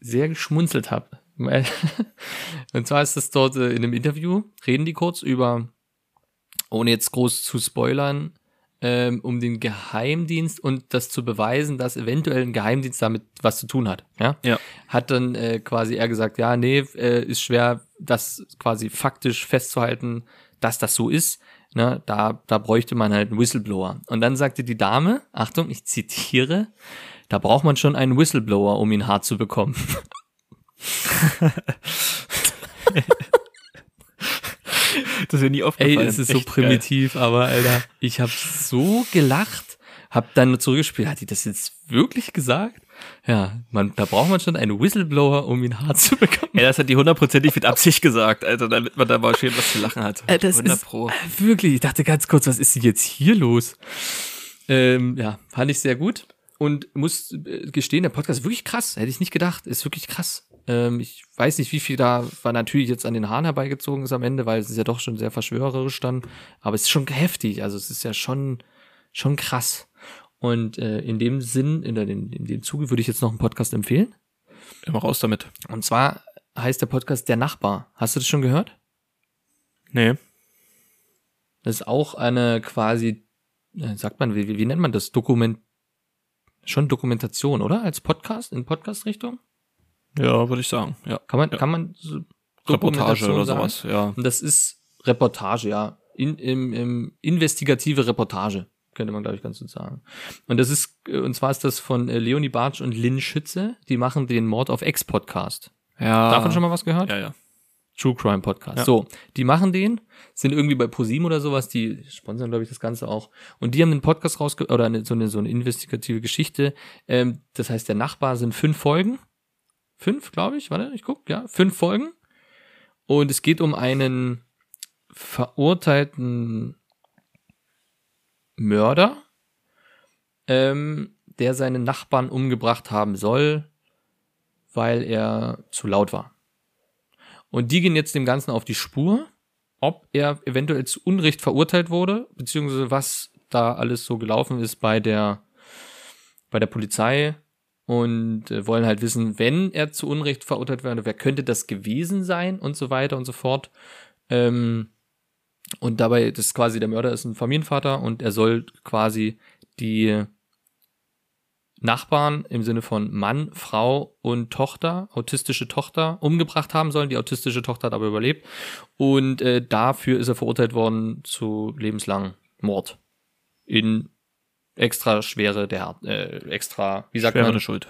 Speaker 3: sehr geschmunzelt habe. Und zwar ist das dort äh, in einem Interview, reden die kurz über, ohne jetzt groß zu spoilern, ähm, um den Geheimdienst und das zu beweisen, dass eventuell ein Geheimdienst damit was zu tun hat. Ja.
Speaker 4: Ja.
Speaker 3: Hat dann äh, quasi er gesagt, ja, nee, äh, ist schwer, das quasi faktisch festzuhalten, dass das so ist. Ne, da, da bräuchte man halt einen Whistleblower. Und dann sagte die Dame, Achtung, ich zitiere, da braucht man schon einen Whistleblower, um ihn hart zu bekommen.
Speaker 4: Das ist mir nie aufgefallen.
Speaker 3: Ey, es ist so
Speaker 4: Echt geil.
Speaker 3: primitiv, aber Alter, ich habe so gelacht, hab dann nur zurückgespielt, hat die das jetzt wirklich gesagt? Ja, man, da braucht man schon einen Whistleblower, um ihn hart zu bekommen.
Speaker 4: Ey, das hat die hundertprozentig mit Absicht gesagt, Alter, damit man da mal schön was zu lachen hat.
Speaker 3: Äh, das
Speaker 4: 100
Speaker 3: ist
Speaker 4: Pro.
Speaker 3: äh, wirklich, ich dachte ganz kurz, was ist denn jetzt hier los? Ähm, ja, fand ich sehr gut und muss äh, gestehen, der Podcast ist wirklich krass, hätte ich nicht gedacht, ist wirklich krass. Ähm, ich weiß nicht, wie viel da war natürlich jetzt an den Haaren herbeigezogen ist am Ende, weil es ist ja doch schon sehr verschwörerisch dann, aber es ist schon heftig, also es ist ja schon schon krass. Und äh, in dem Sinn, in, in, in dem Zuge würde ich jetzt noch einen Podcast empfehlen.
Speaker 4: Immer raus damit.
Speaker 3: Und zwar heißt der Podcast Der Nachbar. Hast du das schon gehört?
Speaker 4: Nee.
Speaker 3: Das ist auch eine quasi, äh, sagt man, wie, wie, wie nennt man das? Dokument, schon Dokumentation, oder? Als Podcast, in Podcast-Richtung?
Speaker 4: Ja, würde ich sagen. Ja.
Speaker 3: Kann man,
Speaker 4: Ja.
Speaker 3: kann man so
Speaker 4: Reportage oder
Speaker 3: sagen?
Speaker 4: sowas, ja.
Speaker 3: Und das ist Reportage, ja. In, im, im investigative Reportage, könnte man, glaube ich, ganz gut sagen. Und das ist, äh, und zwar ist das von äh, Leonie Bartsch und Lynn Schütze, die machen den Mord auf Ex-Podcast.
Speaker 4: Ja.
Speaker 3: Davon schon mal was gehört?
Speaker 4: Ja, ja.
Speaker 3: True Crime Podcast.
Speaker 4: Ja.
Speaker 3: So, die machen den, sind irgendwie bei ProSieben oder sowas, die sponsern, glaube ich, das Ganze auch. Und die haben einen Podcast rausge oder eine, so, eine, so eine investigative Geschichte. Ähm, das heißt, der Nachbar sind fünf Folgen. Fünf, glaube ich, warte, ich guck, ja, fünf Folgen. Und es geht um einen verurteilten Mörder, ähm, der seinen Nachbarn umgebracht haben soll, weil er zu laut war. Und die gehen jetzt dem Ganzen auf die Spur, ob er eventuell zu Unrecht verurteilt wurde, beziehungsweise was da alles so gelaufen ist bei der, bei der Polizei und äh, wollen halt wissen, wenn er zu Unrecht verurteilt wurde, wer könnte das gewesen sein und so weiter und so fort. Ähm, und dabei, das ist quasi der Mörder ist ein Familienvater und er soll quasi die Nachbarn im Sinne von Mann, Frau und Tochter, autistische Tochter, umgebracht haben sollen. Die autistische Tochter hat aber überlebt. Und äh, dafür ist er verurteilt worden zu lebenslang Mord. In extra schwere der äh, extra, wie sagt
Speaker 4: Schwere
Speaker 3: man?
Speaker 4: der Schuld.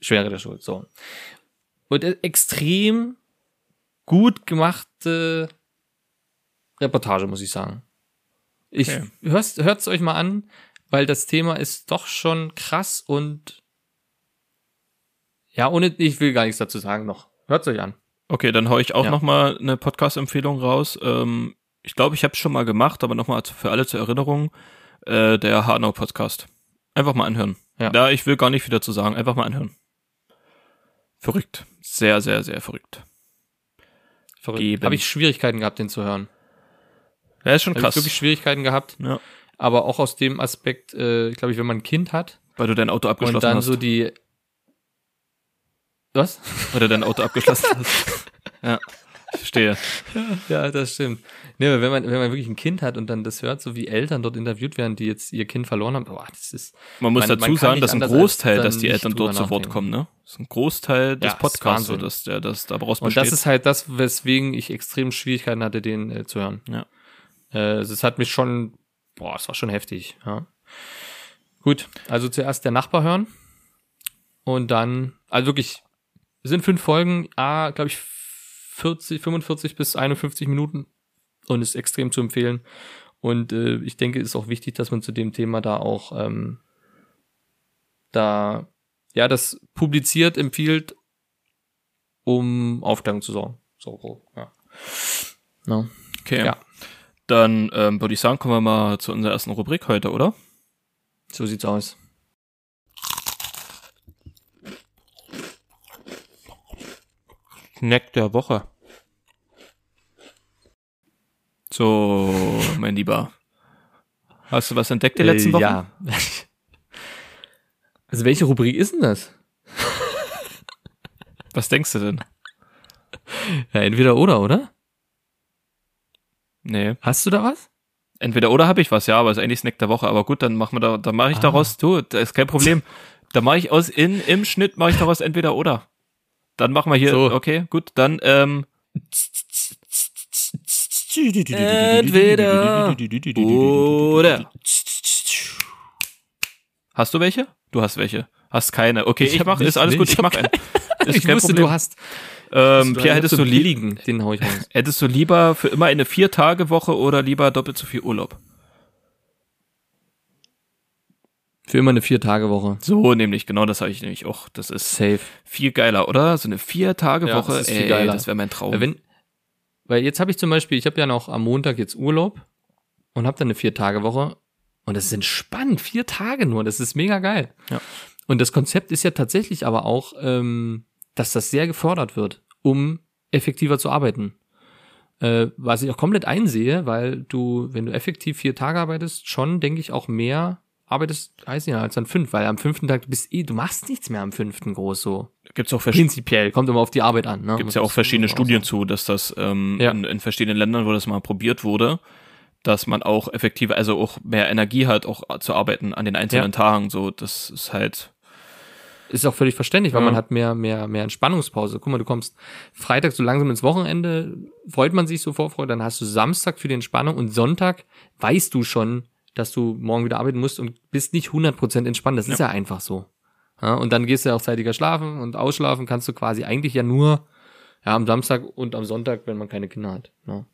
Speaker 3: Schwere der Schuld, so. Und äh, extrem gut gemachte Reportage, muss ich sagen. Ich
Speaker 4: Okay.
Speaker 3: hört's, hört's euch mal an, weil das Thema ist doch schon krass und ja, ohne, ich will gar nichts dazu sagen noch. Hört's euch an.
Speaker 4: Okay, dann hau ich auch
Speaker 3: Ja.
Speaker 4: noch mal eine Podcast-Empfehlung raus. Ähm, ich glaube, ich habe es schon mal gemacht, aber noch mal für alle zur Erinnerung, äh, der Hanau-Podcast. Einfach mal anhören.
Speaker 3: Ja.
Speaker 4: Da, ich will gar nicht viel dazu sagen, einfach mal anhören. Verrückt. Sehr, sehr, sehr verrückt.
Speaker 3: Verrückt. Habe ich Schwierigkeiten gehabt, den zu hören.
Speaker 4: Ja, ist schon
Speaker 3: Habe ich
Speaker 4: krass.
Speaker 3: wirklich Schwierigkeiten gehabt.
Speaker 4: Ja.
Speaker 3: Aber auch aus dem Aspekt, äh, glaube ich, wenn man ein Kind hat
Speaker 4: Weil du dein Auto abgeschlossen
Speaker 3: und dann
Speaker 4: hast.
Speaker 3: so die was?
Speaker 4: Weil du dein Auto abgeschlossen hast. Ja, ich verstehe.
Speaker 3: Ja, das stimmt. Nee, wenn man, wenn man wirklich ein Kind hat und dann das hört, so wie Eltern dort interviewt werden, die jetzt ihr Kind verloren haben, boah, das ist,
Speaker 4: Man muss
Speaker 3: Man- man
Speaker 4: dazu
Speaker 3: kann
Speaker 4: sagen, dass ein Großteil, dass die Eltern dort zu Wort kommen, ne? Das ist ein Großteil des
Speaker 3: Ja,
Speaker 4: Podcasts, so dass der, das daraus
Speaker 3: und
Speaker 4: besteht.
Speaker 3: das ist halt das, weswegen ich extrem Schwierigkeiten hatte, den äh, zu hören.
Speaker 4: Ja.
Speaker 3: Äh, es hat mich schon, boah, es war schon heftig, ja. Gut, also zuerst der Nachbar hören und dann, also wirklich, es sind fünf Folgen, ah, glaube ich, 40, 45 bis 51 Minuten und ist extrem zu empfehlen. Und äh, ich denke, es ist auch wichtig, dass man zu dem Thema da auch ähm, da ja das publiziert, empfiehlt, um Aufklärung zu sorgen. So, so ja. No.
Speaker 4: Okay.
Speaker 3: Ja.
Speaker 4: Dann ähm, würde ich sagen, kommen wir mal zu unserer ersten Rubrik heute, oder?
Speaker 3: So sieht's aus.
Speaker 4: Snack der Woche. So, mein Lieber. Hast du was entdeckt die letzten
Speaker 3: Äh,
Speaker 4: Wochen?
Speaker 3: Ja. Also welche Rubrik ist denn das?
Speaker 4: Was denkst du denn?
Speaker 3: Ja, entweder oder, oder?
Speaker 4: Nee.
Speaker 3: Hast du da was?
Speaker 4: Entweder oder habe ich was, ja, aber ist eigentlich Snack der Woche. Aber gut, dann machen wir da, dann mache ich
Speaker 3: Ah.
Speaker 4: daraus, du, das ist kein Problem. da mache ich aus in im Schnitt mache ich daraus entweder oder. Dann machen wir hier,
Speaker 3: So.
Speaker 4: okay, gut, dann ähm,
Speaker 3: Entweder
Speaker 4: oder. Hast du welche? Du hast welche. Hast keine. Okay, ich,
Speaker 3: hab
Speaker 4: mach,
Speaker 3: nicht-
Speaker 4: ist alles gut,
Speaker 3: ich
Speaker 4: ich
Speaker 3: hab
Speaker 4: mach einen. Ist
Speaker 3: ich
Speaker 4: kein
Speaker 3: wusste,
Speaker 4: Problem.
Speaker 3: du hast.
Speaker 4: ähm,
Speaker 3: du
Speaker 4: Pierre, hättest du,
Speaker 3: liegen? Den hau ich raus.
Speaker 4: hättest du lieber für immer eine Vier-Tage-Woche oder lieber doppelt so viel Urlaub?
Speaker 3: Für immer eine Vier-Tage-Woche.
Speaker 4: So nämlich, genau das habe ich nämlich auch. Das ist
Speaker 3: Safe.
Speaker 4: viel geiler, oder? So eine Vier-Tage-Woche,
Speaker 3: Ja, das ist viel
Speaker 4: ey,
Speaker 3: geiler.
Speaker 4: das wäre mein Traum.
Speaker 3: Weil, wenn, weil jetzt habe ich zum Beispiel, ich habe ja noch am Montag jetzt Urlaub und habe dann eine Vier-Tage-Woche und das ist entspannt, vier Tage nur, das ist mega geil.
Speaker 4: Ja.
Speaker 3: Und das Konzept ist ja tatsächlich aber auch, ähm, dass das sehr gefördert wird, um effektiver zu arbeiten. Äh, was ich auch komplett einsehe, weil du, wenn du effektiv vier Tage arbeitest, schon, denke ich, auch mehr arbeitest, weiß ich nicht, als an fünf, weil am fünften Tag du bist eh, du machst nichts mehr am fünften groß so.
Speaker 4: Gibt's auch,
Speaker 3: Prinzipiell, kommt immer auf die Arbeit an. Ne?
Speaker 4: gibt's ja
Speaker 3: Das
Speaker 4: auch verschiedene Studien zu, dass das ähm,
Speaker 3: Ja.
Speaker 4: in, in verschiedenen Ländern, wo das mal probiert wurde, dass man auch effektiver, also auch mehr Energie hat, auch zu arbeiten an den einzelnen
Speaker 3: Ja.
Speaker 4: Tagen. So, das ist halt,
Speaker 3: Ist auch völlig verständlich, weil
Speaker 4: Ja.
Speaker 3: man hat mehr, mehr, mehr Entspannungspause. Guck mal, du kommst Freitag so langsam ins Wochenende, freut man sich so Vorfreude, dann hast du Samstag für die Entspannung und Sonntag weißt du schon, dass du morgen wieder arbeiten musst und bist nicht 100% entspannt. Das ist ja einfach so. Ja, und dann gehst du ja auch zeitiger schlafen und ausschlafen kannst du quasi eigentlich ja nur ja, am Samstag und am Sonntag, wenn man keine Kinder hat. Ja.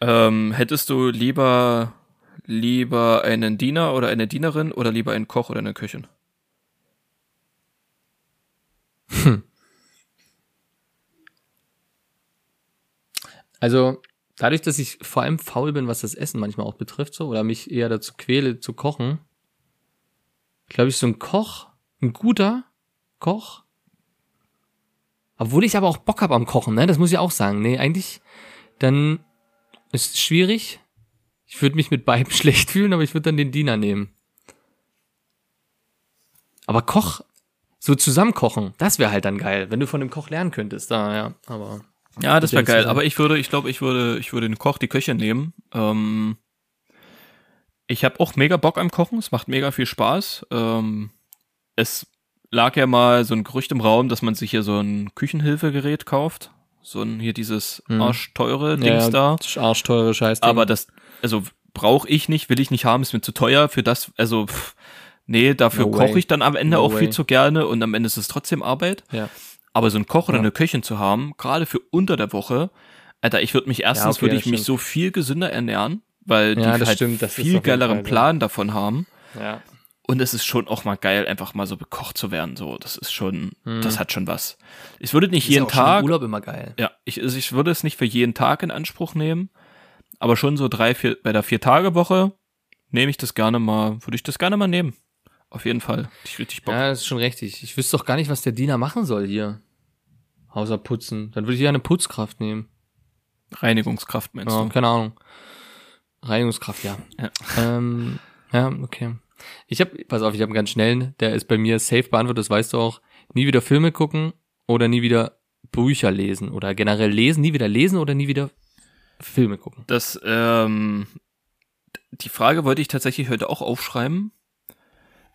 Speaker 4: ähm, hättest du lieber, lieber einen Diener oder eine Dienerin oder lieber einen Koch oder eine Köchin?
Speaker 3: Also dadurch, dass ich vor allem faul bin, was das Essen manchmal auch betrifft, so, oder mich eher dazu quäle zu kochen, glaube ich, so ein Koch, ein guter Koch, obwohl ich aber auch Bock habe am Kochen, ne, das muss ich auch sagen. Nee, eigentlich, dann ist es schwierig. Ich würde mich mit beiden schlecht fühlen, aber ich würde dann den Diener nehmen. Aber Koch, so zusammen kochen, das wäre halt dann geil, wenn du von dem Koch lernen könntest, da, ja, aber.
Speaker 4: Ja, das wäre geil. Aber ich würde, ich glaube, ich würde, ich würde den Koch, die Köchin nehmen. Ähm, ich habe auch mega Bock am Kochen. Es macht mega viel Spaß. Ähm, es lag ja mal so ein Gerücht im Raum, dass man sich hier so ein Küchenhilfegerät kauft. So ein hier dieses
Speaker 3: Mhm.
Speaker 4: arschteure Dings da.
Speaker 3: das ist Arschteure Scheißding.
Speaker 4: Aber das, also brauche ich nicht, will ich nicht haben, ist mir zu teuer für das. Also pff, nee, dafür
Speaker 3: No
Speaker 4: koche ich dann am Ende
Speaker 3: No
Speaker 4: auch viel
Speaker 3: way.
Speaker 4: zu gerne und am Ende ist es trotzdem Arbeit.
Speaker 3: ja.
Speaker 4: Aber so ein Koch oder
Speaker 3: Ja.
Speaker 4: eine Köchin zu haben, gerade für unter der Woche, Alter, ich würde mich erstens,
Speaker 3: okay,
Speaker 4: würde ich mich so viel gesünder ernähren, weil
Speaker 3: Ja,
Speaker 4: die halt
Speaker 3: stimmt,
Speaker 4: viel geileren
Speaker 3: Fall, ja.
Speaker 4: Plan davon haben.
Speaker 3: ja.
Speaker 4: Und es ist schon auch mal geil, einfach mal so bekocht zu werden. So, das ist schon,
Speaker 3: Mhm.
Speaker 4: das hat schon was. Ich würde nicht
Speaker 3: Ist ja
Speaker 4: jeden
Speaker 3: schon im
Speaker 4: Tag,
Speaker 3: Urlaub immer geil.
Speaker 4: ja, ich, also ich würde es nicht für jeden Tag in Anspruch nehmen, aber schon so drei, vier, bei der Vier-Tage-Woche nehme ich das gerne mal, würde ich das gerne mal nehmen. Auf jeden Fall. Ich richtig Bock.
Speaker 3: Ja, das ist schon richtig. Ich wüsste doch gar nicht, was der Diener machen soll hier. Außer putzen. Dann würde ich ja eine Putzkraft nehmen.
Speaker 4: Reinigungskraft meinst
Speaker 3: Ja,
Speaker 4: du?
Speaker 3: keine Ahnung. Reinigungskraft, ja.
Speaker 4: Ja.
Speaker 3: Ähm, ja, okay. Ich habe, pass auf, ich habe einen ganz schnellen, der ist bei mir safe beantwortet, das weißt du auch. Nie wieder Filme gucken oder nie wieder Bücher lesen oder generell lesen, nie wieder lesen oder nie wieder Filme gucken.
Speaker 4: Das, ähm, die Frage wollte ich tatsächlich heute auch aufschreiben.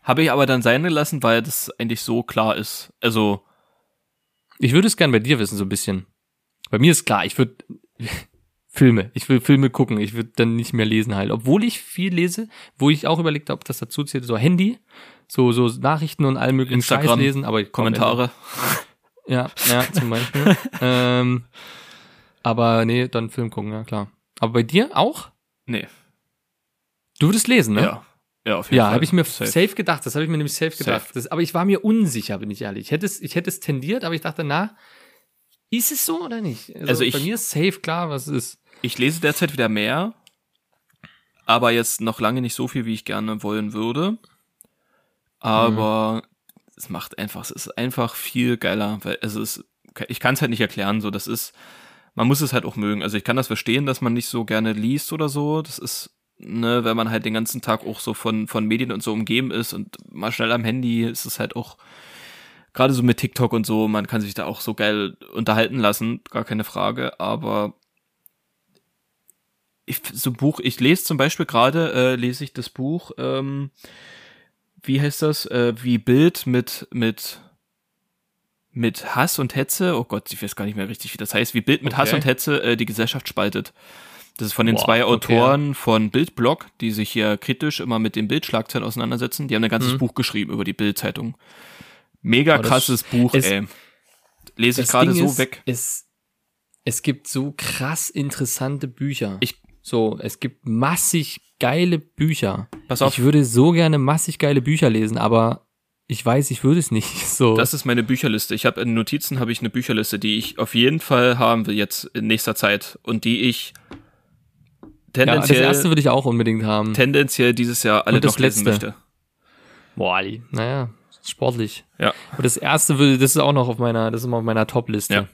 Speaker 4: Habe ich aber dann sein gelassen, weil das eigentlich so klar ist. Also,
Speaker 3: Ich würde es gern bei dir wissen, so ein bisschen. Bei mir ist klar, ich würde Filme, ich will Filme gucken, ich würde dann nicht mehr lesen halt. Obwohl ich viel lese, wo ich auch überlegt habe, ob das dazu zählt, so Handy, so, so Nachrichten und all möglichen Scheiß
Speaker 4: Instagram,
Speaker 3: lesen, aber ich
Speaker 4: Kommentare.
Speaker 3: Ja, ja, zum Beispiel. ähm, aber nee, dann Film gucken, ja klar. Aber bei dir auch?
Speaker 4: Nee.
Speaker 3: Du würdest lesen, ne?
Speaker 4: Ja. Ja, auf jeden
Speaker 3: Ja,
Speaker 4: Fall.
Speaker 3: habe ich mir
Speaker 4: Safe.
Speaker 3: safe, gedacht. Das habe ich mir nämlich safe gedacht.
Speaker 4: Safe.
Speaker 3: Das, aber ich war mir unsicher, bin ich ehrlich. Ich hätte es, ich hätte es tendiert, aber ich dachte, na, Ist es so oder nicht? Also,
Speaker 4: Also ich-
Speaker 3: bei mir ist safe klar, was es ist.
Speaker 4: Ich lese derzeit wieder mehr, aber jetzt noch lange nicht so viel, wie ich gerne wollen würde. Aber es macht einfach, es ist einfach viel geiler, weil es ist, ich kann es halt nicht erklären, so, das ist, man muss es halt auch mögen. Also ich kann das verstehen, dass man nicht so gerne liest oder so. Das ist, ne, wenn man halt den ganzen Tag auch so von, von Medien und so umgeben ist und mal schnell am Handy ist es halt auch, gerade so mit TikTok und so, man kann sich da auch so geil unterhalten lassen, gar keine Frage, aber ich, so Buch, ich lese zum Beispiel gerade, äh, lese ich das Buch, ähm, wie heißt das, äh, wie Bild mit, mit, mit Hass und Hetze, oh Gott, ich weiß gar nicht mehr richtig, wie das heißt, wie Bild mit Hass
Speaker 3: Okay.
Speaker 4: und Hetze äh, die Gesellschaft spaltet. Das ist von den
Speaker 3: Boah,
Speaker 4: zwei
Speaker 3: okay.
Speaker 4: Autoren von Bildblog, die sich hier kritisch immer mit den Bildschlagzeilen auseinandersetzen. Die haben ein ganzes
Speaker 3: Mhm.
Speaker 4: Buch geschrieben über die Bildzeitung. Mega
Speaker 3: das-
Speaker 4: krasses Buch,
Speaker 3: es-
Speaker 4: ey. Lese ich gerade so
Speaker 3: ist,
Speaker 4: weg.
Speaker 3: Es, es gibt so krass interessante Bücher.
Speaker 4: Ich-
Speaker 3: so, es gibt massig geile Bücher.
Speaker 4: Pass auf,
Speaker 3: Ich würde so gerne massig geile Bücher lesen, aber ich weiß, ich würde es nicht. So.
Speaker 4: Das ist meine Bücherliste. Ich habe in Notizen habe ich eine Bücherliste, die ich auf jeden Fall haben will jetzt in nächster Zeit und die ich
Speaker 3: ja, das
Speaker 4: tendenziell,
Speaker 3: erste würde ich auch unbedingt haben.
Speaker 4: tendenziell dieses Jahr alle
Speaker 3: Und das
Speaker 4: lesen
Speaker 3: letzte.
Speaker 4: möchte.
Speaker 3: Boah, Ali. Naja, sportlich.
Speaker 4: Ja.
Speaker 3: Und das erste würde, das ist auch noch auf meiner, das ist immer auf meiner Top-Liste.
Speaker 4: Ja.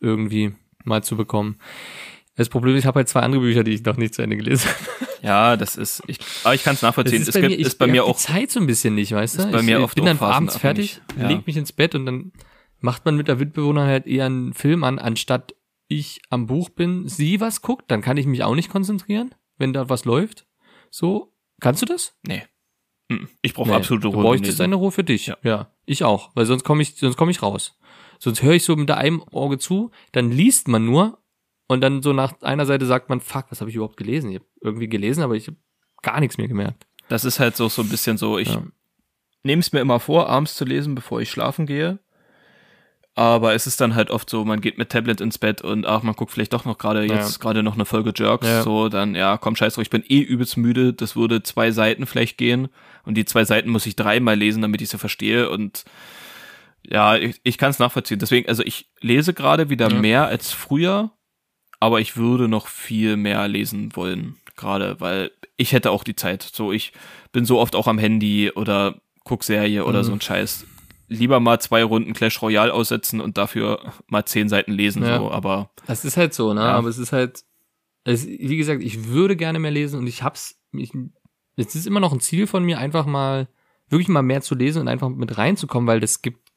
Speaker 3: Irgendwie mal zu bekommen. Das Problem ist, ich habe halt zwei andere Bücher, die ich noch nicht zu Ende gelesen habe.
Speaker 4: Ja, das ist ich aber ich kann es
Speaker 3: Das
Speaker 4: nachvollziehen. es gibt
Speaker 3: mir,
Speaker 4: ist bei mir auch
Speaker 3: die Zeit so ein bisschen nicht, weißt du?
Speaker 4: Ist bei
Speaker 3: ich,
Speaker 4: mir
Speaker 3: ich
Speaker 4: oft
Speaker 3: bin dann abends fertig.
Speaker 4: Ja.
Speaker 3: leg mich ins Bett und dann macht man mit der Mitbewohnerin halt eher einen Film an, anstatt ich am Buch bin, sie was guckt, dann kann ich mich auch nicht konzentrieren, wenn da was läuft. So, kannst du das?
Speaker 4: nee. Ich brauche
Speaker 3: Nee,
Speaker 4: absolute
Speaker 3: Du
Speaker 4: Ruhe. beim
Speaker 3: bräuchtest eine Ruhe für dich.
Speaker 4: Ja.
Speaker 3: Ja, ich auch, weil sonst komme ich, sonst komme ich raus. Sonst höre ich so mit einem Auge zu, dann liest man nur und dann so nach einer Seite sagt man, fuck, was habe ich überhaupt gelesen? Ich habe irgendwie gelesen, aber ich habe gar nichts mehr gemerkt.
Speaker 4: Das ist halt so so ein bisschen so, ich
Speaker 3: Ja.
Speaker 4: nehme es mir immer vor, abends zu lesen, bevor ich schlafen gehe. Aber es ist dann halt oft so, man geht mit Tablet ins Bett und ach, man guckt vielleicht doch noch gerade
Speaker 3: Ja.
Speaker 4: jetzt gerade noch eine Folge Jerks,
Speaker 3: Ja.
Speaker 4: so dann ja, komm scheiß drauf, ich bin eh übelst müde, das würde zwei Seiten vielleicht gehen und die zwei Seiten muss ich dreimal lesen, damit ich sie verstehe und ja, ich, ich kann es nachvollziehen. Deswegen, also ich lese gerade wieder
Speaker 3: Ja.
Speaker 4: mehr als früher, aber ich würde noch viel mehr lesen wollen, gerade weil ich hätte auch die Zeit. So, ich bin so oft auch am Handy oder guck Serie oder
Speaker 3: Mhm.
Speaker 4: so ein Scheiß. Lieber mal zwei Runden Clash Royale aussetzen und dafür mal zehn Seiten lesen,
Speaker 3: Ja.
Speaker 4: so, aber
Speaker 3: Das ist halt so, ne?
Speaker 4: Ja.
Speaker 3: Aber es ist halt, es, wie gesagt, ich würde gerne mehr lesen und ich hab's, ich, es ist immer noch ein Ziel von mir, einfach mal, wirklich mal mehr zu lesen und einfach mit reinzukommen, weil das gibt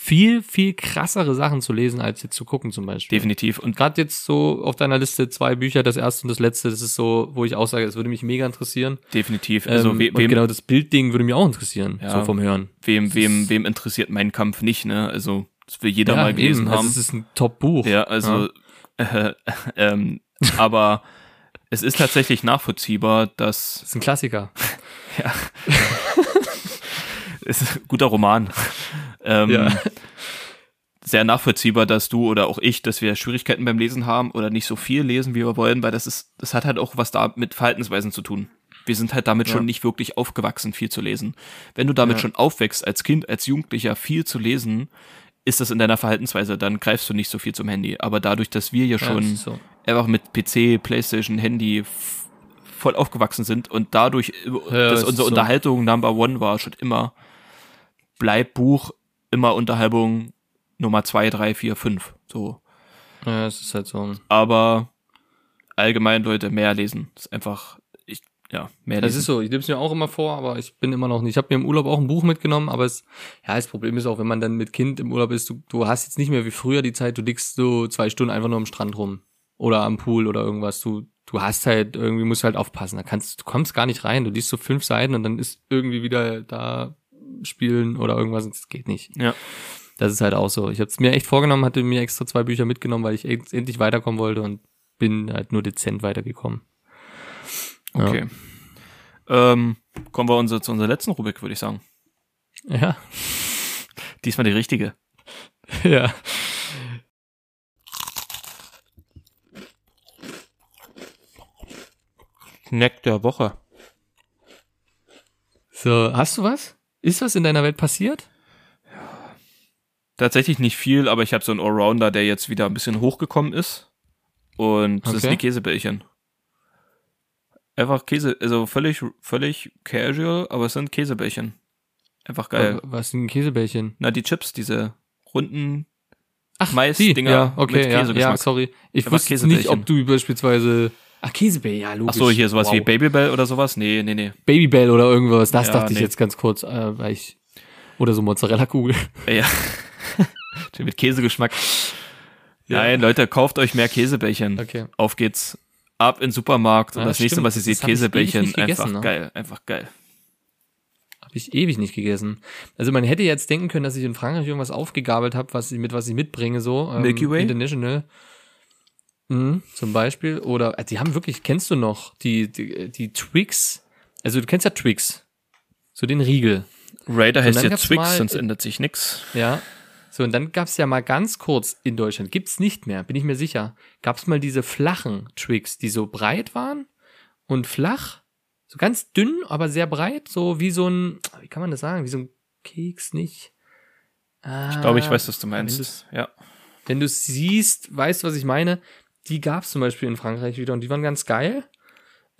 Speaker 3: viel, viel krassere Sachen zu lesen, als jetzt zu gucken zum Beispiel.
Speaker 4: definitiv. Und
Speaker 3: Gerade jetzt so auf deiner Liste zwei Bücher, das erste und das letzte, das ist so, wo ich auch sage, es würde mich mega interessieren.
Speaker 4: definitiv. Also
Speaker 3: ähm,
Speaker 4: we
Speaker 3: und
Speaker 4: wem,
Speaker 3: genau das Bildding würde mich auch interessieren,
Speaker 4: Ja.
Speaker 3: so vom Hören.
Speaker 4: wem, wem, wem interessiert mein Kampf nicht, ne? Also, das will jeder
Speaker 3: Ja,
Speaker 4: mal gelesen
Speaker 3: eben.
Speaker 4: haben.
Speaker 3: Also es ist ein Top-Buch.
Speaker 4: Ja, also, Äh, ähm, aber es ist tatsächlich nachvollziehbar, dass
Speaker 3: Das ist ein Klassiker.
Speaker 4: es ist ein guter Roman. Ähm,
Speaker 3: Ja.
Speaker 4: Sehr nachvollziehbar, dass du oder auch ich, dass wir Schwierigkeiten beim Lesen haben oder nicht so viel lesen, wie wir wollen, weil das ist, das hat halt auch was da mit Verhaltensweisen zu tun. Wir sind halt damit
Speaker 3: Ja.
Speaker 4: schon nicht wirklich aufgewachsen, viel zu lesen. Wenn du damit
Speaker 3: Ja.
Speaker 4: schon aufwächst, als Kind, als Jugendlicher viel zu lesen, ist das in deiner Verhaltensweise, dann greifst du nicht so viel zum Handy. Aber dadurch, dass wir ja schon
Speaker 3: so.
Speaker 4: einfach mit PC, Playstation, Handy voll aufgewachsen sind und dadurch,
Speaker 3: Ja,
Speaker 4: dass unsere
Speaker 3: so.
Speaker 4: Unterhaltung Number One war schon immer, bleibt Buch immer Unterhaltung Nummer zwei, drei, vier, fünf. So.
Speaker 3: Ja, es ist halt so.
Speaker 4: Aber allgemein, Leute, mehr lesen. Das ist einfach, ich, ja, mehr
Speaker 3: Das
Speaker 4: lesen.
Speaker 3: ist so, ich nehme es mir auch immer vor, aber ich bin immer noch nicht. Ich habe mir im Urlaub auch ein Buch mitgenommen, aber es, ja, das Problem ist auch, wenn man dann mit Kind im Urlaub ist, du, du hast jetzt nicht mehr wie früher die Zeit, du liegst so zwei Stunden einfach nur am Strand rum oder am Pool oder irgendwas. Du, du hast halt irgendwie musst halt aufpassen. Da kannst, du kommst gar nicht rein. Du liest so fünf Seiten und dann ist irgendwie wieder da spielen oder irgendwas. Das geht nicht.
Speaker 4: Ja.
Speaker 3: Das ist halt auch so. Ich habe es mir echt vorgenommen, hatte mir extra zwei Bücher mitgenommen, weil ich end- endlich weiterkommen wollte und bin halt nur dezent weitergekommen. Ja.
Speaker 4: Okay. Ähm, kommen wir unser, zu unserer letzten Rubrik, würde ich sagen.
Speaker 3: Ja.
Speaker 4: Diesmal die richtige.
Speaker 3: Ja.
Speaker 4: Snack der Woche.
Speaker 3: So, hast du was? Ist was in deiner Welt passiert?
Speaker 4: Tatsächlich nicht viel, aber ich habe so einen Allrounder, der jetzt wieder ein bisschen hochgekommen ist. Und das
Speaker 3: Okay.
Speaker 4: sind die Käsebällchen. Einfach Käse, also völlig, völlig casual, aber es sind Käsebällchen. Einfach geil.
Speaker 3: Was sind Käsebällchen?
Speaker 4: Na, die Chips, diese runden
Speaker 3: Ach,
Speaker 4: Mais-Dinger
Speaker 3: ja, okay,
Speaker 4: mit
Speaker 3: ja, ja,
Speaker 4: Käsegeschmack.
Speaker 3: sorry. Ich
Speaker 4: Einfach
Speaker 3: wusste nicht, ob du beispielsweise Ach, Käsebällchen, ja, logisch.
Speaker 4: Ach so, hier sowas
Speaker 3: wow.
Speaker 4: wie Babybell oder sowas? Nee, nee, nee.
Speaker 3: Babybell oder irgendwas. Das
Speaker 4: Ja,
Speaker 3: dachte ich
Speaker 4: nee.
Speaker 3: jetzt ganz kurz, äh, weil ich oder so Mozzarella-Kugel.
Speaker 4: Ja. Mit Käsegeschmack. Nein, Leute, kauft euch mehr Käsebällchen.
Speaker 3: Okay.
Speaker 4: Auf geht's. Ab in den Supermarkt und
Speaker 3: Ja,
Speaker 4: das nächste, was ihr seht,
Speaker 3: Das ich
Speaker 4: Käsebällchen.
Speaker 3: gegessen,
Speaker 4: einfach
Speaker 3: ne?
Speaker 4: geil, einfach geil.
Speaker 3: Habe ich ewig nicht gegessen. Also man hätte jetzt denken können, dass ich in Frankreich irgendwas aufgegabelt habe, was ich mit was ich mitbringe so. Ähm,
Speaker 4: Milky Way?
Speaker 3: International. Mhm, zum Beispiel. Oder äh, die haben wirklich, kennst du noch die, die, die Twix? Also du kennst ja Twix. So den Riegel.
Speaker 4: Raider heißt
Speaker 3: gab's
Speaker 4: Twix,
Speaker 3: mal-
Speaker 4: sonst ändert sich nix.
Speaker 3: Ja. So, und dann gab's ja mal ganz kurz in Deutschland, gibt's nicht mehr, bin ich mir sicher, gab's mal diese flachen Twix, die so breit waren und flach, so ganz dünn, aber sehr breit, so wie so ein, wie kann man das sagen, wie so ein Keks, nicht? Ah,
Speaker 4: Ich glaube, ich weiß, was du
Speaker 3: wenn
Speaker 4: meinst.
Speaker 3: du's-
Speaker 4: Ja.
Speaker 3: Wenn du siehst, weißt du, was ich meine? Die gab's zum Beispiel in Frankreich wieder und die waren ganz geil.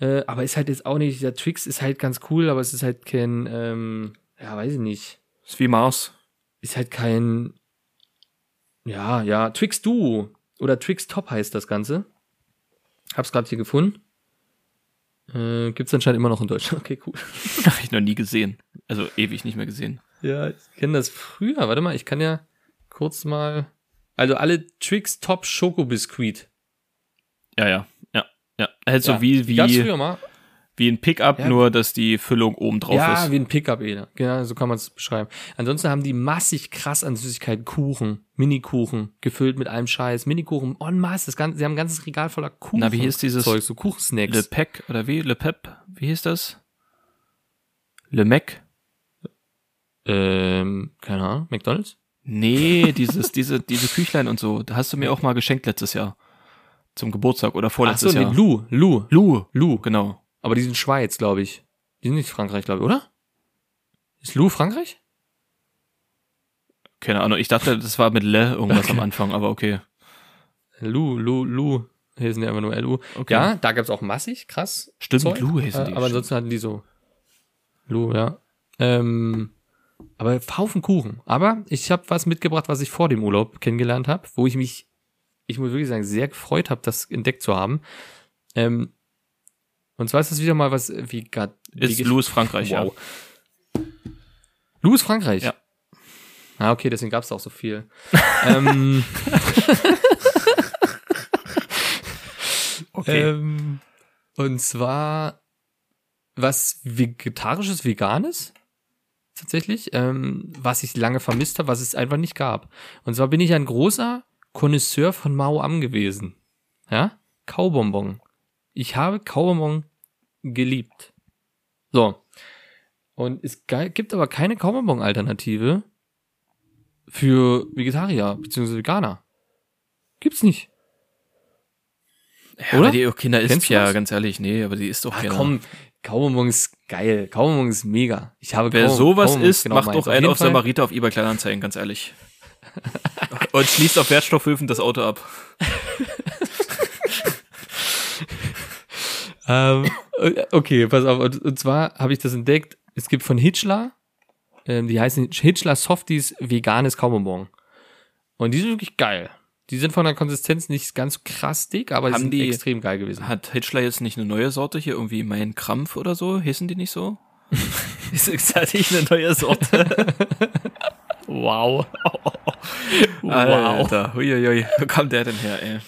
Speaker 3: Äh, aber ist halt jetzt auch nicht, der Twix ist halt ganz cool, aber es ist halt kein, ähm, ja, weiß ich nicht
Speaker 4: Ist wie Mars.
Speaker 3: ist halt kein, ja, ja, Twix Duo oder Twix Top heißt das Ganze. Hab's gerade hier gefunden. Äh, gibt's anscheinend immer noch in Deutschland. Okay, cool.
Speaker 4: Hab ich noch nie gesehen. Also ewig nicht mehr gesehen.
Speaker 3: Ja, ich kenne das früher. Warte mal, ich kann ja kurz mal. Also alle Twix Top Schoko Biscuit.
Speaker 4: Ja, ja, ja, ja. Halt so
Speaker 3: ja,
Speaker 4: wie,
Speaker 3: gab's
Speaker 4: wie,
Speaker 3: früher mal.
Speaker 4: wie ein Pickup,
Speaker 3: Ja.
Speaker 4: nur dass die Füllung oben drauf
Speaker 3: ja,
Speaker 4: ist.
Speaker 3: wie ein Pickup Eder. Genau, so kann man es beschreiben. Ansonsten haben die massig krass an Süßigkeiten Kuchen, Minikuchen, gefüllt mit allem Scheiß, Minikuchen en masse. Das ganze, sie haben ein ganzes Regal voller Kuchen.
Speaker 4: Na, wie hieß dieses-
Speaker 3: Zeug, so Kuchensnacks.
Speaker 4: Le Pec oder wie? Le Pep? Wie hieß das? Le Mac?
Speaker 3: Ähm, keine Ahnung, McDonalds?
Speaker 4: Nee, dieses, diese, diese Küchlein und so. Da hast du mir auch mal geschenkt letztes Jahr. Zum Geburtstag oder
Speaker 3: Ach
Speaker 4: vorletztes
Speaker 3: so, nee,
Speaker 4: Jahr.
Speaker 3: Lou, Lou,
Speaker 4: Lu.
Speaker 3: Lou.
Speaker 4: Genau.
Speaker 3: Aber die sind Schweiz, glaube ich. Die sind nicht Frankreich, glaube ich, oder? Ist Lou Frankreich?
Speaker 4: Keine Ahnung. Ich dachte, das war mit Le irgendwas
Speaker 3: Okay.
Speaker 4: am Anfang, aber okay.
Speaker 3: Lou, Lou, Lou. Hier sind ja einfach nur LU.
Speaker 4: Okay.
Speaker 3: Ja, da gab's auch massig, krass.
Speaker 4: Stimmt,
Speaker 3: Zeug.
Speaker 4: Lou hießen die.
Speaker 3: Äh, aber ansonsten hatten die so. Lou, ja. Ähm, aber Haufen Kuchen. Aber ich habe was mitgebracht, was ich vor dem Urlaub kennengelernt habe, wo ich mich, ich muss wirklich sagen, sehr gefreut habe, das entdeckt zu haben. Ähm, und zwar ist das wieder mal was wie grad,
Speaker 4: Ist Louis Frankreich,
Speaker 3: Wow. Lou ist Frankreich.
Speaker 4: Ja.
Speaker 3: Ah, okay, deswegen gab's da auch so viel. ähm,
Speaker 4: Okay.
Speaker 3: Ähm, und zwar was Vegetarisches, Veganes tatsächlich, ähm, was ich lange vermisst habe, was es einfach nicht gab. Und zwar bin ich ein großer Connoisseur von Mao Am gewesen. Ja? Kaubonbon. Ich habe Kaubonbon geliebt. So. Und es gibt aber keine Kaubonbon-Alternative für Vegetarier bzw. Veganer. Gibt's nicht.
Speaker 4: ja,
Speaker 3: oder?
Speaker 4: die Kinder ist
Speaker 3: Kennst
Speaker 4: ja, ganz ehrlich, nee, aber die ist doch
Speaker 3: Ach
Speaker 4: keiner.
Speaker 3: komm, Kaubonbon ist geil. Kaubonbon ist mega. Ich habe
Speaker 4: Wer
Speaker 3: Kaubon-
Speaker 4: sowas
Speaker 3: Kaubonbon
Speaker 4: ist,
Speaker 3: genau
Speaker 4: macht
Speaker 3: meins.
Speaker 4: doch
Speaker 3: Auf
Speaker 4: einen auf
Speaker 3: Fall-
Speaker 4: Samariter auf eBay Kleinanzeigen, ganz ehrlich. Und schließt auf Wertstoffhöfen das Auto ab.
Speaker 3: Ähm, äh, okay, pass auf. Und, und zwar habe ich das entdeckt. Es gibt von Hitchler, ähm, die heißen Hitchler Softies veganes Kaubonbon. Und die sind wirklich geil. Die sind von der Konsistenz nicht ganz krass dick, aber die
Speaker 4: Haben
Speaker 3: sind
Speaker 4: die-
Speaker 3: extrem geil gewesen.
Speaker 4: Hat Hitchler jetzt nicht eine neue Sorte hier, irgendwie Mein Krampf oder so? Hießen die nicht so? ist tatsächlich eine neue Sorte.
Speaker 3: Wow.
Speaker 4: Alter, huiuiui. Wo kommt der denn her, ey?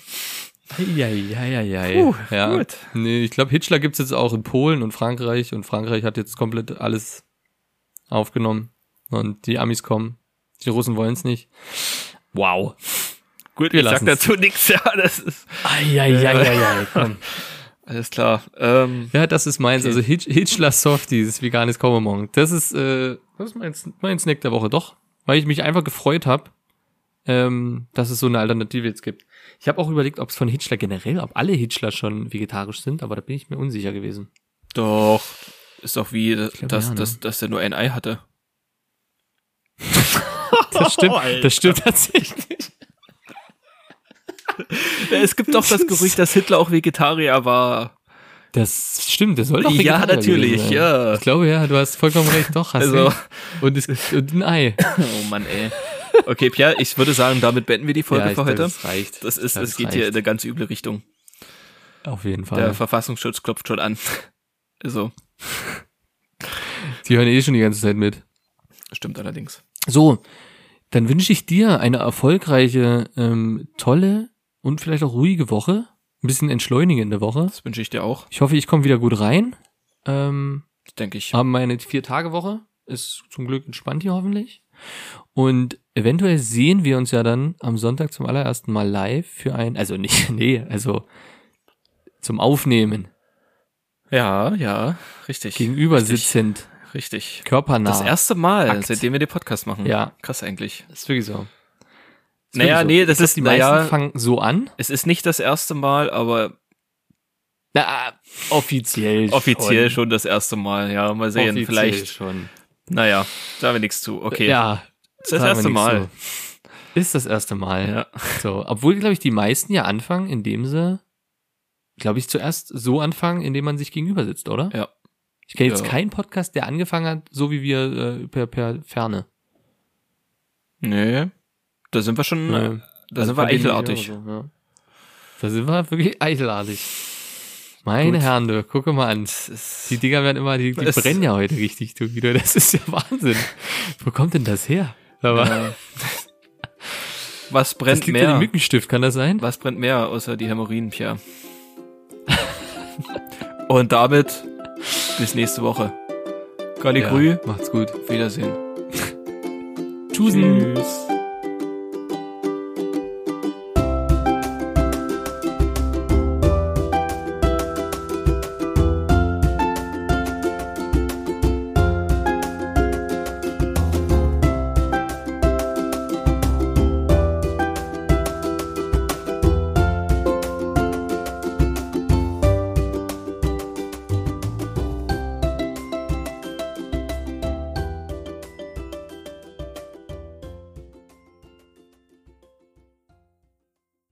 Speaker 3: Ja, ja, ja, ja.
Speaker 4: Puh,
Speaker 3: ja.
Speaker 4: gut.
Speaker 3: Nee, ich glaube, Hitchler gibt's jetzt auch in Polen und Frankreich und Frankreich hat jetzt komplett alles aufgenommen. Und die Amis kommen. Die Russen wollen's nicht. Wow.
Speaker 4: Gut,
Speaker 3: Wir
Speaker 4: ich sag dazu nichts, ja, das ist
Speaker 3: Eieieiei, komm.
Speaker 4: alles klar. Ähm,
Speaker 3: Ja, das ist meins.
Speaker 4: Okay.
Speaker 3: Also Hitch, Hitchler Softies, veganes Kaubonbon. Das ist, äh, das ist mein, mein Snack der Woche, doch. Weil ich mich einfach gefreut habe, ähm, dass es so eine Alternative jetzt gibt. Ich habe auch überlegt, ob es von Hitchler generell, ob alle Hitchler schon vegetarisch sind, aber da bin ich mir unsicher gewesen.
Speaker 4: doch. Ist doch wie,
Speaker 3: glaube,
Speaker 4: dass,
Speaker 3: ja, ne?
Speaker 4: dass, dass der nur ein Ei hatte.
Speaker 3: Das stimmt,
Speaker 4: Alter.
Speaker 3: das stimmt tatsächlich.
Speaker 4: Es gibt doch das Gerücht, dass Hitler auch Vegetarier war.
Speaker 3: Das stimmt, das soll doch
Speaker 4: Ja,
Speaker 3: Vegetarier
Speaker 4: natürlich,
Speaker 3: gewesen sein.
Speaker 4: ja.
Speaker 3: Ich glaube, ja, du hast vollkommen recht, doch, hast
Speaker 4: Also-.
Speaker 3: Und, es, und ein Ei.
Speaker 4: Oh Mann, ey. Okay, Pierre, ich würde sagen, damit beenden wir die Folge
Speaker 3: Ja,
Speaker 4: für
Speaker 3: glaube,
Speaker 4: heute.
Speaker 3: Das reicht.
Speaker 4: Das ist,
Speaker 3: Ja,
Speaker 4: das geht hier in eine ganz üble Richtung.
Speaker 3: Auf jeden
Speaker 4: Der
Speaker 3: Fall.
Speaker 4: Verfassungsschutz klopft schon an. Also,
Speaker 3: Die hören eh schon die ganze Zeit mit.
Speaker 4: stimmt allerdings.
Speaker 3: So, dann wünsche ich dir eine erfolgreiche, ähm, tolle und vielleicht auch ruhige Woche. Ein bisschen entschleunigende Woche.
Speaker 4: Das wünsche ich dir auch,
Speaker 3: Ich hoffe, ich komme wieder gut rein. Ähm,
Speaker 4: denke ich.
Speaker 3: haben meine Vier-Tage-Woche. Ist zum Glück entspannt hier hoffentlich. Und eventuell sehen wir uns ja dann am Sonntag zum allerersten Mal live für ein, also nicht, nee, also zum Aufnehmen.
Speaker 4: Ja, ja, richtig.
Speaker 3: Gegenüber
Speaker 4: richtig,
Speaker 3: sitzend,
Speaker 4: Richtig.
Speaker 3: körpernah.
Speaker 4: Das erste Mal,
Speaker 3: Akt.
Speaker 4: seitdem wir den Podcast machen.
Speaker 3: Ja.
Speaker 4: Krass eigentlich.
Speaker 3: ist wirklich so. Ist
Speaker 4: Naja,
Speaker 3: wirklich
Speaker 4: nee, das ist-
Speaker 3: die meisten
Speaker 4: naja.
Speaker 3: fangen so an.
Speaker 4: Es ist nicht das erste Mal, aber
Speaker 3: Na, offiziell.
Speaker 4: offiziell schon das erste Mal. Ja, mal sehen.
Speaker 3: Offiziell
Speaker 4: Vielleicht.
Speaker 3: schon.
Speaker 4: Naja, sagen wir nichts zu. Okay.
Speaker 3: Ja.
Speaker 4: das ist das erste Mal.
Speaker 3: so. Ist das erste Mal.
Speaker 4: Ja.
Speaker 3: So, obwohl, glaube ich, die meisten ja anfangen, indem sie, glaube ich, zuerst so anfangen, indem man sich gegenüber sitzt, oder?
Speaker 4: Ja.
Speaker 3: Ich kenne jetzt
Speaker 4: Ja.
Speaker 3: keinen Podcast, der angefangen hat, so wie wir äh, per, per Ferne.
Speaker 4: Nee. Da sind wir schon,
Speaker 3: Nee.
Speaker 4: äh, da sind wir
Speaker 3: aber so, ja. Da sind wir wirklich eichelartig. Meine
Speaker 4: Gut.
Speaker 3: Herren, du, gucke mal an. Die Dinger werden immer, die, die
Speaker 4: Es-
Speaker 3: brennen ja heute richtig, du wieder. Das ist ja Wahnsinn. Wo kommt denn das her? Aber
Speaker 4: Ja. Was
Speaker 3: das
Speaker 4: brennt
Speaker 3: liegt an dem
Speaker 4: mehr?
Speaker 3: Mückenstift, kann das sein?
Speaker 4: Was brennt mehr außer die Hämorrhoiden, Pierre? Und damit bis nächste Woche. Galli
Speaker 3: Ja,
Speaker 4: Grü,
Speaker 3: macht's gut.
Speaker 4: Wiedersehen. Tschüss.